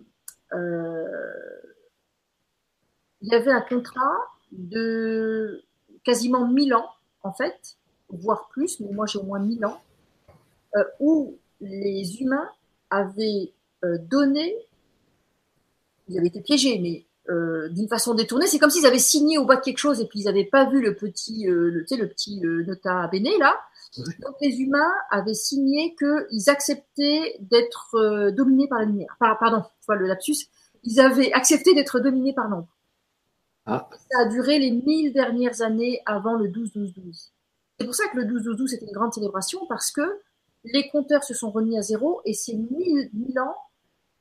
euh il y avait un contrat de quasiment 1000 ans, en fait, voire plus, mais moi j'ai au moins 1000 ans, où les humains avaient donné, ils avaient été piégés, mais d'une façon détournée, c'est comme s'ils avaient signé au bas de quelque chose et puis ils n'avaient pas vu le petit nota bene là. Donc les humains avaient signé qu'ils acceptaient d'être dominés par la lumière. pardon, le lapsus. Ils avaient accepté d'être dominés par l'ombre. Ah. Ça a duré les mille dernières années avant le 12-12-12. C'est pour ça que le 12-12-12 c'était une grande célébration parce que les compteurs se sont remis à zéro et ces mille, mille ans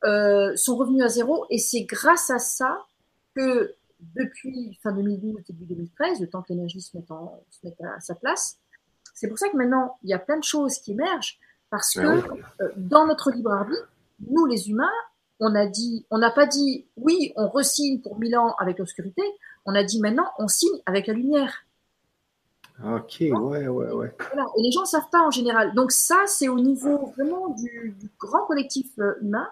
euh, sont revenus à zéro et c'est grâce à ça que depuis fin 2012, début 2013, le temps que l'énergie se mette, se mette à sa place. C'est pour ça que maintenant, il y a plein de choses qui émergent parce ah que euh, dans notre libre arbitre, nous les humains, on a dit, on n'a pas dit oui, on resigne pour mille ans avec l'obscurité. On a dit maintenant, on signe avec la lumière. Ok, ouais, ouais, ouais. Et les gens ne savent pas en général. Donc ça, c'est au niveau vraiment du, grand collectif euh, humain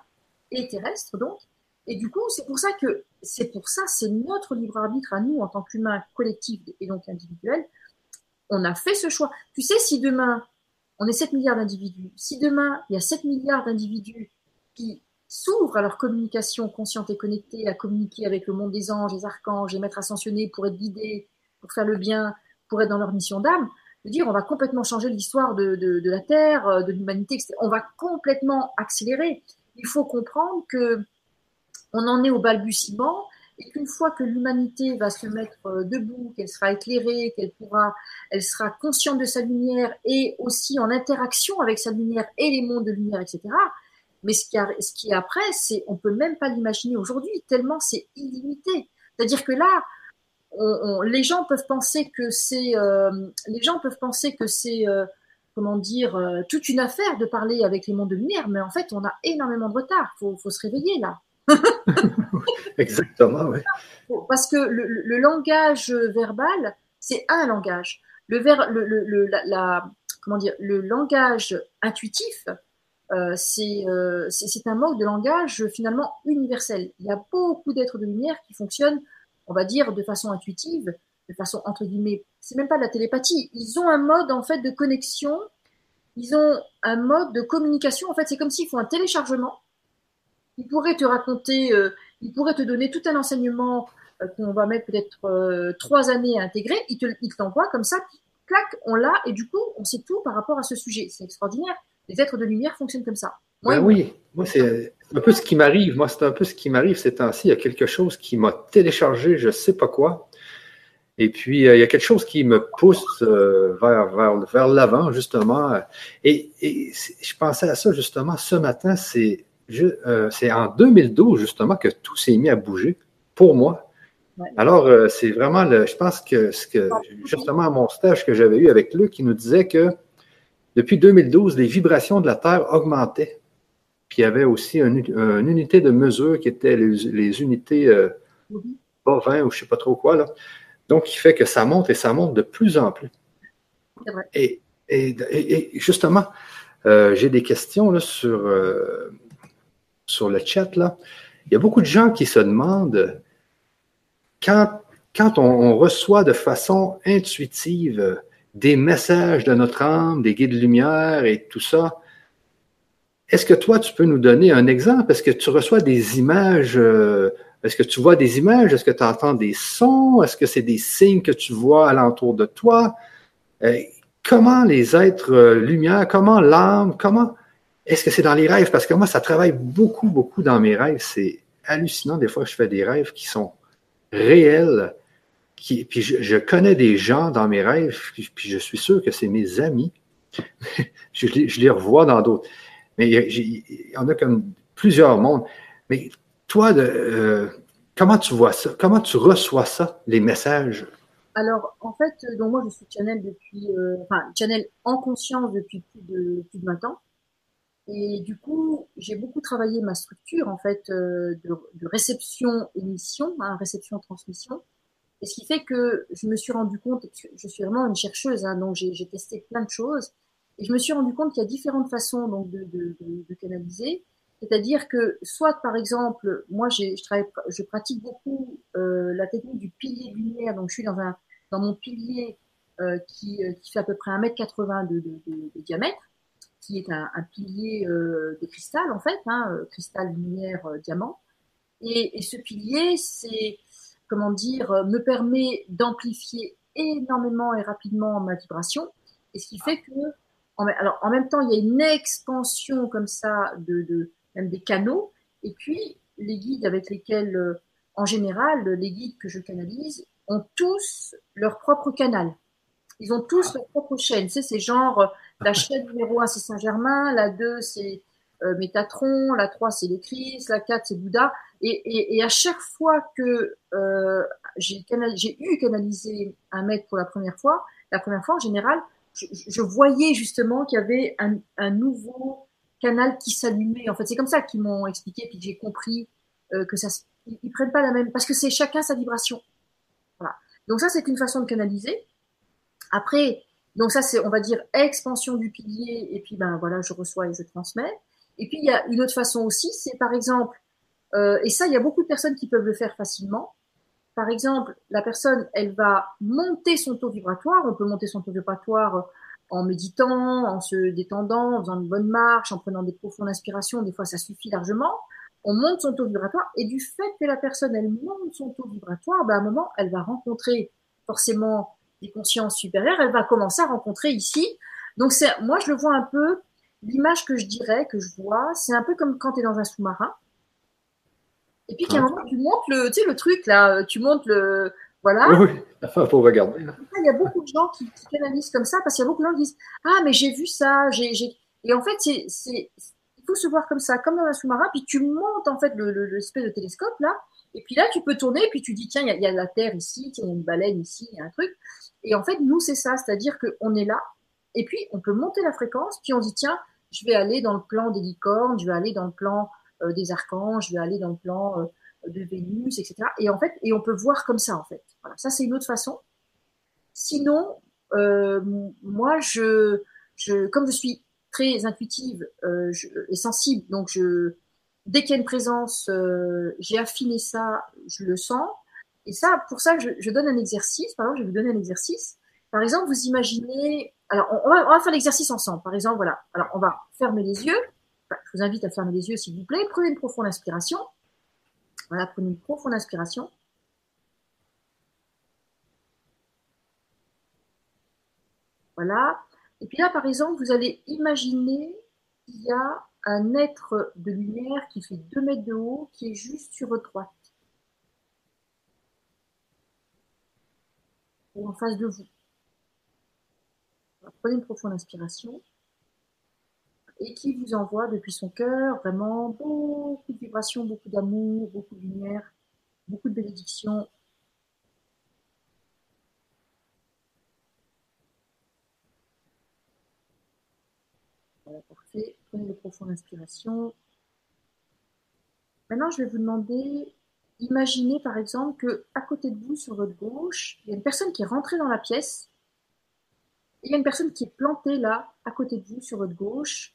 et terrestre, donc. Et du coup, c'est pour ça que c'est pour ça, c'est notre libre arbitre à nous en tant qu'humains collectifs et donc individuels. On a fait ce choix. Tu sais, si demain on est 7 milliards d'individus, si demain il y a 7 milliards d'individus qui s'ouvrent à leur communication consciente et connectée, à communiquer avec le monde des anges, des archanges, les maîtres ascensionnés pour être guidés, pour faire le bien, pour être dans leur mission d'âme, de dire on va complètement changer l'histoire de, de, la Terre, euh, de l'humanité, on va complètement accélérer. Il faut comprendre que on en est au balbutiement et qu'une fois que l'humanité va se mettre euh, debout, qu'elle sera éclairée, qu'elle pourra, elle sera consciente de sa lumière et aussi en interaction avec sa lumière et les mondes de lumière, etc. Mais ce qui, est après, c'est, on peut même pas l'imaginer aujourd'hui, tellement c'est illimité. C'est-à-dire que là, les gens peuvent penser que c'est, euh, les gens peuvent penser que c'est, euh, comment dire, euh, toute une affaire de parler avec les mondes de lumière, mais en fait, on a énormément de retard. Faut, faut se réveiller là. Exactement, oui. Parce que le, langage verbal, c'est un langage. Le, ver, le, la, comment dire, le langage intuitif, euh, euh, c'est un mode de langage finalement universel. Il y a beaucoup d'êtres de lumière qui fonctionnent, on va dire, de façon intuitive, de façon entre guillemets, c'est même pas de la télépathie. Ils ont un mode en fait de connexion, ils ont un mode de communication. En fait, c'est comme s'ils font un téléchargement. Ils pourraient te raconter, euh, ils pourraient te donner tout un enseignement qu'on va mettre peut-être trois années à intégrer. Ils t'envoient comme ça, clac, on l'a, et du coup, on sait tout par rapport à ce sujet. C'est extraordinaire les êtres de lumière fonctionnent comme ça. Ben oui, moi c'est un peu ce qui m'arrive. Moi, c'est un peu ce qui m'arrive ces temps-ci. Il y a quelque chose qui m'a téléchargé, je ne sais pas quoi. Et puis, euh, il y a quelque chose qui me pousse euh, vers, vers, vers l'avant, justement. Et, je pensais à ça, justement, ce matin. C'est euh, en 2012, justement, que tout s'est mis à bouger pour moi. Alors, c'est vraiment, le, je pense que, ce que, justement, à mon stage que j'avais eu avec Luc, qui nous disait que depuis 2012, les vibrations de la Terre augmentaient. Puis il y avait aussi une, unité de mesure qui était les, unités euh, bovins ou je ne sais pas trop quoi. Là. Donc, qui fait que ça monte et ça monte de plus en plus. Et, justement, euh, j'ai des questions là, sur, euh, sur le chat. Il y a beaucoup de gens qui se demandent quand, quand on reçoit de façon intuitive des messages de notre âme, des guides de lumière et tout ça. Est-ce que toi, tu peux nous donner un exemple? Est-ce que tu reçois des images? Euh, est-ce que tu vois des images? Est-ce que tu entends des sons? Est-ce que c'est des signes que tu vois alentour de toi? Euh, comment les êtres euh, lumière, comment l'âme, comment est-ce que c'est dans les rêves? Parce que moi, ça travaille beaucoup, beaucoup dans mes rêves. C'est hallucinant. Des fois, je fais des rêves qui sont réels puis je, connais des gens dans mes rêves, puis, je suis sûr que c'est mes amis. je, les, revois dans d'autres. Mais il y, en a comme plusieurs mondes. Mais toi, euh, comment tu vois ça? Comment tu reçois ça, les messages? Alors, en fait, donc moi, je suis channel depuis, euh, enfin, channel en conscience depuis plus de, plus de 20 ans. Et du coup, j'ai beaucoup travaillé ma structure, en fait, euh, de, réception-émission, hein, réception-transmission. Et ce qui fait que je me suis rendu compte, je suis vraiment une chercheuse, hein, donc j'ai testé plein de choses, et je me suis rendu compte qu'il y a différentes façons donc de, canaliser. C'est-à-dire que soit par exemple, moi je, pratique beaucoup euh, la technique du pilier lumière, donc je suis dans un dans mon pilier euh, qui, qui fait à peu près 1m80 de, de, de, diamètre, qui est un, un pilier euh, de cristal en fait, hein, euh, cristal lumière diamant. Et, et ce pilier, c'est comment dire, euh, me permet d'amplifier énormément et rapidement ma vibration. Et ce qui fait que, en, alors en même temps, il y a une expansion comme ça de, de même des canaux. Et puis les guides avec lesquels, euh, en général, les guides que je canalise ont tous leur propre canal. Ils ont tous leur propre chaîne. C'est genre euh, la chaîne numéro 1 c'est Saint-Germain, la 2 c'est Métatron, la 3 c'est les Christ, la 4 c'est Bouddha. Et, et, et, à chaque fois que euh, j'ai eu canalisé un maître pour la première fois, la première fois en général, je, voyais justement qu'il y avait un, un, nouveau canal qui s'allumait. En fait, c'est comme ça qu'ils m'ont expliqué, puis j'ai compris euh, que ça, ils, prennent pas la même, parce que c'est chacun sa vibration. Voilà. Donc ça, c'est une façon de canaliser. Après, donc ça, c'est, on va dire, expansion du pilier, et puis ben voilà, je reçois et je transmets. Et puis il y a une autre façon aussi, c'est par exemple, euh, et ça, il y a beaucoup de personnes qui peuvent le faire facilement. Par exemple, la personne, elle va monter son taux vibratoire. On peut monter son taux vibratoire en méditant, en se détendant, en faisant une bonne marche, en prenant des profondes inspirations. Des fois, ça suffit largement. On monte son taux vibratoire et du fait que la personne, elle monte son taux vibratoire, ben, à un moment, elle va rencontrer forcément des consciences supérieures. Elle va commencer à rencontrer ici. Donc, c'est, moi, je le vois un peu, l'image que je dirais, que je vois, c'est un peu comme quand tu es dans un sous-marin et puis qu'à un moment, tu montes le, tu sais, le truc là, tu montes le. Voilà. Oui, enfin, faut regarder. Il y a beaucoup de gens qui, qui canalisent comme ça parce qu'il y a beaucoup de gens qui disent Ah, mais j'ai vu ça. j'ai Et en fait, c'est, c'est, il faut se voir comme ça, comme dans un sous-marin. Puis tu montes en fait le, l'espèce de télescope là. Et puis là, tu peux tourner. Puis tu dis Tiens, il y a, y a la Terre ici, tiens, il y a une baleine ici, il y a un truc. Et en fait, nous, c'est ça. C'est-à-dire qu'on est là. Et puis, on peut monter la fréquence. Puis on dit Tiens, je vais aller dans le plan des licornes, je vais aller dans le plan euh, des archanges, je vais aller dans le plan euh, de Vénus, etc. Et en fait, et on peut voir comme ça en fait. Voilà, ça c'est une autre façon. Sinon, euh, moi, je, je, comme je suis très intuitive euh, je, et sensible, donc je, dès qu'il y a une présence, euh, j'ai affiné ça, je le sens. Et ça, pour ça, je, donne un exercice. Par exemple, je vous donner un exercice. Par exemple, vous imaginez. Alors, on, va, on va faire l'exercice ensemble. Par exemple, voilà. Alors, on va fermer les yeux je vous invite à fermer les yeux, s'il vous plaît. Prenez une profonde inspiration. Voilà, prenez une profonde inspiration. Voilà. Et puis là, par exemple, vous allez imaginer qu'il y a un être de lumière qui fait 2 mètres de haut, qui est juste sur votre droite. Ou en face de vous. Prenez une profonde inspiration et qui vous envoie depuis son cœur vraiment beaucoup de vibrations, beaucoup d'amour, beaucoup de lumière, beaucoup de bénédictions. Voilà, parfait. Prenez une profonde inspiration. Maintenant, je vais vous demander, imaginez par exemple que à côté de vous, sur votre gauche, il y a une personne qui est rentrée dans la pièce. Et il y a une personne qui est plantée là, à côté de vous, sur votre gauche.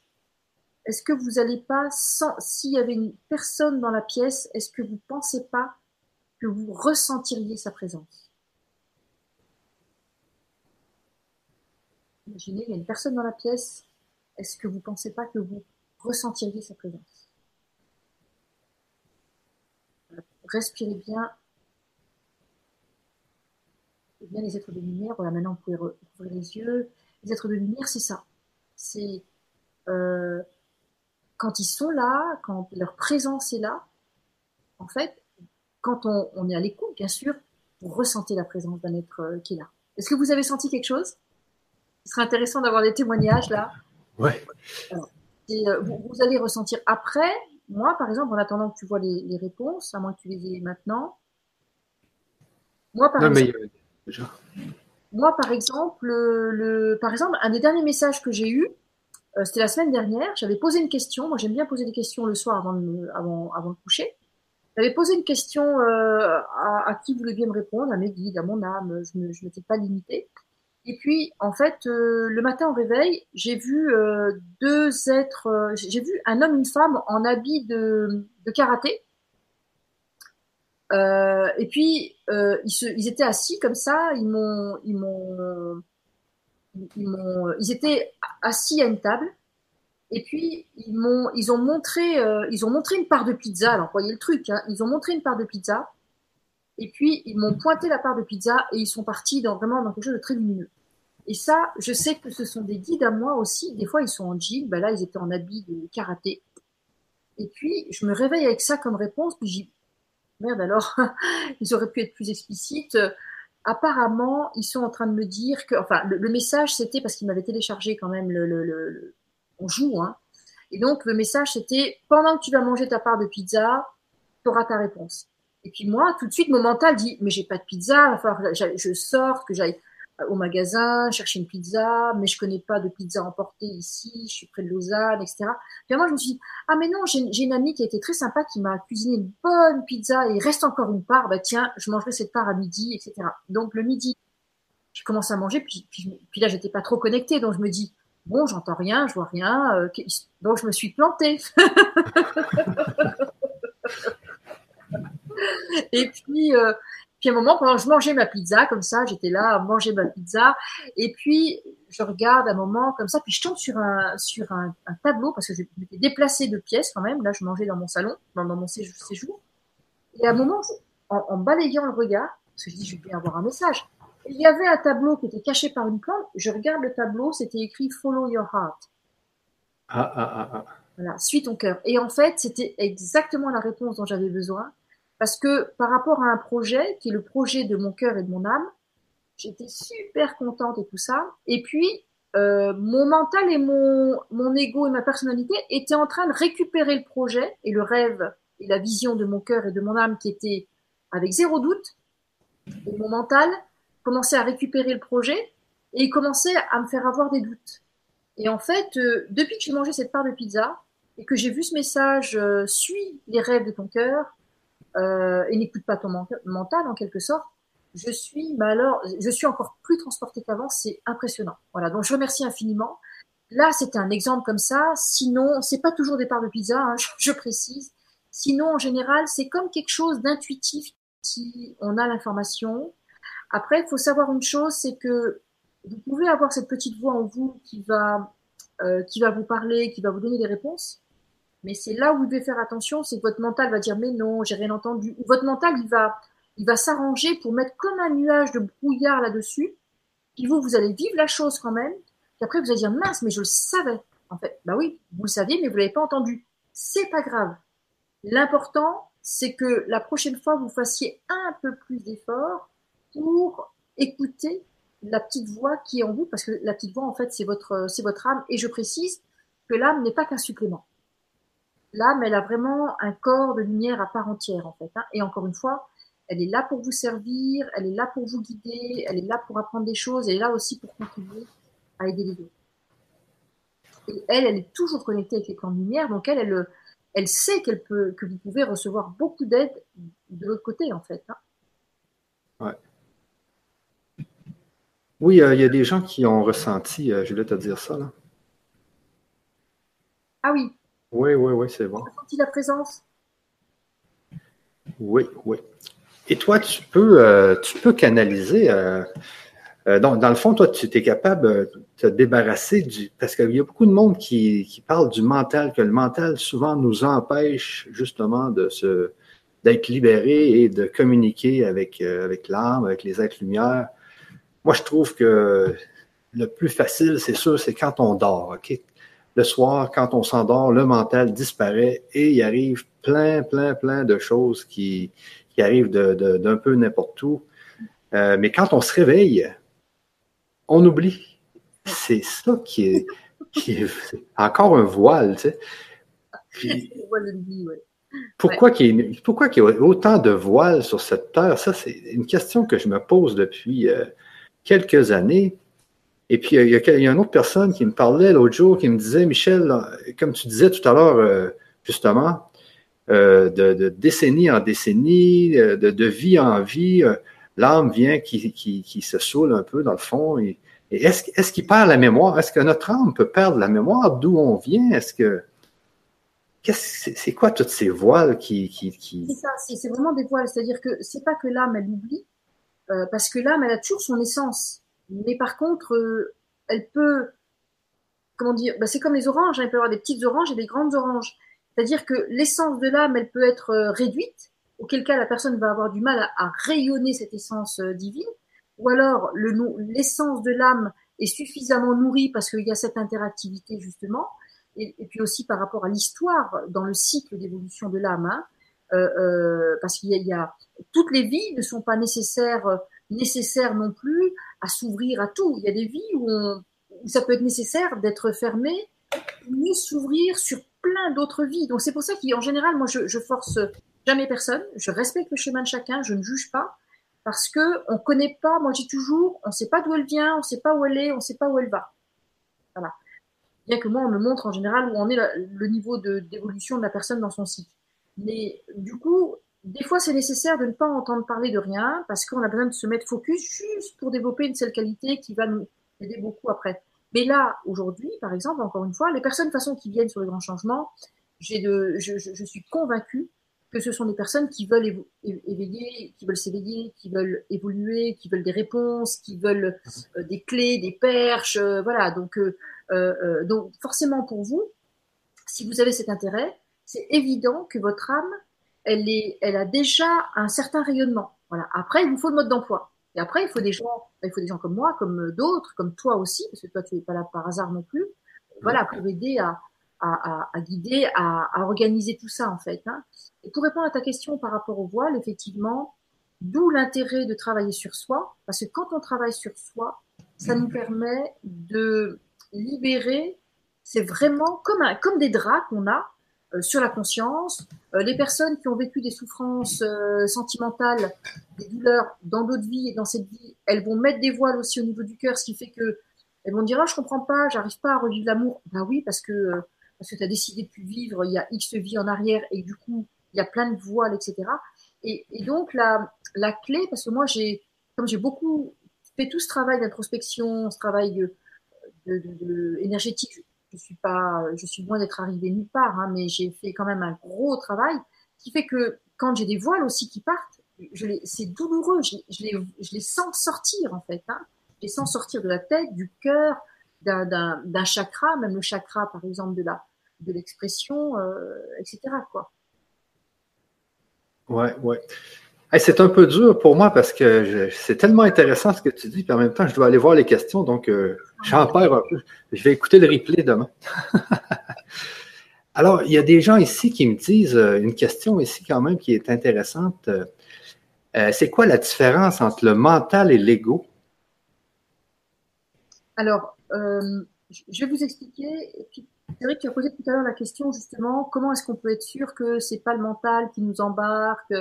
Est-ce que vous n'allez pas, sans, s'il y avait une personne dans la pièce, est-ce que vous ne pensez pas que vous ressentiriez sa présence? Imaginez, il y a une personne dans la pièce, est-ce que vous ne pensez pas que vous ressentiriez sa présence? Respirez bien. Et bien les êtres de lumière, voilà, maintenant vous pouvez ouvrir les yeux. Les êtres de lumière, c'est ça. C'est euh, quand ils sont là, quand leur présence est là, en fait, quand on, est à l'écoute, bien sûr, vous ressentez la présence d'un être euh, qui est là. Est-ce que vous avez senti quelque chose? Ce serait intéressant d'avoir des témoignages là. Ouais. Euh, vous, allez ressentir après. Moi, par exemple, en attendant que tu vois les, réponses, à moins que tu les aies maintenant. Moi, par exemple. Moi, par exemple, le, par exemple, un des derniers messages que j'ai eu, euh, c'était la semaine dernière, j'avais posé une question. Moi, j'aime bien poser des questions le soir avant de, avant, avant de coucher. J'avais posé une question euh, à, qui voulait bien me répondre, à mes guides, à mon âme. Je ne m'étais pas limitée. Et puis, en fait, euh, le matin au réveil, j'ai vu deux êtres. j'ai vu un homme, une femme en habit de, karaté. et puis, ils, ils étaient assis comme ça. Ils m'ont, ils m'ont ils, étaient assis à une table et puis ils m'ont, ils ont montré, euh, ils ont montré une part de pizza. Alors voyez le truc, hein, ils ont montré une part de pizza et puis ils m'ont pointé la part de pizza et ils sont partis dans vraiment dans quelque chose de très lumineux. Et ça, je sais que ce sont des guides à moi aussi. Des fois, ils sont en jean. Ben là, ils étaient en habit de karaté. Et puis, je me réveille avec ça comme réponse. Puis j'ai merde alors, ils auraient pu être plus explicites apparemment, ils sont en train de me dire que, enfin, le, message c'était parce qu'ils m'avaient téléchargé quand même le, le, le, on joue, hein. Et donc le message c'était pendant que tu vas manger ta part de pizza, tu auras ta réponse. Et puis moi, tout de suite, mon mental dit, mais j'ai pas de pizza, il va falloir que je sorte, que j'aille au magasin, chercher une pizza, mais je connais pas de pizza emportée ici, je suis près de Lausanne, etc. Puis moi, je me suis dit, ah mais non, j'ai une amie qui a été très sympa, qui m'a cuisiné une bonne pizza et il reste encore une part, bah tiens, je mangerai cette part à midi, etc. Donc le midi, je commence à manger, puis, puis, puis là, j'étais pas trop connectée, donc je me dis, bon, j'entends rien, je vois rien, euh, donc je me suis plantée. et puis, euh, puis à un moment, pendant que je mangeais ma pizza, comme ça, j'étais là à manger ma pizza, et puis je regarde un moment comme ça, puis je tombe sur un sur un, tableau parce que je m'étais déplacée de pièce quand même. Là, je mangeais dans mon salon, dans, mon séjour. Et à un moment, en, balayant le regard, parce que je dis, je vais bien avoir un message. Il y avait un tableau qui était caché par une plante. Je regarde le tableau, c'était écrit Follow your heart. Ah, ah, ah, ah. Voilà, suis ton cœur. Et en fait, c'était exactement la réponse dont j'avais besoin. Parce que par rapport à un projet, qui est le projet de mon cœur et de mon âme, j'étais super contente et tout ça. Et puis, euh, mon mental et mon, mon ego et ma personnalité étaient en train de récupérer le projet et le rêve et la vision de mon cœur et de mon âme qui était avec zéro doute. Et mon mental commençait à récupérer le projet et il commençait à me faire avoir des doutes. Et en fait, euh, depuis que j'ai mangé cette part de pizza et que j'ai vu ce message, euh, suis les rêves de ton cœur, et n'écoute pas ton mental en quelque sorte, je suis, bah alors, je suis encore plus transportée qu'avant, c'est impressionnant. Voilà, donc je remercie infiniment. Là, c'était un exemple comme ça. Sinon, c'est pas toujours des parts de pizza, hein, je, précise. Sinon, en général, c'est comme quelque chose d'intuitif si on a l'information. Après, il faut savoir une chose, c'est que vous pouvez avoir cette petite voix en vous qui va, euh, qui va vous parler, qui va vous donner des réponses. Mais c'est là où vous devez faire attention, c'est que votre mental va dire mais non, j'ai rien entendu. Votre mental, il va, il va s'arranger pour mettre comme un nuage de brouillard là-dessus. Puis vous, vous allez vivre la chose quand même. Puis après, vous allez dire mince, mais je le savais. En fait, bah oui, vous le saviez, mais vous l'avez pas entendu. C'est pas grave. L'important, c'est que la prochaine fois, vous fassiez un peu plus d'efforts pour écouter la petite voix qui est en vous, parce que la petite voix, en fait, c'est votre, c'est votre âme. Et je précise que l'âme n'est pas qu'un supplément l'âme, elle a vraiment un corps de lumière à part entière, en fait. Hein. Et encore une fois, elle est là pour vous servir, elle est là pour vous guider, elle est là pour apprendre des choses, elle est là aussi pour contribuer à aider les autres. Et elle, elle est toujours connectée avec les plans de lumière, donc elle, elle, elle sait qu'elle peut, que vous pouvez recevoir beaucoup d'aide de l'autre côté, en fait. Hein. Ouais. Oui, euh, il y a des gens qui ont ressenti, euh, je voulais te dire ça, là. Ah oui, oui, oui, oui, c'est bon. Tu la présence? Oui, oui. Et toi, tu peux, euh, tu peux canaliser. Euh, euh, dans, le fond, toi, tu es capable de te débarrasser du. Parce qu'il y a beaucoup de monde qui, qui parle du mental, que le mental souvent nous empêche justement de se d'être libéré et de communiquer avec, avec l'âme, avec les êtres lumière. Moi, je trouve que le plus facile, c'est sûr, c'est quand on dort. OK? Le soir, quand on s'endort, le mental disparaît et il arrive plein, plein, plein de choses qui, qui arrivent d'un peu n'importe où. Euh, mais quand on se réveille, on oublie. C'est ça qui est, qui est encore un voile, tu sais. pourquoi qu'il y, y a autant de voiles sur cette terre? Ça, c'est une question que je me pose depuis euh, quelques années. Et puis, il y, a, une autre personne qui me parlait l'autre jour, qui me disait, Michel, comme tu disais tout à l'heure, euh, justement, euh, de, décennie en décennie, euh, de, vie en vie, l'âme vient qui, qui, se saoule un peu dans le fond. Et, est-ce, est-ce qu'il perd la mémoire? Est-ce que notre âme peut perdre la mémoire? D'où on vient? Est-ce que. C'est, quoi toutes ces voiles qui. qui, qui... C'est ça, c'est, vraiment des voiles. C'est-à-dire que c'est pas que l'âme, elle oublie, parce que l'âme, elle a toujours son essence. Mais par contre, euh, elle peut, comment dire, bah, c'est comme les oranges, hein, il peut y avoir des petites oranges et des grandes oranges. C'est-à-dire que l'essence de l'âme, elle peut être euh, réduite, auquel cas la personne va avoir du mal à, rayonner cette essence euh, divine, ou alors l'essence de l'âme est suffisamment nourrie parce qu'il y a cette interactivité justement, et, puis aussi par rapport à l'histoire dans le cycle d'évolution de l'âme, hein, parce qu'il y, a, toutes les vies ne sont pas nécessaires nécessaires non plus à s'ouvrir à tout. Il y a des vies où, ça peut être nécessaire d'être fermé, mais s'ouvrir sur plein d'autres vies. Donc c'est pour ça qu'en général, moi, je, force jamais personne. Je respecte le chemin de chacun, je ne juge pas parce que on connaît pas. Moi, j'ai toujours, on ne sait pas d'où elle vient, on ne sait pas où elle est, on ne sait pas où elle va. Voilà. Bien que moi, on me montre en général où en est le niveau d'évolution de, la personne dans son cycle. Mais du coup, des fois, c'est nécessaire de ne pas entendre parler de rien parce qu'on a besoin de se mettre focus juste pour développer une seule qualité qui va nous aider beaucoup après. Mais là, aujourd'hui, par exemple, encore une fois, les personnes de façon qui viennent sur le grand changement, de, je, je, suis convaincue que ce sont des personnes qui veulent éveiller, qui veulent s'éveiller, qui veulent évoluer, qui veulent des réponses, qui veulent euh, des clés, des perches, euh, voilà. Donc, euh, euh, donc forcément pour vous, si vous avez cet intérêt, c'est évident que votre âme, elle est, elle a déjà un certain rayonnement. Voilà. Après, il vous faut le mode d'emploi. Et après, il faut des gens, il faut des gens comme moi, comme d'autres, comme toi aussi, parce que toi, tu n'es pas là par hasard non plus. Voilà, pour aider à, à, à, guider, à, à, organiser tout ça en fait. Hein. Et pour répondre à ta question par rapport au voile, effectivement, d'où l'intérêt de travailler sur soi, parce que quand on travaille sur soi, ça nous permet de libérer. C'est vraiment comme un, comme des draps qu'on a euh, sur la conscience. Euh, les personnes qui ont vécu des souffrances euh, sentimentales, des douleurs dans d'autres vies et dans cette vie, elles vont mettre des voiles aussi au niveau du cœur, ce qui fait que elles vont dire ah, je comprends pas, j'arrive pas à revivre l'amour. Bah oui, parce que parce que tu as décidé de plus vivre, il y a X vie en arrière et du coup, il y a plein de voiles, etc. Et, et donc, la, la clé, parce que moi, j'ai, comme j'ai beaucoup fait tout ce travail d'introspection, ce travail de, de, de, énergétique, je suis pas, je suis loin d'être arrivée nulle part, hein, mais j'ai fait quand même un gros travail qui fait que quand j'ai des voiles aussi qui partent, je les, c'est douloureux, je, les, je les sens sortir en fait, hein. je les sens sortir de la tête, du cœur, d'un chakra, même le chakra par exemple de la de l'expression, euh, etc. Quoi. Ouais, ouais. C'est un peu dur pour moi parce que c'est tellement intéressant ce que tu dis, puis en même temps, je dois aller voir les questions, donc euh, j'en perds un peu. Je vais écouter le replay demain. Alors, il y a des gens ici qui me disent euh, une question ici quand même qui est intéressante. c'est quoi la différence entre le mental et l'ego? Alors, euh, je vais vous expliquer. Que tu as posé tout à l'heure la question justement, comment est-ce qu'on peut être sûr que c'est pas le mental qui nous embarque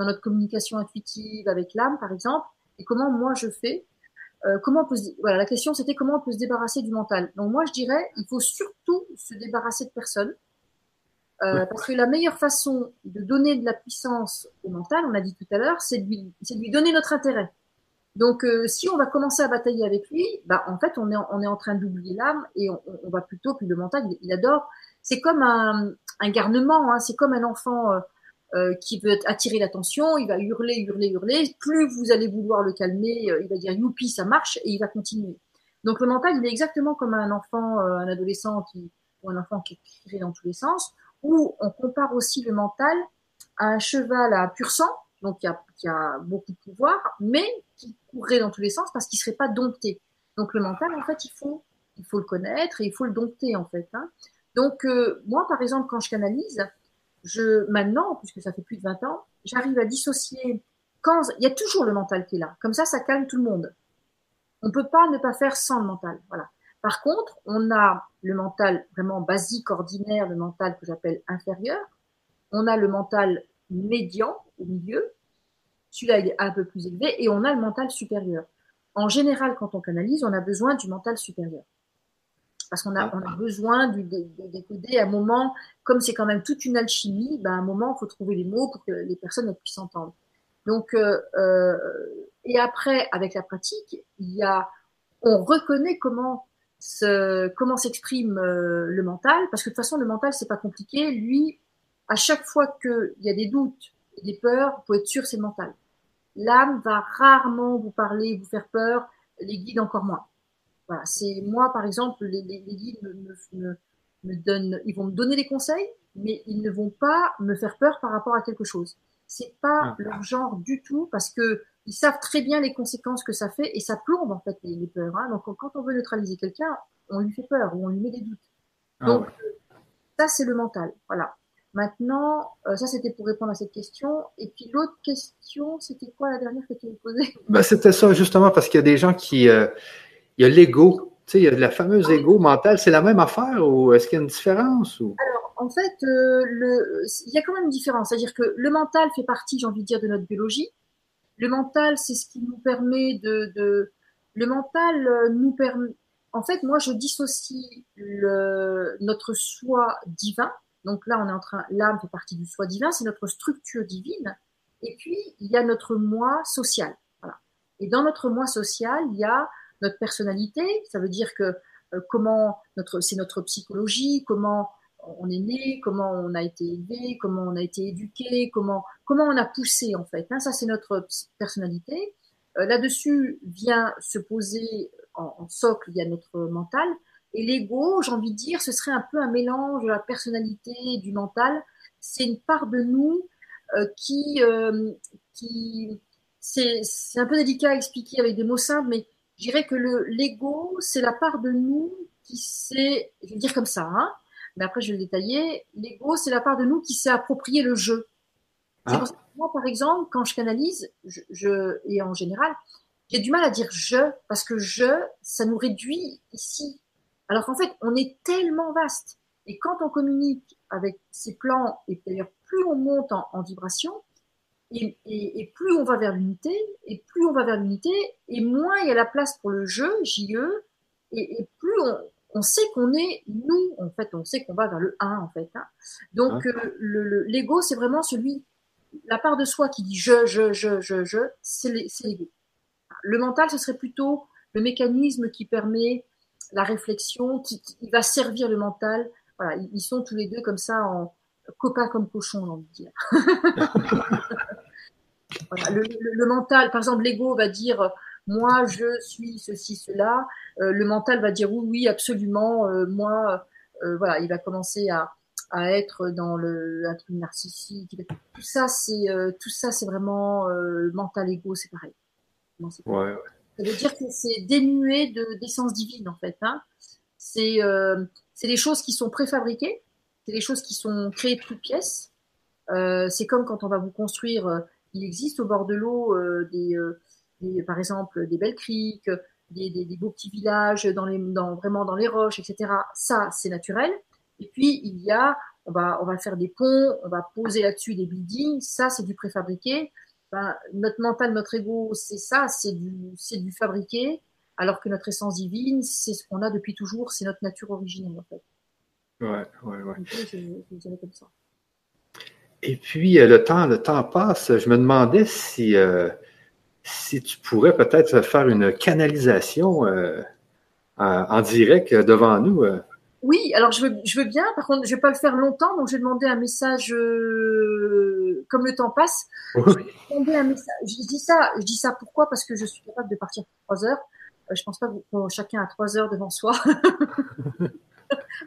dans notre communication intuitive avec l'âme, par exemple, et comment moi je fais. Euh, comment on peut se... voilà, la question c'était comment on peut se débarrasser du mental. Donc moi je dirais, il faut surtout se débarrasser de personne, euh, parce que la meilleure façon de donner de la puissance au mental, on a dit tout à l'heure, c'est de lui, c'est de lui donner notre intérêt. Donc, euh, si on va commencer à batailler avec lui, bah, en fait, on est, on est en train d'oublier l'âme et on, on, va plutôt, puis le mental, il, adore. C'est comme un, un garnement, hein, c'est comme un enfant euh, euh, qui veut attirer l'attention, il va hurler, hurler, hurler. Plus vous allez vouloir le calmer, il va dire youpi, ça marche, et il va continuer. Donc, le mental, il est exactement comme un enfant, un adolescent qui, ou un enfant qui est dans tous les sens, où on compare aussi le mental à un cheval à pur sang, donc qui a, qui a beaucoup de pouvoir, mais qui courrait dans tous les sens parce qu'il serait pas dompté. Donc le mental, en fait, il faut, il faut le connaître et il faut le dompter, en fait. Hein. Donc euh, moi, par exemple, quand je canalise, je maintenant, puisque ça fait plus de 20 ans, j'arrive à dissocier. Quand il y a toujours le mental qui est là, comme ça, ça calme tout le monde. On peut pas ne pas faire sans le mental, voilà. Par contre, on a le mental vraiment basique, ordinaire, le mental que j'appelle inférieur. On a le mental médian au milieu. Celui-là, il est un peu plus élevé et on a le mental supérieur. En général, quand on canalise, on a besoin du mental supérieur. Parce qu'on a, on a besoin de, décoder à un moment, comme c'est quand même toute une alchimie, ben à un moment, il faut trouver les mots pour que les personnes puissent entendre. Donc, euh, euh, et après, avec la pratique, il y a, on reconnaît comment se, comment s'exprime euh, le mental, parce que de toute façon, le mental, c'est pas compliqué. Lui, à chaque fois qu'il y a des doutes et des peurs, vous pouvez être sûr c'est le mental. L'âme va rarement vous parler, vous faire peur, les guides encore moins. Voilà, c'est moi par exemple, les, les, guides me, me, me, donnent, ils vont me donner des conseils, mais ils ne vont pas me faire peur par rapport à quelque chose. C'est pas ah. leur genre du tout parce que ils savent très bien les conséquences que ça fait et ça plombe en fait les, peurs. Hein. Donc quand on veut neutraliser quelqu'un, on lui fait peur ou on lui met des doutes. Ah Donc ça c'est le mental. Voilà. Maintenant, euh, ça c'était pour répondre à cette question. Et puis l'autre question, c'était quoi la dernière que tu me posée ben, C'était ça justement parce qu'il y a des gens qui... Euh, il y a l'ego, tu sais, il y a la fameuse ah ego mentale. C'est la même affaire ou est-ce qu'il y a une différence ou... Alors, en fait, le, il y a quand même une différence. C'est-à-dire que le mental fait partie, j'ai envie de dire, de notre biologie. Le mental, c'est ce qui nous permet de, de le mental nous permet, en fait, moi, je dissocie le, notre soi divin. Donc là, on est en train, l'âme fait partie du soi divin, c'est notre structure divine. Et puis, il y a notre moi social. Voilà. Et dans notre moi social, il y a notre personnalité. Ça veut dire que euh, comment notre, c'est notre psychologie, comment on est né, comment on a été élevé, comment on a été éduqué, comment comment on a poussé en fait. Hein, ça, c'est notre personnalité. Euh, là-dessus vient se poser en, socle, il y a notre mental. Et l'ego, j'ai envie de dire, ce serait un peu un mélange de la personnalité et du mental. C'est une part de nous euh, qui, euh, qui c'est un peu délicat à expliquer avec des mots simples, mais je dirais que l'ego, c'est la part de nous qui s'est, je vais dire comme ça, hein, mais après je vais le détailler. L'ego, c'est la part de nous qui s'est approprié le jeu. Ah. moi, par exemple, quand je canalise, je, je, et en général, j'ai du mal à dire je, parce que je, ça nous réduit ici. Alors qu'en fait, on est tellement vaste. Et quand on communique avec ces plans, et d'ailleurs plus on monte en, vibration, et, et, et, plus on va vers l'unité, et plus on va vers l'unité, et moins il y a la place pour le jeu, JE, et, et plus on, on sait qu'on est nous, en fait, on sait qu'on va vers le 1, en fait. Hein. Donc, hein? euh, l'ego, c'est vraiment celui, la part de soi qui dit je, je, je, je, je, c'est l'ego. Le mental, ce serait plutôt le mécanisme qui permet la réflexion, qui, va servir le mental. Voilà, ils sont tous les deux comme ça en copains comme cochons, j'ai envie de dire. le, mental, par exemple, l'ego va dire moi je suis ceci, cela. Euh, le mental va dire oui, oui, absolument. Euh, moi, euh, voilà, il va commencer à, être dans le un truc narcissique. Tout ça, c'est tout ça, c'est vraiment mental, ego, c'est pareil. Ouais, Ça veut dire que c'est dénué d'essence divine, en fait. Hein. C'est euh, des choses qui sont préfabriquées, c'est des choses qui sont créées de toutes pièces. Euh, c'est comme quand on va vous construire, euh, il existe au bord de l'eau euh, des, euh, des, par exemple, des belles criques, des, des, des, beaux petits villages dans les, dans, vraiment dans les roches, etc. Ça, c'est naturel. Et puis, il y a, on va, on va faire des ponts, on va poser là-dessus des buildings. Ça, c'est du préfabriqué. Ben, notre mental, notre ego, c'est ça, c'est du, c'est du fabriqué, alors que notre essence divine, c'est ce qu'on a depuis toujours, c'est notre nature originelle en fait. Ouais, ouais, ouais. Je, dirais comme ça. Et puis euh, le temps, le temps passe. Je me demandais si, euh, si tu pourrais peut-être faire une canalisation euh, en, direct devant nous. Oui, alors je veux, je veux bien. Par contre, je vais pas le faire longtemps, donc je vais demander un message euh, comme le temps passe. Je, un message. je dis ça, je dis ça pourquoi? Parce que je suis capable de partir pour trois heures. Je pense pas que chacun a trois heures devant soi.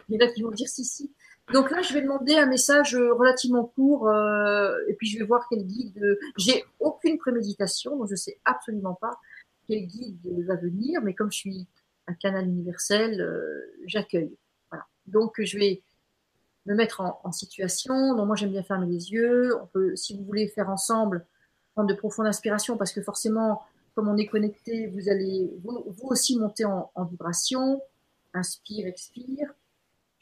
Il y en a qui vont dire si si. Donc là, je vais demander un message relativement court, euh, et puis je vais voir quel guide. J'ai aucune préméditation, donc je sais absolument pas quel guide va venir, mais comme je suis un canal universel, euh, j'accueille. Donc, je vais me mettre en, situation. Donc, moi, j'aime bien fermer les yeux. On peut, si vous voulez faire ensemble, prendre de profondes inspirations, parce que forcément, comme on est connecté, vous allez vous, aussi monter en, vibration. Inspire, expire.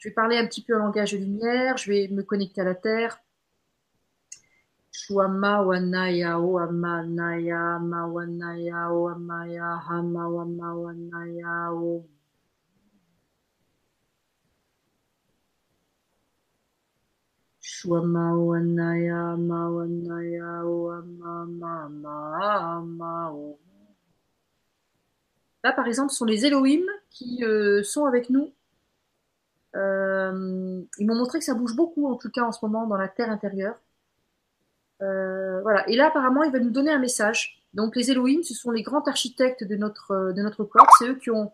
Je vais parler un petit peu en langage de lumière. Je vais me connecter à la terre. Là, par exemple, ce sont les Elohim qui euh, sont avec nous. Euh, ils m'ont montré que ça bouge beaucoup, en tout cas en ce moment, dans la terre intérieure. Euh, voilà. Et là, apparemment, ils veulent nous donner un message. Donc, les Elohim, ce sont les grands architectes de notre de notre corps. C'est eux qui ont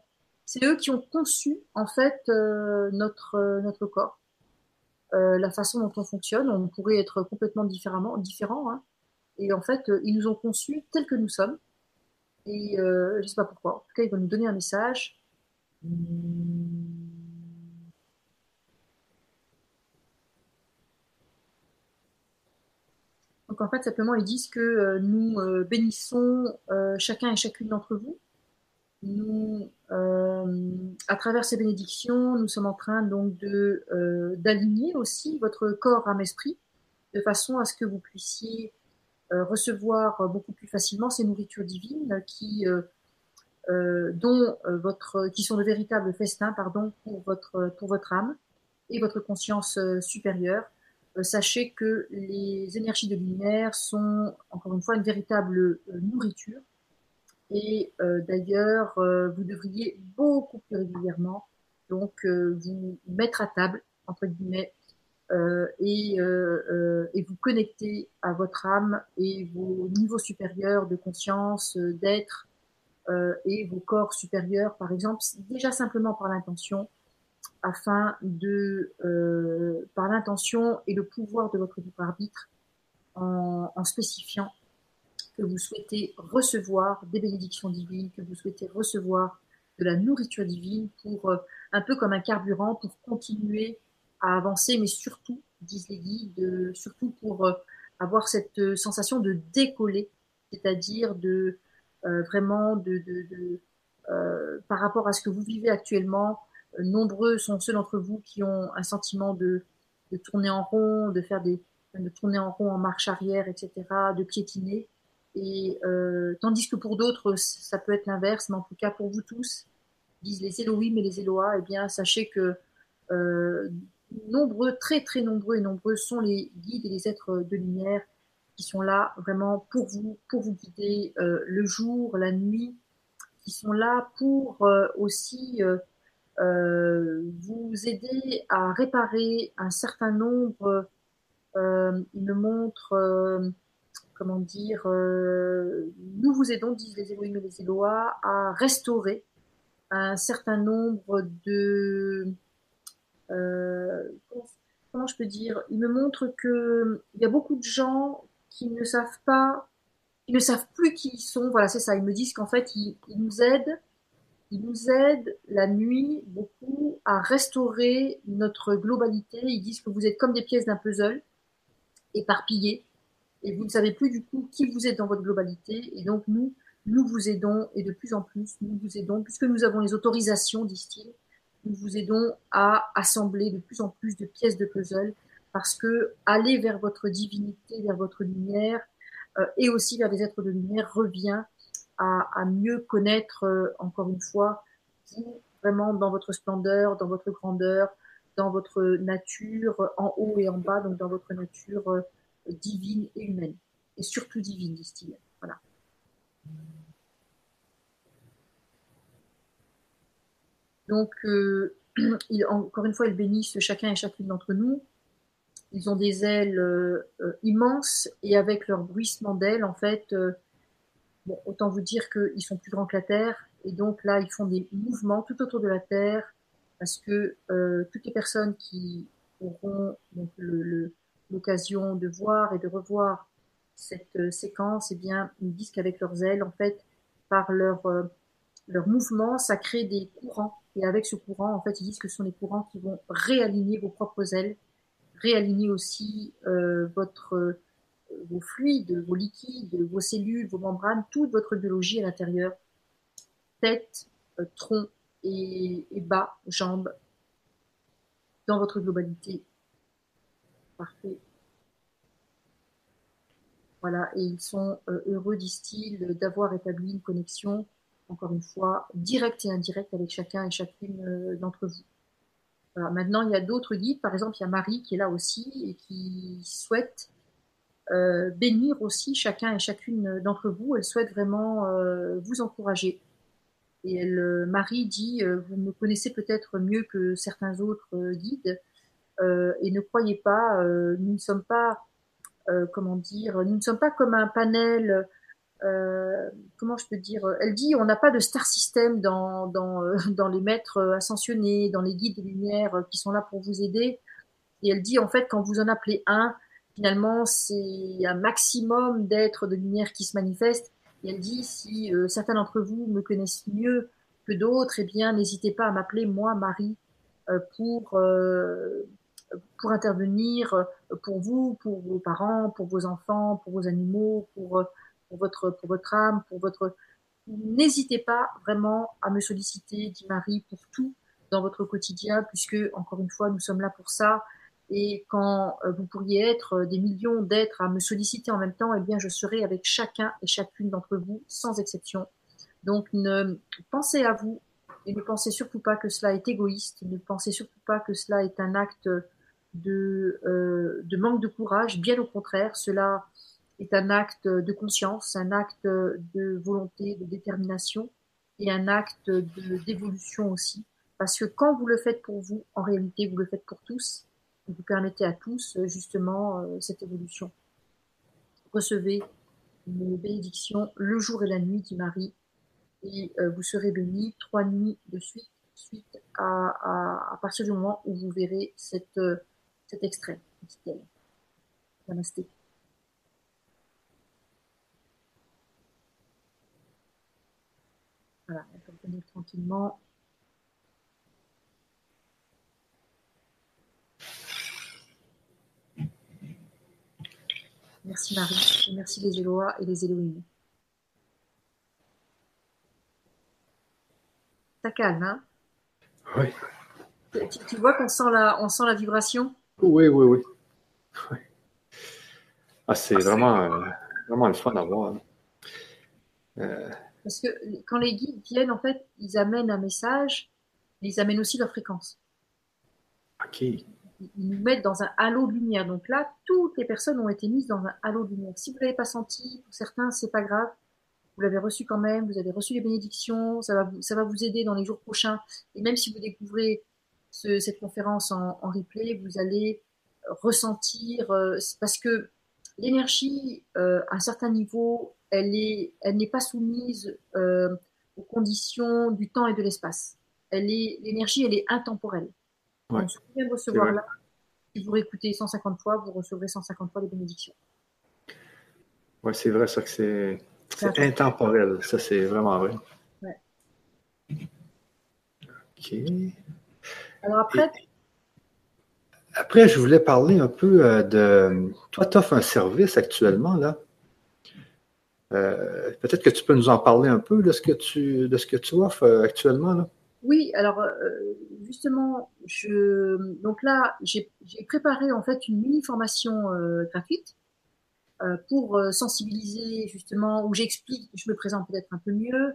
eux qui ont conçu en fait notre notre corps. Euh, la façon dont on fonctionne. On pourrait être complètement différemment, différent. Hein. Et en fait, euh, ils nous ont conçus tels que nous sommes. Et euh, je ne sais pas pourquoi. En tout cas, ils vont nous donner un message. Donc en fait, simplement, ils disent que nous bénissons chacun et chacune d'entre vous nous, à travers ces bénédictions, nous sommes en train donc de d'aligner aussi votre corps, âme, esprit, de façon à ce que vous puissiez recevoir beaucoup plus facilement ces nourritures divines qui euh, dont euh, votre, qui sont de véritables festins, pardon, pour votre, pour votre âme et votre conscience euh, supérieure. Sachez que les énergies de lumière sont, encore une fois, une véritable nourriture. Et d'ailleurs, vous devriez beaucoup plus régulièrement donc vous mettre à table entre guillemets et, et, vous connecter à votre âme et vos niveaux supérieurs de conscience, d'être euh, et vos corps supérieurs, par exemple, déjà simplement par l'intention, afin de, euh, par l'intention et le pouvoir de votre libre arbitre, en, en, spécifiant que vous souhaitez recevoir des bénédictions divines, que vous souhaitez recevoir de la nourriture divine pour euh, un peu comme un carburant pour continuer à avancer, mais surtout, disent les guides, surtout pour avoir cette sensation de décoller, c'est-à-dire de euh, vraiment de, de, euh, par rapport à ce que vous vivez actuellement. Nombreux sont ceux d'entre vous qui ont un sentiment de, de tourner en rond, de faire des, de tourner en rond en marche arrière, etc., de piétiner. Et euh, tandis que pour d'autres, ça peut être l'inverse, mais en tout cas pour vous tous, disent les Elohim et les Eloa, eh bien sachez que euh, nombreux, très très nombreux et nombreux sont les guides et les êtres de lumière qui sont là vraiment pour vous, pour vous guider euh, le jour, la nuit, qui sont là pour euh, aussi euh, vous aider à réparer un certain nombre. il me montre, comment dire, nous vous aidons, disent les Elohim et les Eloa, à restaurer un certain nombre de comment je peux dire Il me montre que il y a beaucoup de gens qui ne savent pas, ils ne savent plus qui ils sont. Voilà, c'est ça. Ils me disent qu'en fait, ils, nous aident, ils nous aident la nuit beaucoup à restaurer notre globalité. Ils disent que vous êtes comme des pièces d'un puzzle, éparpillées, et vous ne savez plus du coup qui vous êtes dans votre globalité. Et donc nous, nous vous aidons, et de plus en plus, nous vous aidons, puisque nous avons les autorisations, disent-ils, nous vous aidons à assembler de plus en plus de pièces de puzzle parce que aller vers votre divinité, vers votre lumière, euh, et aussi vers des êtres de lumière revient à, mieux connaître, euh, encore une fois, vraiment dans votre splendeur, dans votre grandeur, dans votre nature en haut et en bas, donc dans votre nature euh, divine et humaine, et surtout divine, disent-ils. Voilà. Donc, euh, encore une fois, ils bénissent chacun et chacune d'entre nous. Ils ont des ailes euh, euh, immenses et avec leur bruissement d'ailes, en fait, euh, autant vous dire qu'ils sont plus grands que la Terre. Et donc là, ils font des mouvements tout autour de la Terre parce que toutes les personnes qui auront l'occasion de voir et de revoir cette séquence, eh bien, ils disent qu'avec leurs ailes, en fait, par leur, leur mouvement, ça crée des courants. Et avec ce courant, en fait, ils disent que ce sont des courants qui vont réaligner vos propres ailes réaligner aussi euh, votre euh, vos fluides, vos liquides, vos cellules, vos membranes, toute votre biologie à l'intérieur, tête, euh, tronc et, bas, jambes, dans votre globalité. Parfait. Voilà, et ils sont heureux, disent-ils, d'avoir établi une connexion, encore une fois, directe et indirecte avec chacun et chacune d'entre vous maintenant, il y a d'autres guides, par exemple, il y a Marie qui est là aussi et qui souhaite euh, bénir aussi chacun et chacune d'entre vous. Elle souhaite vraiment euh, vous encourager. Et elle, euh, Marie dit, vous me connaissez peut-être mieux que certains autres guides, et ne croyez pas, nous ne sommes pas, comment dire, nous ne sommes pas comme un panel comment je peux dire Elle dit on n'a pas de star system dans, dans, dans les maîtres ascensionnés, dans les guides de lumière qui sont là pour vous aider. Et elle dit en fait quand vous en appelez un, finalement c'est un maximum d'êtres de lumière qui se manifestent. Et elle dit si euh, certains d'entre vous me connaissent mieux que d'autres, eh bien n'hésitez pas à m'appeler moi Marie pour pour intervenir pour vous, pour vos parents, pour vos enfants, pour vos animaux, pour pour votre, pour votre âme, pour votre, n'hésitez pas vraiment à me solliciter, dit Marie, pour tout dans votre quotidien, puisque, encore une fois, nous sommes là pour ça. Et quand euh, vous pourriez être euh, des millions d'êtres à me solliciter en même temps, eh bien, je serai avec chacun et chacune d'entre vous, sans exception. Donc, ne pensez à vous et ne pensez surtout pas que cela est égoïste. Ne pensez surtout pas que cela est un acte de, euh, de manque de courage. Bien au contraire, cela est un acte de conscience, un acte de volonté, de détermination et un acte d'évolution aussi. Parce que quand vous le faites pour vous, en réalité, vous le faites pour tous. Vous permettez à tous, justement, euh, cette évolution. Recevez une bénédiction le jour et la nuit, dit Marie, et euh, vous serez bénis trois nuits de suite, suite à, à, partir du moment où vous verrez cette, euh, cet extrait, dit-elle. Namasté. Voilà, on peut tranquillement. Merci Marie, et merci les Élois et les Élohim. Ça calme, hein? Oui. Tu, vois qu'on sent la, on sent la vibration? Oui, oui, oui. oui. Ah, c'est vraiment, euh, vraiment le fun à voir. Euh... Parce que quand les guides viennent, en fait, ils amènent un message, mais ils amènent aussi leur fréquence. Ok ils nous mettent dans un halo de lumière. Donc là, toutes les personnes ont été mises dans un halo de lumière. Si vous l'avez pas senti, pour certains, c'est pas grave. Vous l'avez reçu quand même, vous avez reçu les bénédictions, ça va vous, ça va vous aider dans les jours prochains. Et même si vous découvrez ce, cette conférence en, en, replay, vous allez ressentir, euh, parce que l'énergie, euh, à un certain niveau, elle est, elle n'est pas soumise euh, aux conditions du temps et de l'espace. Elle est, l'énergie, elle est intemporelle. Ouais. Donc, ce que recevoir là, si vous réécoutez 150 fois, vous recevrez 150 fois les bénédictions. Oui, c'est vrai, ça que c'est, intemporel. Ça, c'est vraiment vrai. Ouais. OK. Alors après. Et, après, je voulais parler un peu euh, de. Toi, tu offres un service actuellement, là. Euh, peut-être que tu peux nous en parler un peu de ce que tu, de ce que tu offres euh, actuellement, là. Oui, alors euh, justement, je, donc là, j'ai préparé en fait une mini formation euh, gratuite euh, pour sensibiliser justement, où j'explique, je me présente peut-être un peu mieux,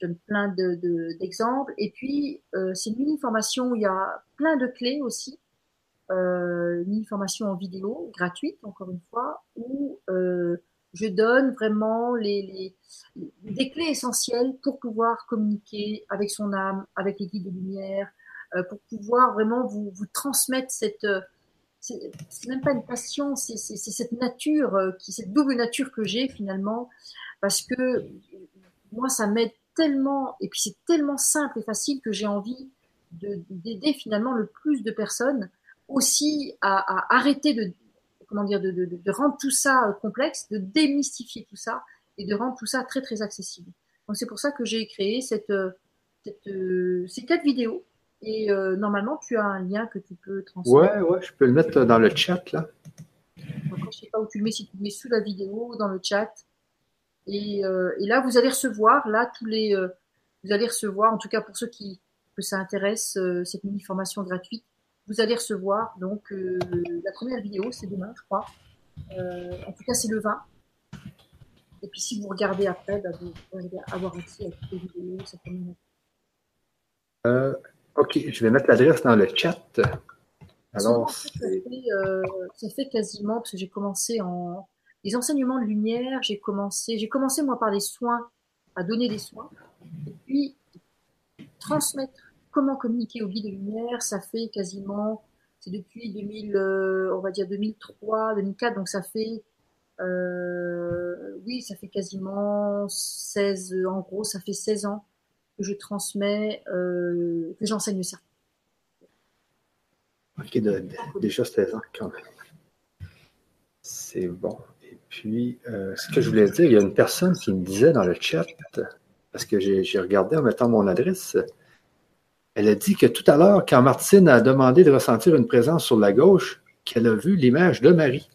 je donne plein d'exemples, de, et puis c'est une mini formation où il y a plein de clés aussi, une mini formation en vidéo gratuite encore une fois, où je donne vraiment les, des clés essentielles pour pouvoir communiquer avec son âme, avec les guides de lumière, euh, pour pouvoir vraiment vous, transmettre cette, euh, c'est même pas une passion, c'est cette nature, euh, qui, cette double nature que j'ai finalement, parce que moi ça m'aide tellement, et puis c'est tellement simple et facile que j'ai envie d'aider finalement le plus de personnes aussi à arrêter de, comment dire, de, de, de, rendre tout ça euh, complexe, de démystifier tout ça et de rendre tout ça très très accessible. Donc c'est pour ça que j'ai créé cette, euh, cette euh, ces quatre vidéos. Et euh, normalement, tu as un lien que tu peux transmettre. Ouais, ouais, je peux le mettre dans le chat là. Donc, je ne sais pas où tu le mets, si tu le mets sous la vidéo, dans le chat. Et, euh, et là, vous allez recevoir, là, tous les, vous allez recevoir, en tout cas pour ceux qui que ça intéresse, cette mini formation gratuite, vous allez recevoir donc euh, la première vidéo, c'est demain, je crois. Euh, en tout cas, c'est le 20. Et puis si vous regardez après, bah, vous allez avoir accès à toutes les vidéos. Ça euh, ok, je vais mettre l'adresse dans le chat. Alors, ça, fait, euh, ça fait quasiment, parce que j'ai commencé en les enseignements de lumière, j'ai commencé, j'ai commencé moi par les soins, à donner des soins, et puis transmettre comment communiquer au guide de lumière, ça fait quasiment, c'est depuis 2000, euh, on va dire 2003, 2004, donc ça fait, euh, oui, ça fait quasiment 16, en gros, ça fait 16 ans que je transmets, euh, que j'enseigne ça. Ok, déjà 16 ans quand même. C'est bon. Et puis, ce que je voulais dire, il y a une personne qui me disait dans le chat, parce que j'ai regardé en mettant mon adresse, elle a dit que tout à l'heure, quand Martine a demandé de ressentir une présence sur la gauche, qu'elle a vu l'image de Marie,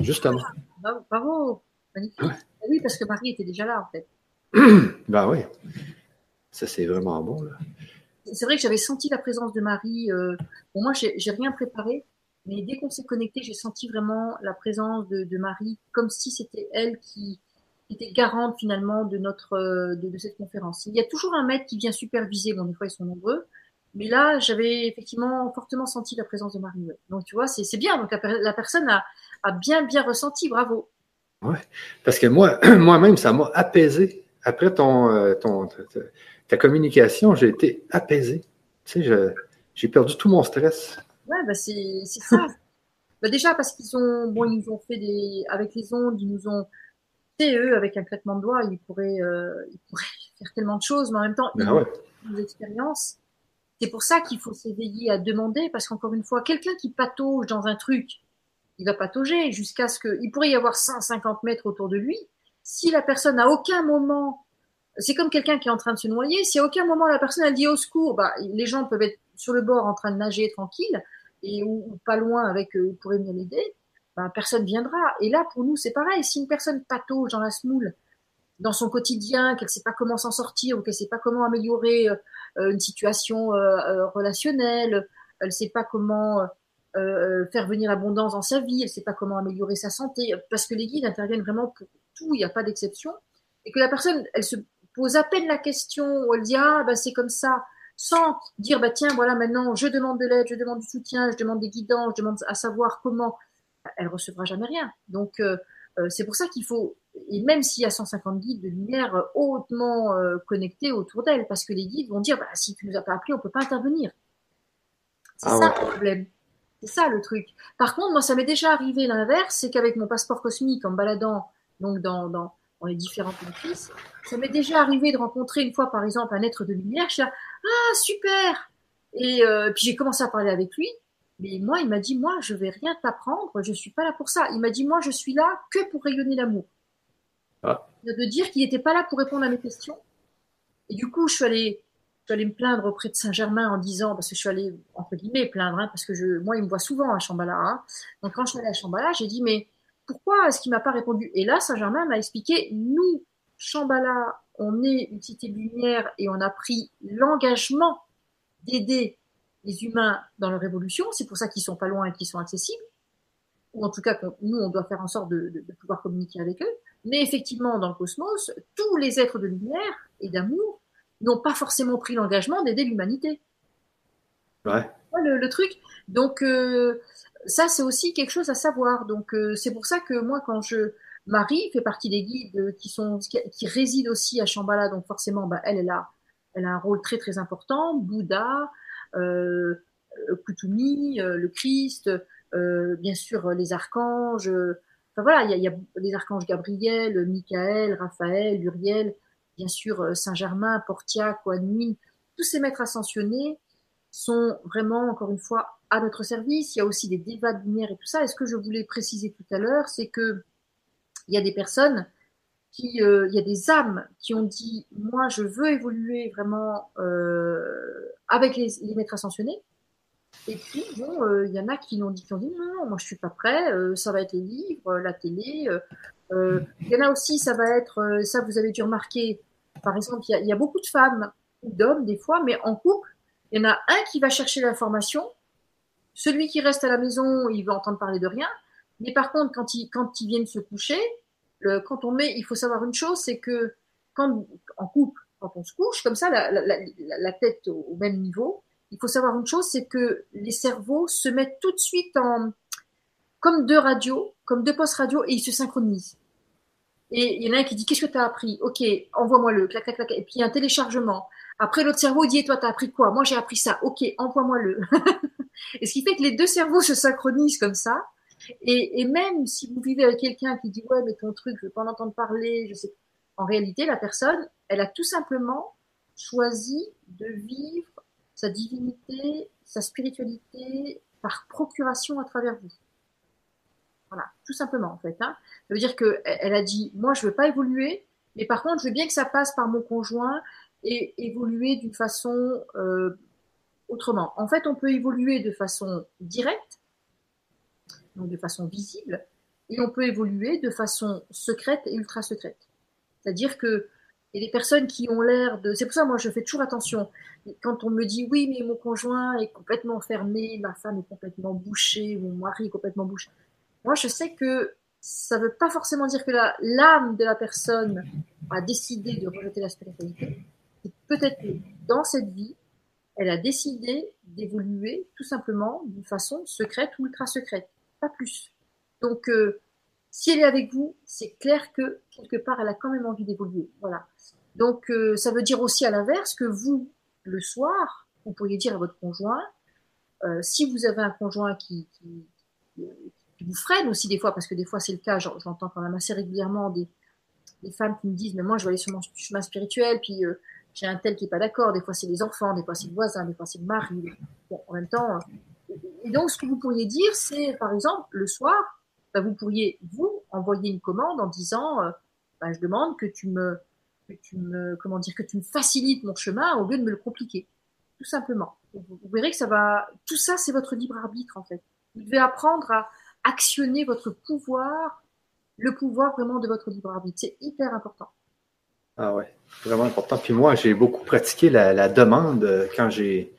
justement. Ah, bravo, magnifique. Ouais. Oui, parce que Marie était déjà là, en fait. ben oui. Ça, c'est vraiment bon. Là. C'est vrai que j'avais senti la présence de Marie. Euh, bon, moi, j'ai rien préparé, mais dès qu'on s'est connecté, j'ai senti vraiment la présence de, de Marie, comme si c'était elle qui était garante finalement de notre euh, de, de, cette conférence. Il y a toujours un maître qui vient superviser. Bon, des fois, ils sont nombreux. Mais là, j'avais effectivement fortement senti la présence de Marie. Donc, tu vois, c'est bien. Donc, la, la personne a, a, bien, bien ressenti. Bravo. Ouais. Parce que moi, moi-même, ça m'a apaisé. Après ton, euh, ton, ta communication, j'ai été apaisé. Tu sais, j'ai perdu tout mon stress. Ouais, bah c'est ça. bah déjà parce qu'ils ont, bon, ils nous ont fait des, avec les ondes, ils nous ont, fait eux, avec un traitement de doigts, ils pourraient, euh, ils pourraient faire tellement de choses, mais en même temps, ils ont des expériences. C'est pour ça qu'il faut s'éveiller à demander, parce qu'encore une fois, quelqu'un qui patauge dans un truc, il va patauger jusqu'à ce que, il pourrait y avoir 150 mètres autour de lui. Si la personne à aucun moment c'est comme quelqu'un qui est en train de se noyer. Si à aucun moment la personne a dit au secours, bah, les gens peuvent être sur le bord en train de nager tranquille et ou, pas loin avec eux, pourraient venir l'aider. Bah, personne viendra. Et là, pour nous, c'est pareil. Si une personne patauge dans la smoule, dans son quotidien, qu'elle sait pas comment s'en sortir ou qu'elle sait pas comment améliorer euh, une situation euh, euh, relationnelle, elle sait pas comment faire venir l'abondance dans sa vie, elle sait pas comment améliorer sa santé, parce que les guides interviennent vraiment pour tout, il n'y a pas d'exception, et que la personne, elle se pose à peine la question, elle dit ah bah c'est comme ça, sans dire bah tiens voilà maintenant je demande de l'aide, je demande du soutien, je demande des guidances, je demande à savoir comment, elle recevra jamais rien. Donc euh, euh, c'est pour ça qu'il faut et même s'il y a 150 guides de lumière hautement euh, connectés autour d'elle, parce que les guides vont dire bah si tu nous as pas appris on peut pas intervenir. C'est ah ça le problème. C'est ça le truc. Par contre, moi, ça m'est déjà arrivé l'inverse, c'est qu'avec mon passeport cosmique, en baladant donc dans, dans, dans les différentes matrices. Ça m'est déjà arrivé de rencontrer une fois, par exemple, un être de lumière. Je suis là, ah super Et euh, puis j'ai commencé à parler avec lui. Mais moi, il m'a dit, moi, je vais rien t'apprendre, je suis pas là pour ça. Il m'a dit, moi, je suis là que pour rayonner l'amour. Ah. De dire qu'il n'était pas là pour répondre à mes questions. Et du coup, je suis allée, je suis allée me plaindre auprès de Saint-Germain en disant, parce que je suis allée, entre guillemets, plaindre, hein, parce que je, moi, il me voit souvent à Chambala. Hein. Donc, quand je suis allée à Chambala, j'ai dit, mais pourquoi est-ce qu'il m'a pas répondu? Et là, Saint-Germain m'a expliqué, nous, Chambala, on est une cité lumière et on a pris l'engagement d'aider les humains dans leur évolution. C'est pour ça qu'ils sont pas loin et qu'ils sont accessibles. Ou en tout cas, nous, on doit faire en sorte de, pouvoir communiquer avec eux. Mais effectivement, dans le cosmos, tous les êtres de lumière et d'amour n'ont pas forcément pris l'engagement d'aider l'humanité. Ouais. Le, truc? Donc, euh, ça, c'est aussi quelque chose à savoir. Donc, euh, c'est pour ça que moi, quand je Marie fait partie des guides qui sont qui, résident aussi à Shambhala, donc forcément, bah, elle, elle a, elle a un rôle très très important. Bouddha, euh, Kutumi, euh, le Christ, bien sûr les archanges. enfin voilà, il y y a, les archanges Gabriel, Michael, Raphaël, Uriel, bien sûr Saint Germain, Portia, Kuan tous ces maîtres ascensionnés sont vraiment, encore une fois, à notre service. Il y a aussi des débats de lumière et tout ça. Et ce que je voulais préciser tout à l'heure, c'est que il y a des personnes qui, euh, il y a des âmes qui ont dit, moi, je veux évoluer vraiment euh, avec les, maîtres ascensionnés. Et puis, bon, euh, il y en a qui ont dit, qui ont dit, non, moi, je suis pas prêt. Euh, ça va être les livres, la télé. Euh, il y en a aussi, ça va être, ça, vous avez dû remarquer. Par exemple, il y a, beaucoup de femmes d'hommes des fois, mais en couple, il y en a un qui va chercher l'information celui qui reste à la maison, il va entendre parler de rien. Mais par contre, quand ils, quand ils viennent se coucher, quand on met, il faut savoir une chose, c'est que quand, en couple, quand on se couche, comme ça, la, tête au, même niveau, il faut savoir une chose, c'est que les cerveaux se mettent tout de suite en, comme deux radios, comme deux postes radio, et ils se synchronisent. Et il y en a un qui dit, qu'est-ce que tu as appris? Ok, envoie-moi le, clac, clac, clac. Et puis il y a un téléchargement. Après, l'autre cerveau dit, et toi, t'as appris quoi? Moi, j'ai appris ça. Ok, envoie-moi le. Et ce qui fait que les deux cerveaux se synchronisent comme ça. Et, même si vous vivez avec quelqu'un qui dit ouais mais ton truc je veux pas en entendre parler, je sais. En réalité, la personne, elle a tout simplement choisi de vivre sa divinité, sa spiritualité par procuration à travers vous. Voilà, tout simplement en fait. Hein. Ça veut dire que elle a dit moi je veux pas évoluer, mais par contre je veux bien que ça passe par mon conjoint et évoluer d'une façon euh, autrement. En fait, on peut évoluer de façon directe, donc de façon visible, et on peut évoluer de façon secrète et ultra secrète. C'est-à-dire que Et les personnes qui ont l'air de... C'est pour ça, moi, je fais toujours attention. Quand on me dit, oui, mais mon conjoint est complètement fermé, ma femme est complètement bouchée, mon mari est complètement bouché. Moi, je sais que ça ne veut pas forcément dire que l'âme de la personne a décidé de rejeter la spiritualité. Peut-être que dans cette vie, elle a décidé d'évoluer tout simplement d'une façon secrète ou ultra secrète, pas plus. Donc, euh, si elle est avec vous, c'est clair que quelque part, elle a quand même envie d'évoluer. Voilà. Donc, euh, ça veut dire aussi à l'inverse que vous, le soir, vous pourriez dire à votre conjoint, euh, si vous avez un conjoint qui, qui, vous freine aussi des fois, parce que des fois c'est le cas, j'entends quand même assez régulièrement des, femmes qui me disent, mais moi je vais aller sur mon chemin spirituel, puis euh, j'ai un tel qui est pas d'accord, des fois c'est les enfants, des fois c'est le voisin, des fois c'est le mari. Bon, en même temps, euh, et donc ce que vous pourriez dire, c'est par exemple le soir, bah, vous pourriez vous envoyer une commande en disant, euh, bah, je demande que tu me, comment dire, que tu me facilites mon chemin au lieu de me le compliquer, tout simplement. Vous, vous verrez que ça va, tout ça c'est votre libre arbitre en fait. Vous devez apprendre à actionner votre pouvoir, le pouvoir vraiment de votre libre arbitre. C'est hyper important. Ah ouais, vraiment important. Puis moi, j'ai beaucoup pratiqué la, demande euh, quand j'ai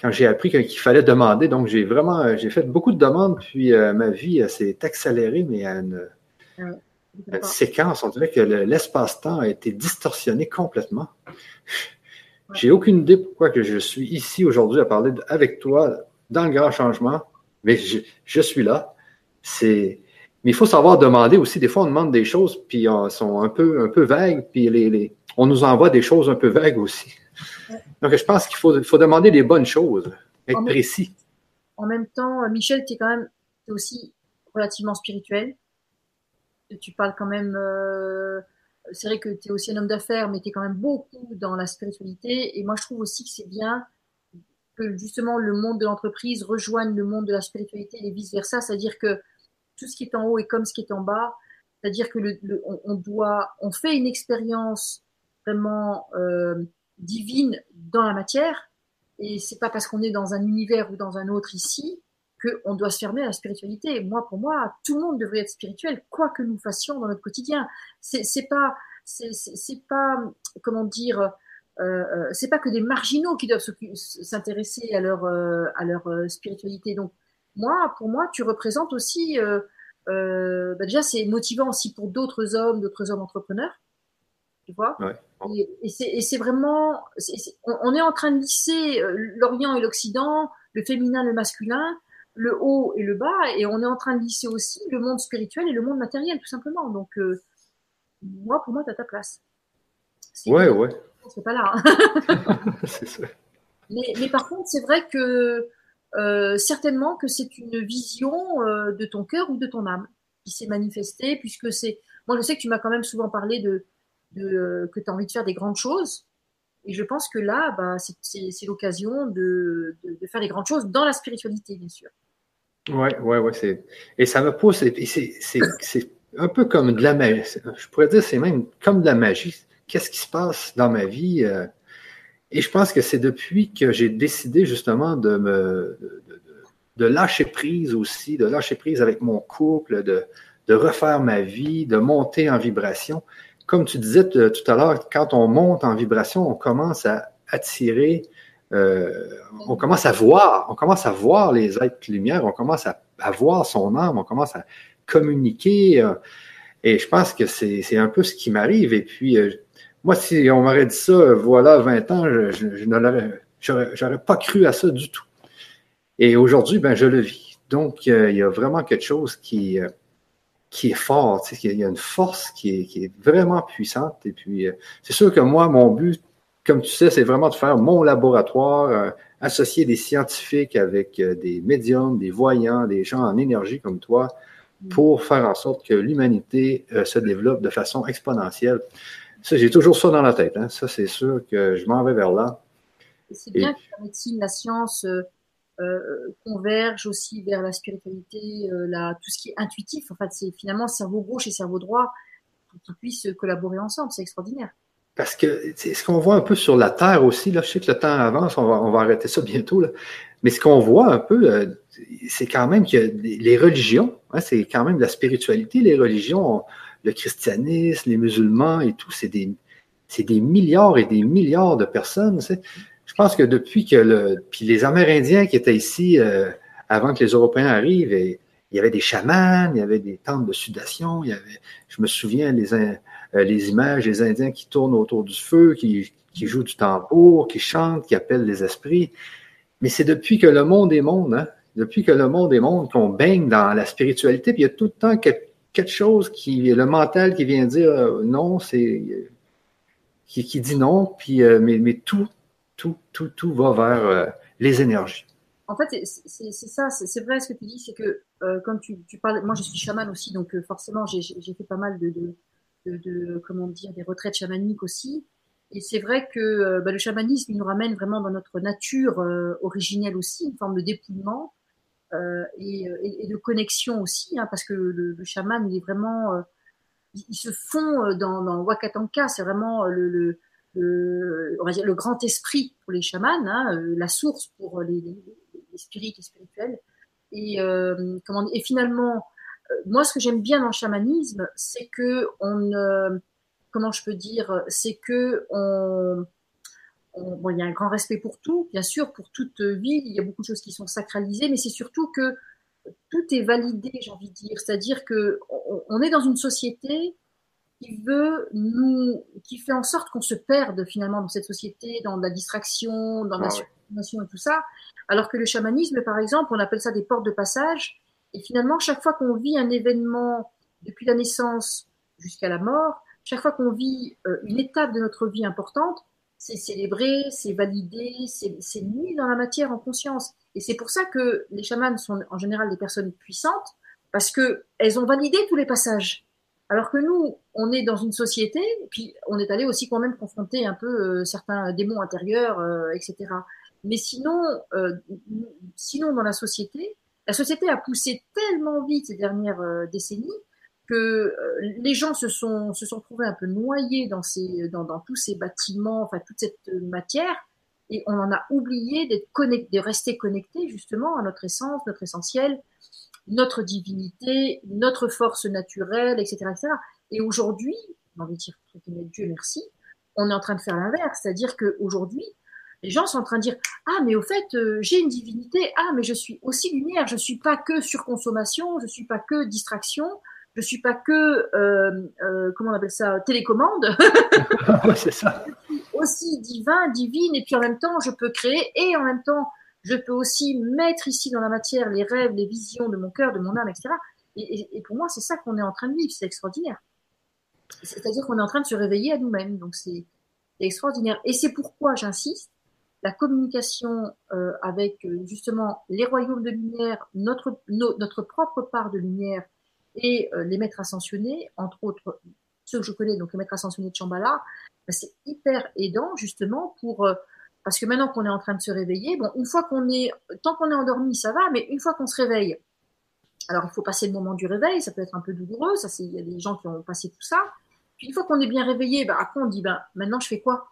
quand j'ai appris qu'il fallait demander. Donc j'ai vraiment euh, j'ai fait beaucoup de demandes. Puis euh, ma vie s'est accélérée, mais à une, séquence. On dirait que l'espace-temps a été distorsionné complètement. J'ai aucune idée pourquoi que je suis ici aujourd'hui à parler avec toi dans le grand changement mais je, suis là. C'est, mais il faut savoir demander aussi. Des fois, on demande des choses, puis elles sont un peu, un peu vagues, puis les, on nous envoie des choses un peu vagues aussi. Donc, je pense qu'il faut, faut demander les bonnes choses, être précis. en même temps, Michel, tu es quand même es aussi relativement spirituel. Tu parles quand même. Euh, c'est vrai que tu es aussi un homme d'affaires, mais tu es quand même beaucoup dans la spiritualité. Et moi, je trouve aussi que c'est bien que justement le monde de l'entreprise rejoigne le monde de la spiritualité et vice versa, c'est-à-dire que tout ce qui est en haut est comme ce qui est en bas, c'est-à-dire que le, on, doit, on fait une expérience vraiment euh, divine dans la matière, et c'est pas parce qu'on est dans un univers ou dans un autre ici qu'on doit se fermer à la spiritualité. Moi, pour moi, tout le monde devrait être spirituel, quoi que nous fassions dans notre quotidien. C'est pas, c'est pas, comment dire, euh, euh, c'est pas que des marginaux qui doivent s'intéresser à leur euh, à leur spiritualité. Donc moi, pour moi, tu représentes aussi bah déjà c'est motivant aussi pour d'autres hommes, d'autres hommes entrepreneurs, tu vois. Ouais. Et, c'est vraiment, on, est en train de lisser l'Orient et l'Occident, le féminin, le masculin, le haut et le bas, et on est en train de lisser aussi le monde spirituel et le monde matériel, tout simplement. Donc moi, pour moi, tu as ta place. Ouais, ouais c'est pas là. Hein. Mais, par contre, c'est vrai que euh, certainement que c'est une vision euh, de ton cœur ou de ton âme qui s'est manifestée, puisque c'est. Moi, je sais que tu m'as quand même souvent parlé de, de que tu as envie de faire des grandes choses. Et je pense que là, bah, c'est l'occasion de, faire des grandes choses dans la spiritualité, bien sûr. Ouais, ouais, ouais. Et ça me pousse. C'est un peu comme de la magie. Je pourrais dire, c'est même comme de la magie qu'est-ce qui se passe dans ma vie. Euh, et je pense que c'est depuis que j'ai décidé justement de me de, lâcher prise aussi, de lâcher prise avec mon couple, de refaire ma vie, de monter en vibration. Comme tu disais tout à l'heure, quand on monte en vibration, on commence à attirer, euh, on commence à voir, on commence à voir les êtres lumière, on commence à, voir son âme, on commence à communiquer. Euh, et je pense que c'est un peu ce qui m'arrive. Et puis, moi, si on m'aurait dit ça, voilà, 20 ans, je, je, j'aurais pas cru à ça du tout. Et aujourd'hui, ben, je le vis. Donc, euh, il y a vraiment quelque chose qui, euh, qui est fort. Tu sais, il y a une force qui est, qui est vraiment puissante. Et puis, euh, c'est sûr que moi, mon but, comme tu sais, c'est vraiment de faire mon laboratoire, associer des scientifiques avec des médiums, des voyants, des gens en énergie comme toi, pour faire en sorte que l'humanité se développe de façon exponentielle. Ça, j'ai toujours ça dans la tête. Hein. Ça, c'est sûr que je m'en vais vers là. C'est bien que la médecine, la science euh, euh, convergent aussi vers la spiritualité, euh, tout ce qui est intuitif. En fait, c'est finalement cerveau gauche et cerveau droit qui puissent collaborer ensemble. C'est extraordinaire. Parce que ce qu'on voit un peu sur la Terre aussi, là, je sais que le temps avance, on va, arrêter ça bientôt, mais ce qu'on voit un peu, euh, c'est quand même que les religions, hein, c'est quand même la spiritualité, les religions, le christianisme, les musulmans et tout, c'est des milliards et des milliards de personnes. Je pense que depuis que le, puis les Amérindiens qui étaient ici euh, avant que les Européens arrivent, et, il y avait des chamans, il y avait des tentes de sudation, il y avait, je me souviens les, euh, les images des Indiens qui tournent autour du feu, qui, qui jouent du tambour, qui chantent, qui appellent les esprits. Mais c'est depuis que le monde est monde, hein, depuis que le monde est monde, qu'on baigne dans la spiritualité, puis il y a tout le temps quelque, chose qui, le mental qui vient dire euh, non, c'est qui, qui, dit non, puis euh, mais, mais tout, tout, tout, tout va vers euh, les énergies. En fait, c'est ça, c'est vrai ce que tu dis, c'est que quand tu, tu, parles, moi je suis chaman aussi, donc forcément j'ai fait pas mal de, de, de, comment dire, des retraites chamaniques aussi. Et c'est vrai que bah, le chamanisme il nous ramène vraiment dans notre nature originelle aussi, une forme de dépouillement. Euh, et, et, de connexion aussi, hein, parce que le, le, chaman, il est vraiment, euh, il, se fond euh, dans, dans Wakatanka, c'est vraiment le, le, le, le grand esprit pour les chamans, hein, la source pour les, spirites, spirituels. Et, euh, et finalement, moi, ce que j'aime bien dans le chamanisme, c'est que on, comment je peux dire, c'est que on, bon, il y a un grand respect pour tout, bien sûr, pour toute vie, il y a beaucoup de choses qui sont sacralisées, mais c'est surtout que tout est validé, j'ai envie de dire. C'est-à-dire que on, est dans une société qui veut nous, qui fait en sorte qu'on se perde finalement dans cette société, dans la distraction, dans la ah, et tout ça. Alors que le chamanisme, par exemple, on appelle ça des portes de passage. Et finalement, chaque fois qu'on vit un événement depuis la naissance jusqu'à la mort, chaque fois qu'on vit euh, une étape de notre vie importante, c'est célébré, c'est validé, c'est mis dans la matière en conscience. Et c'est pour ça que les chamans sont en général des personnes puissantes, parce que elles ont validé tous les passages. Alors que nous, on est dans une société, puis on est allé aussi quand même confronter un peu euh, certains démons intérieurs, euh, etc. Mais sinon, euh, sinon dans la société, la société a poussé tellement vite ces dernières décennies que les gens se sont se sont trouvés un peu noyés dans ces dans, dans tous ces bâtiments, enfin toute cette matière, et on en a oublié d'être connecté, de rester connecté justement à notre essence, notre essentiel, notre divinité, notre force naturelle, etc., etc. Et aujourd'hui, j'ai envie de dire Dieu merci, on est en train de faire l'inverse, c'est-à-dire qu'aujourd'hui, les gens sont en train de dire ah mais au fait euh, j'ai une divinité ah mais je suis aussi lumière je suis pas que surconsommation je suis pas que distraction je suis pas que euh, euh, comment on appelle ça télécommande. c'est ça. Je suis aussi divin, divine, et puis en même temps je peux créer et en même temps je peux aussi mettre ici dans la matière les rêves, les visions de mon cœur, de mon âme, etc. Et, pour moi c'est ça qu'on est en train de vivre, c'est extraordinaire. C'est-à-dire qu'on est en train de se réveiller à nous-mêmes, donc c'est extraordinaire. Et c'est pourquoi j'insiste, la communication euh, avec justement les royaumes de lumière, notre, notre propre part de lumière et euh, les maîtres ascensionnés, entre autres ceux que je connais, donc les maîtres ascensionnés de Chambala, bah, c'est hyper aidant justement pour euh, parce que maintenant qu'on est en train de se réveiller, bon, une fois qu'on est, tant qu'on est endormi, ça va, mais une fois qu'on se réveille, alors il faut passer le moment du réveil, ça peut être un peu douloureux, ça c'est, il y a des gens qui ont passé tout ça. Puis une fois qu'on est bien réveillé, bah, après on dit, ben, maintenant je fais quoi?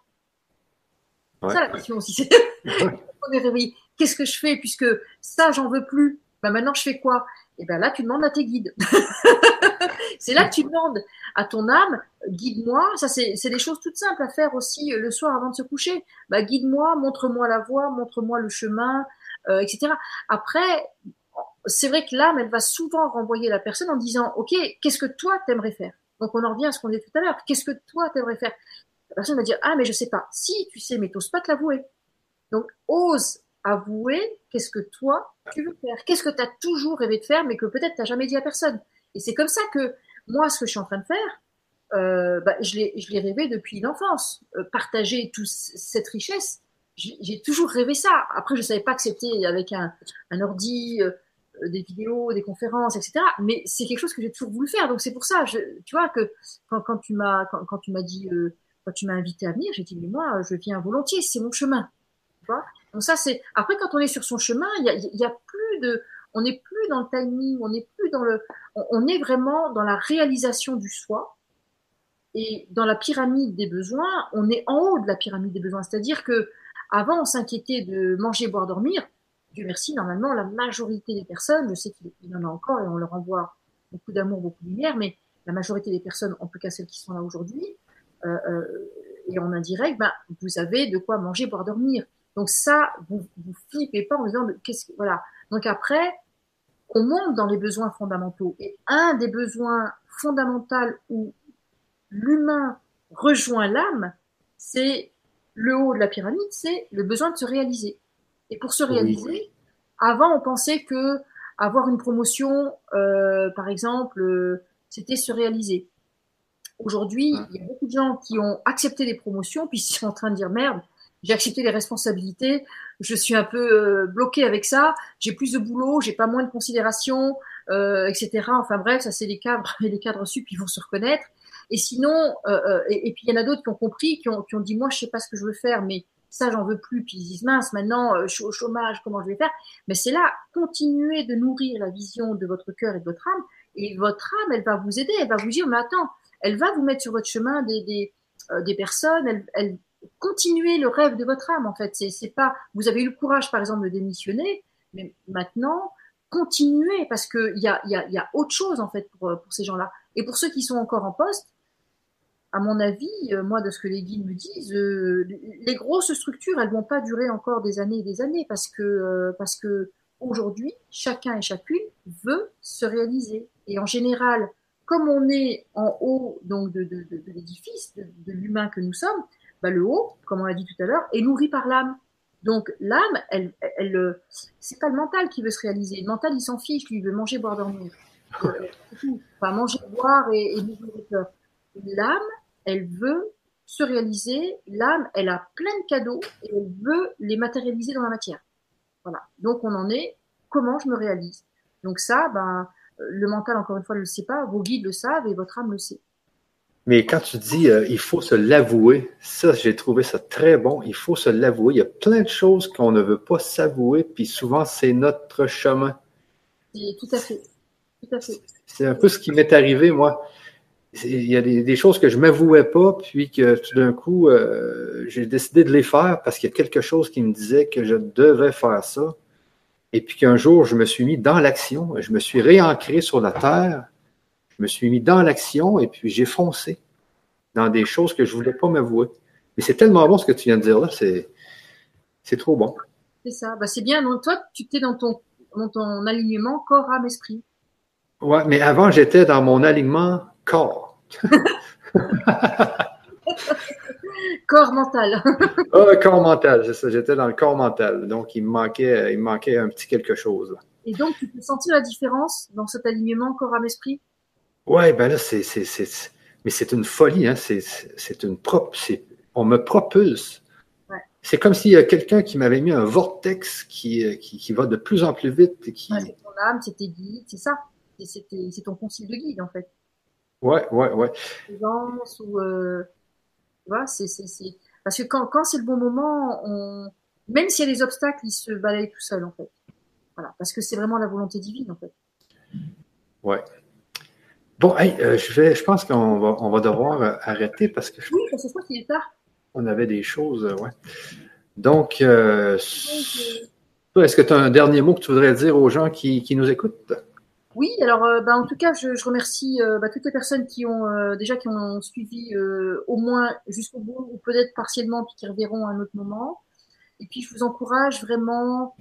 C'est ça la question aussi. on est réveillé, qu'est-ce que je fais? Puisque ça j'en veux plus. Ben, maintenant je fais quoi? Et bien là, tu demandes à tes guides. c'est là que tu demandes à ton âme, guide-moi. Ça, c'est des choses toutes simples à faire aussi euh, le soir avant de se coucher. Bah, guide-moi, montre-moi la voie, montre-moi le chemin, euh, etc. Après, c'est vrai que l'âme, elle va souvent renvoyer la personne en disant, OK, qu'est-ce que toi t'aimerais faire? Donc on en revient à ce qu'on disait tout à l'heure. Qu'est-ce que toi t'aimerais faire? La personne va dire, ah mais je sais pas. Si, tu sais, mais t'oses pas te l'avouer. Donc ose avouer qu'est-ce que toi tu veux faire, qu'est-ce que tu as toujours rêvé de faire mais que peut-être tu jamais dit à personne. Et c'est comme ça que moi, ce que je suis en train de faire, euh, bah, je l'ai rêvé depuis l'enfance. Euh, partager toute cette richesse, j'ai toujours rêvé ça. Après, je savais pas que c'était avec un, un ordi, euh, des vidéos, des conférences, etc. Mais c'est quelque chose que j'ai toujours voulu faire. Donc c'est pour ça, je, tu vois, que quand, quand tu m'as quand, quand, tu m'as dit, quand tu m'as invité à venir, j'ai dit mais moi, je viens volontiers, c'est mon chemin. Tu vois? Donc ça, c'est après quand on est sur son chemin, il y a, plus de, on n'est plus dans le timing, on n'est plus dans le, on, est vraiment dans la réalisation du soi. Et dans la pyramide des besoins, on est en haut de la pyramide des besoins. C'est-à-dire que avant, on s'inquiétait de manger, boire, dormir. Dieu merci, normalement, la majorité des personnes, je sais qu'il y en a encore et on leur envoie beaucoup d'amour, beaucoup de lumière, mais la majorité des personnes, en tout cas celles qui sont là aujourd'hui, euh, euh, et en indirect, ben, vous avez de quoi manger, boire, dormir. Donc ça, vous vous flippez pas en disant qu'est-ce que voilà. Donc après, on monte dans les besoins fondamentaux. Et un des besoins fondamentaux où l'humain rejoint l'âme, c'est le haut de la pyramide, c'est le besoin de se réaliser. Et pour se réaliser, avant on pensait que avoir une promotion, euh, par exemple, euh, c'était se réaliser. Aujourd'hui, il y a beaucoup de gens qui ont accepté les promotions, puis ils sont en train de dire merde, j'ai accepté les responsabilités, je suis un peu euh, bloqué avec ça, j'ai plus de boulot, j'ai pas moins de considération, euh, etc. Enfin bref, ça c'est les cadres et les cadres sup, ils vont se reconnaître. Et sinon, euh, euh et, puis il y en a d'autres qui ont compris, qui ont, qui ont dit moi je sais pas ce que je veux faire, mais ça j'en veux plus. Puis ils disent mince, maintenant euh, je suis au chômage, comment je vais faire? Mais c'est là, continuez de nourrir la vision de votre cœur et de votre âme, et votre âme, elle va vous aider, elle va vous dire mais attends, elle va vous mettre sur votre chemin des des, des personnes, elle, elle continuez le rêve de votre âme en fait. C'est pas vous avez eu le courage par exemple de démissionner, mais maintenant continuez parce que il y a, y, a, y a autre chose en fait pour, ces gens-là. Et pour ceux qui sont encore en poste, à mon avis, euh, moi de ce que les guides me disent, euh, les grosses structures elles vont pas durer encore des années et des années parce que euh, parce que aujourd'hui chacun et chacune veut se réaliser et en général comme on est en haut donc de, l'édifice de l'humain que nous sommes, bah, le haut, comme on l'a dit tout à l'heure, est nourri par l'âme. Donc l'âme, elle, elle, c'est pas le mental qui veut se réaliser. Le mental, il s'en fiche, lui, il veut manger, boire, dormir. Euh, enfin, manger, boire et, et nourrir L'âme, elle veut se réaliser. L'âme, elle a plein de cadeaux et elle veut les matérialiser dans la matière. Voilà. Donc on en est. Comment je me réalise? Donc ça, ben, le mental, encore une fois, ne le sait pas. Vos guides le savent et votre âme le sait. Mais quand tu dis euh, il faut se l'avouer, ça, j'ai trouvé ça très bon. Il faut se l'avouer. Il y a plein de choses qu'on ne veut pas s'avouer, puis souvent, c'est notre chemin. tout à fait. Tout à fait. C'est un peu ce qui m'est arrivé, moi. Il y a des, des choses que je m'avouais pas, puis que tout d'un coup, euh, j'ai décidé de les faire parce qu'il y a quelque chose qui me disait que je devais faire ça. Et puis qu'un jour, je me suis mis dans l'action, je me suis réancré sur la terre je me suis mis dans l'action et puis j'ai foncé dans des choses que je voulais pas m'avouer. Mais c'est tellement bon ce que tu viens de dire là, c'est, c'est trop bon. C'est ça. Bah, c'est bien. Donc, toi, tu étais dans ton, dans ton alignement corps, âme, esprit. Ouais, mais avant, j'étais dans mon alignement corps. corps mental. ah, corps mental, c'est ça. J'étais dans le corps mental. Donc, il me manquait, il me manquait un petit quelque chose. Là. Et donc, tu peux sentir la différence dans cet alignement corps, âme, esprit? Ouais, ben là, c'est, c'est, c'est, mais c'est une folie, hein. C'est, c'est une propre, c'est, on me propulse. Ouais. C'est comme s'il y a quelqu'un qui m'avait mis un vortex qui, euh, qui, qui va de plus en plus vite. Et qui... Ouais, c'est ton âme, c'est tes guides, c'est ça. C'est, c'est ton concile de guide, en fait. Ouais, ouais, ouais. Ou, euh, tu vois, c'est, c'est, c'est, parce que quand, quand c'est le bon moment, on, même s'il y a des obstacles, il se balaye tout seul, en fait. Voilà. Parce que c'est vraiment la volonté divine, en fait. Ouais. Bon, hey, euh, je, vais, je pense qu'on va, on va devoir euh, arrêter parce que. Oui, c'est ça qui est tard. On avait des choses, euh, ouais. Donc, toi, est-ce que tu as un dernier mot que tu voudrais dire aux gens qui, qui nous écoutent? Oui, alors bah, en tout cas, je, je remercie bah, toutes les personnes qui ont déjà qui ont suivi au moins jusqu'au bout ou peut-être partiellement puis qui reverront à un autre moment. Et puis je vous encourage vraiment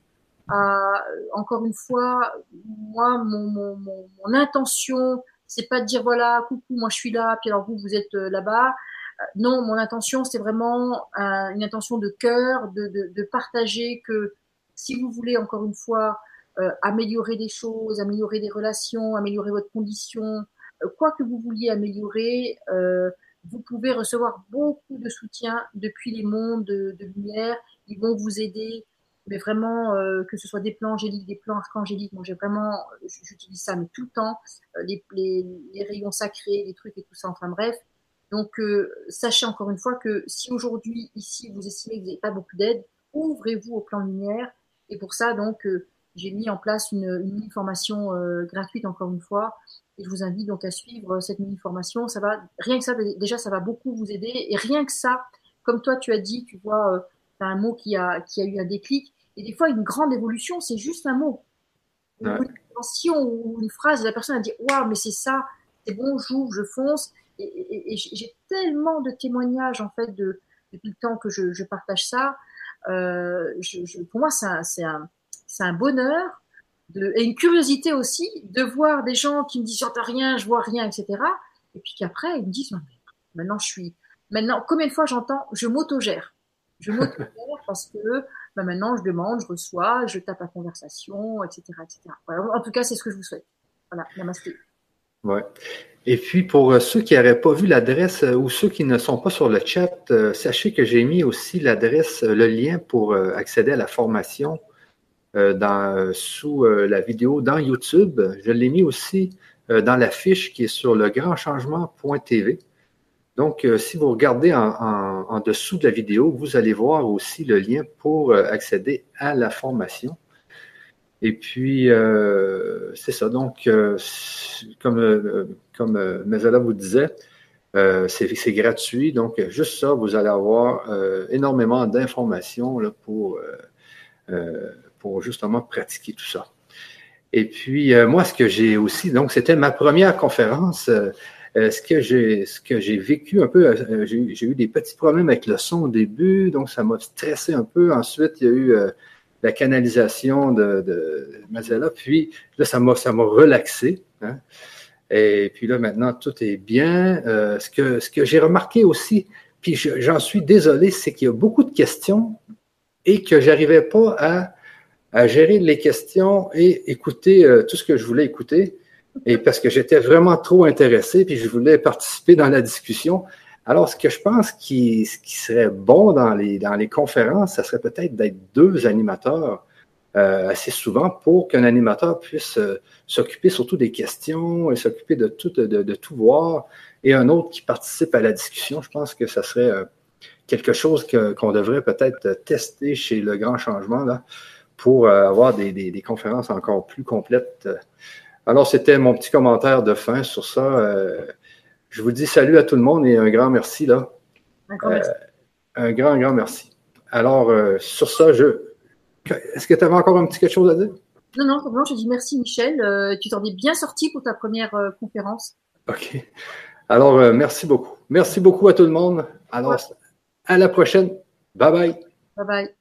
à encore une fois, moi mon, mon, mon, mon intention c'est pas de dire voilà, coucou, moi je suis là, puis alors vous vous êtes euh, là-bas. Euh, non, mon intention c'est vraiment une intention de cœur, de, de, de, partager que si vous voulez encore une fois euh, améliorer des choses, améliorer des relations, améliorer votre condition, quoi que vous vouliez améliorer, vous pouvez recevoir beaucoup de soutien depuis les mondes de, de lumière. Ils vont vous aider mais vraiment euh, que ce soit des plans angéliques, des plans archangéliques, moi j'ai vraiment, j'utilise ça mais tout le temps, euh, les, les, les, rayons sacrés, les trucs et tout ça, enfin bref. Donc euh, sachez encore une fois que si aujourd'hui ici vous estimez que vous n'avez pas beaucoup d'aide, ouvrez-vous au plan lumière et pour ça donc euh, j'ai mis en place une, une mini formation gratuite encore une fois et je vous invite donc à suivre cette mini formation. Ça va rien que ça déjà ça va beaucoup vous aider et rien que ça, comme toi tu as dit, tu vois, as un mot qui a qui a eu un déclic et des fois, une grande évolution, c'est juste un mot. Une ouais. ou une phrase, la personne a dit Waouh, mais c'est ça, c'est bon, j'ouvre, je fonce. et, j'ai tellement de témoignages en fait de, depuis le temps que je, partage ça. Euh, je, pour moi, c'est un, un, bonheur de, et une curiosité aussi de voir des gens qui me disent j'entends rien, je vois rien, etc. Et puis qu'après ils me disent maintenant je suis maintenant combien de fois j'entends je m'autogère, je m'autogère parce que bah, maintenant je demande, je reçois, je tape la conversation, etc., etc. en tout cas c'est ce que je vous souhaite. Voilà, namasté. Ouais. Et puis pour euh, ceux qui n'auraient pas vu l'adresse euh, ou ceux qui ne sont pas sur le chat, euh, sachez que j'ai mis aussi l'adresse, le lien pour accéder à la formation sous la vidéo dans YouTube. Je l'ai mis aussi dans la fiche qui est sur le grandchangement.tv. Donc, si vous regardez en, dessous de la vidéo, vous allez voir aussi le lien pour accéder à la formation. Et puis, euh, c'est ça. Donc, euh, comme, euh, comme vous disait, c'est gratuit. Donc, juste ça, vous allez avoir énormément d'informations pour, pour justement pratiquer tout ça. Et puis, moi, ce que j'ai aussi, donc, c'était ma première conférence. Ce que j'ai ce que j'ai vécu un peu, j'ai eu des petits problèmes avec le son au début, donc ça m'a stressé un peu. Ensuite, il y a eu la canalisation de, de Puis là, ça m'a, ça m'a relaxé. Hein. Et puis là, maintenant, tout est bien. Euh, ce que, ce que j'ai remarqué aussi, puis j'en suis désolé, c'est qu'il y a beaucoup de questions et que j'arrivais pas à, à, gérer les questions et écouter euh, tout ce que je voulais écouter. Et parce que j'étais vraiment trop intéressé, puis je voulais participer dans la discussion. Alors, ce que je pense qui, qui serait bon dans les, dans les conférences, ça serait peut-être d'être deux animateurs euh, assez souvent pour qu'un animateur puisse euh, s'occuper surtout des questions et s'occuper de tout, de, tout voir, et un autre qui participe à la discussion. Je pense que ça serait euh, quelque chose qu'on devrait peut-être tester chez le grand changement là, pour avoir des, des, des, conférences encore plus complètes. Alors, c'était mon petit commentaire de fin sur ça. Je vous dis salut à tout le monde et un grand merci là. Un grand, merci. Euh, un grand, grand merci. Alors, euh, sur ça, je. Est-ce que tu avais encore un petit quelque chose à dire? Non, non, vraiment, je dis merci Michel. Euh, tu t'en es bien sorti pour ta première conférence. OK. Alors, merci beaucoup. Merci beaucoup à tout le monde. Alors, à la prochaine. Bye bye. Bye bye.